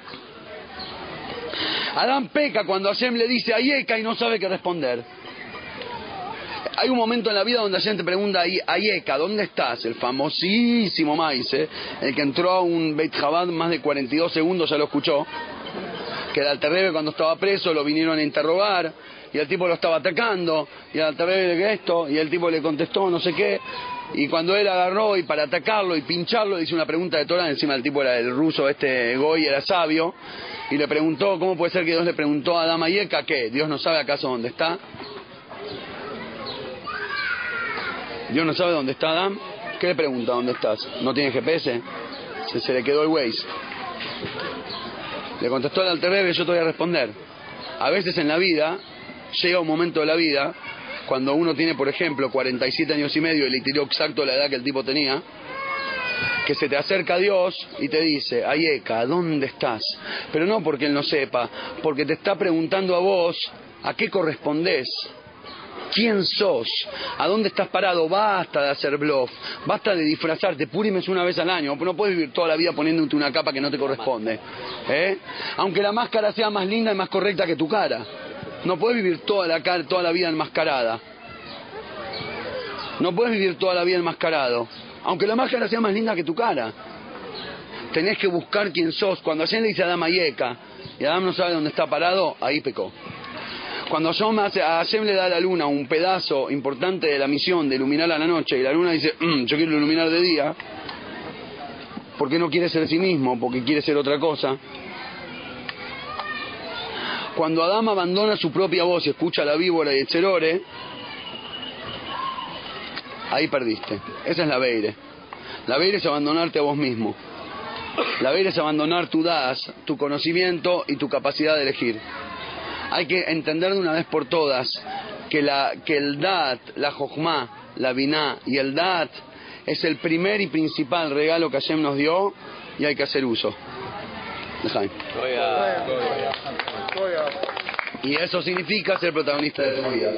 Adán peca cuando Hashem le dice Ayeka y no sabe qué responder. Hay un momento en la vida donde Hashem te pregunta Ayeka, ¿dónde estás? El famosísimo maíz, el que entró a un Beit Chabad más de 42 segundos, ya lo escuchó, que el Alterrebe cuando estaba preso lo vinieron a interrogar y el tipo lo estaba atacando y el Alterrebe que esto y el tipo le contestó no sé qué y cuando él agarró y para atacarlo y pincharlo hizo una pregunta de Torah, encima el tipo era el ruso, este Goy era sabio y le preguntó, ¿cómo puede ser que Dios le preguntó a Adama Yeka que Dios no sabe acaso dónde está? Dios no sabe dónde está Adam. ¿Qué le pregunta dónde estás? ¿No tiene GPS? Se, se le quedó el Waze. Le contestó el Alterrebe, yo te voy a responder. A veces en la vida, llega un momento de la vida, cuando uno tiene, por ejemplo, 47 años y medio y le tiró exacto la edad que el tipo tenía, que se te acerca a Dios y te dice, Ayeka, ¿dónde estás? Pero no porque Él no sepa, porque te está preguntando a vos a qué correspondés. ¿Quién sos? ¿A dónde estás parado? Basta de hacer bluff, basta de disfrazarte, purimes una vez al año, no puedes vivir toda la vida poniéndote una capa que no te corresponde. ¿eh? Aunque la máscara sea más linda y más correcta que tu cara, no puedes vivir toda la, toda la vida enmascarada. No puedes vivir toda la vida enmascarado, aunque la máscara sea más linda que tu cara. Tenés que buscar quién sos. Cuando Hashem le dice a Adán Ayeka y Adán no sabe dónde está parado, ahí pecó. Cuando a Hashem le da a la luna un pedazo importante de la misión de iluminar a la noche y la luna dice, "Mm, yo quiero iluminar de día, porque no quiere ser sí mismo, porque quiere ser otra cosa. Cuando Adán abandona su propia voz y escucha la víbora y el cherore, ahí perdiste. Esa es la Beire. La Beire es abandonarte a vos mismo. La Beire es abandonar tu das, tu conocimiento y tu capacidad de elegir. Hay que entender de una vez por todas que, la, que el Dat, la Jochma, la Binah y el Dat es el primer y principal regalo que Hashem nos dio y hay que hacer uso. Dejaim. Y eso significa ser protagonista de tu vida.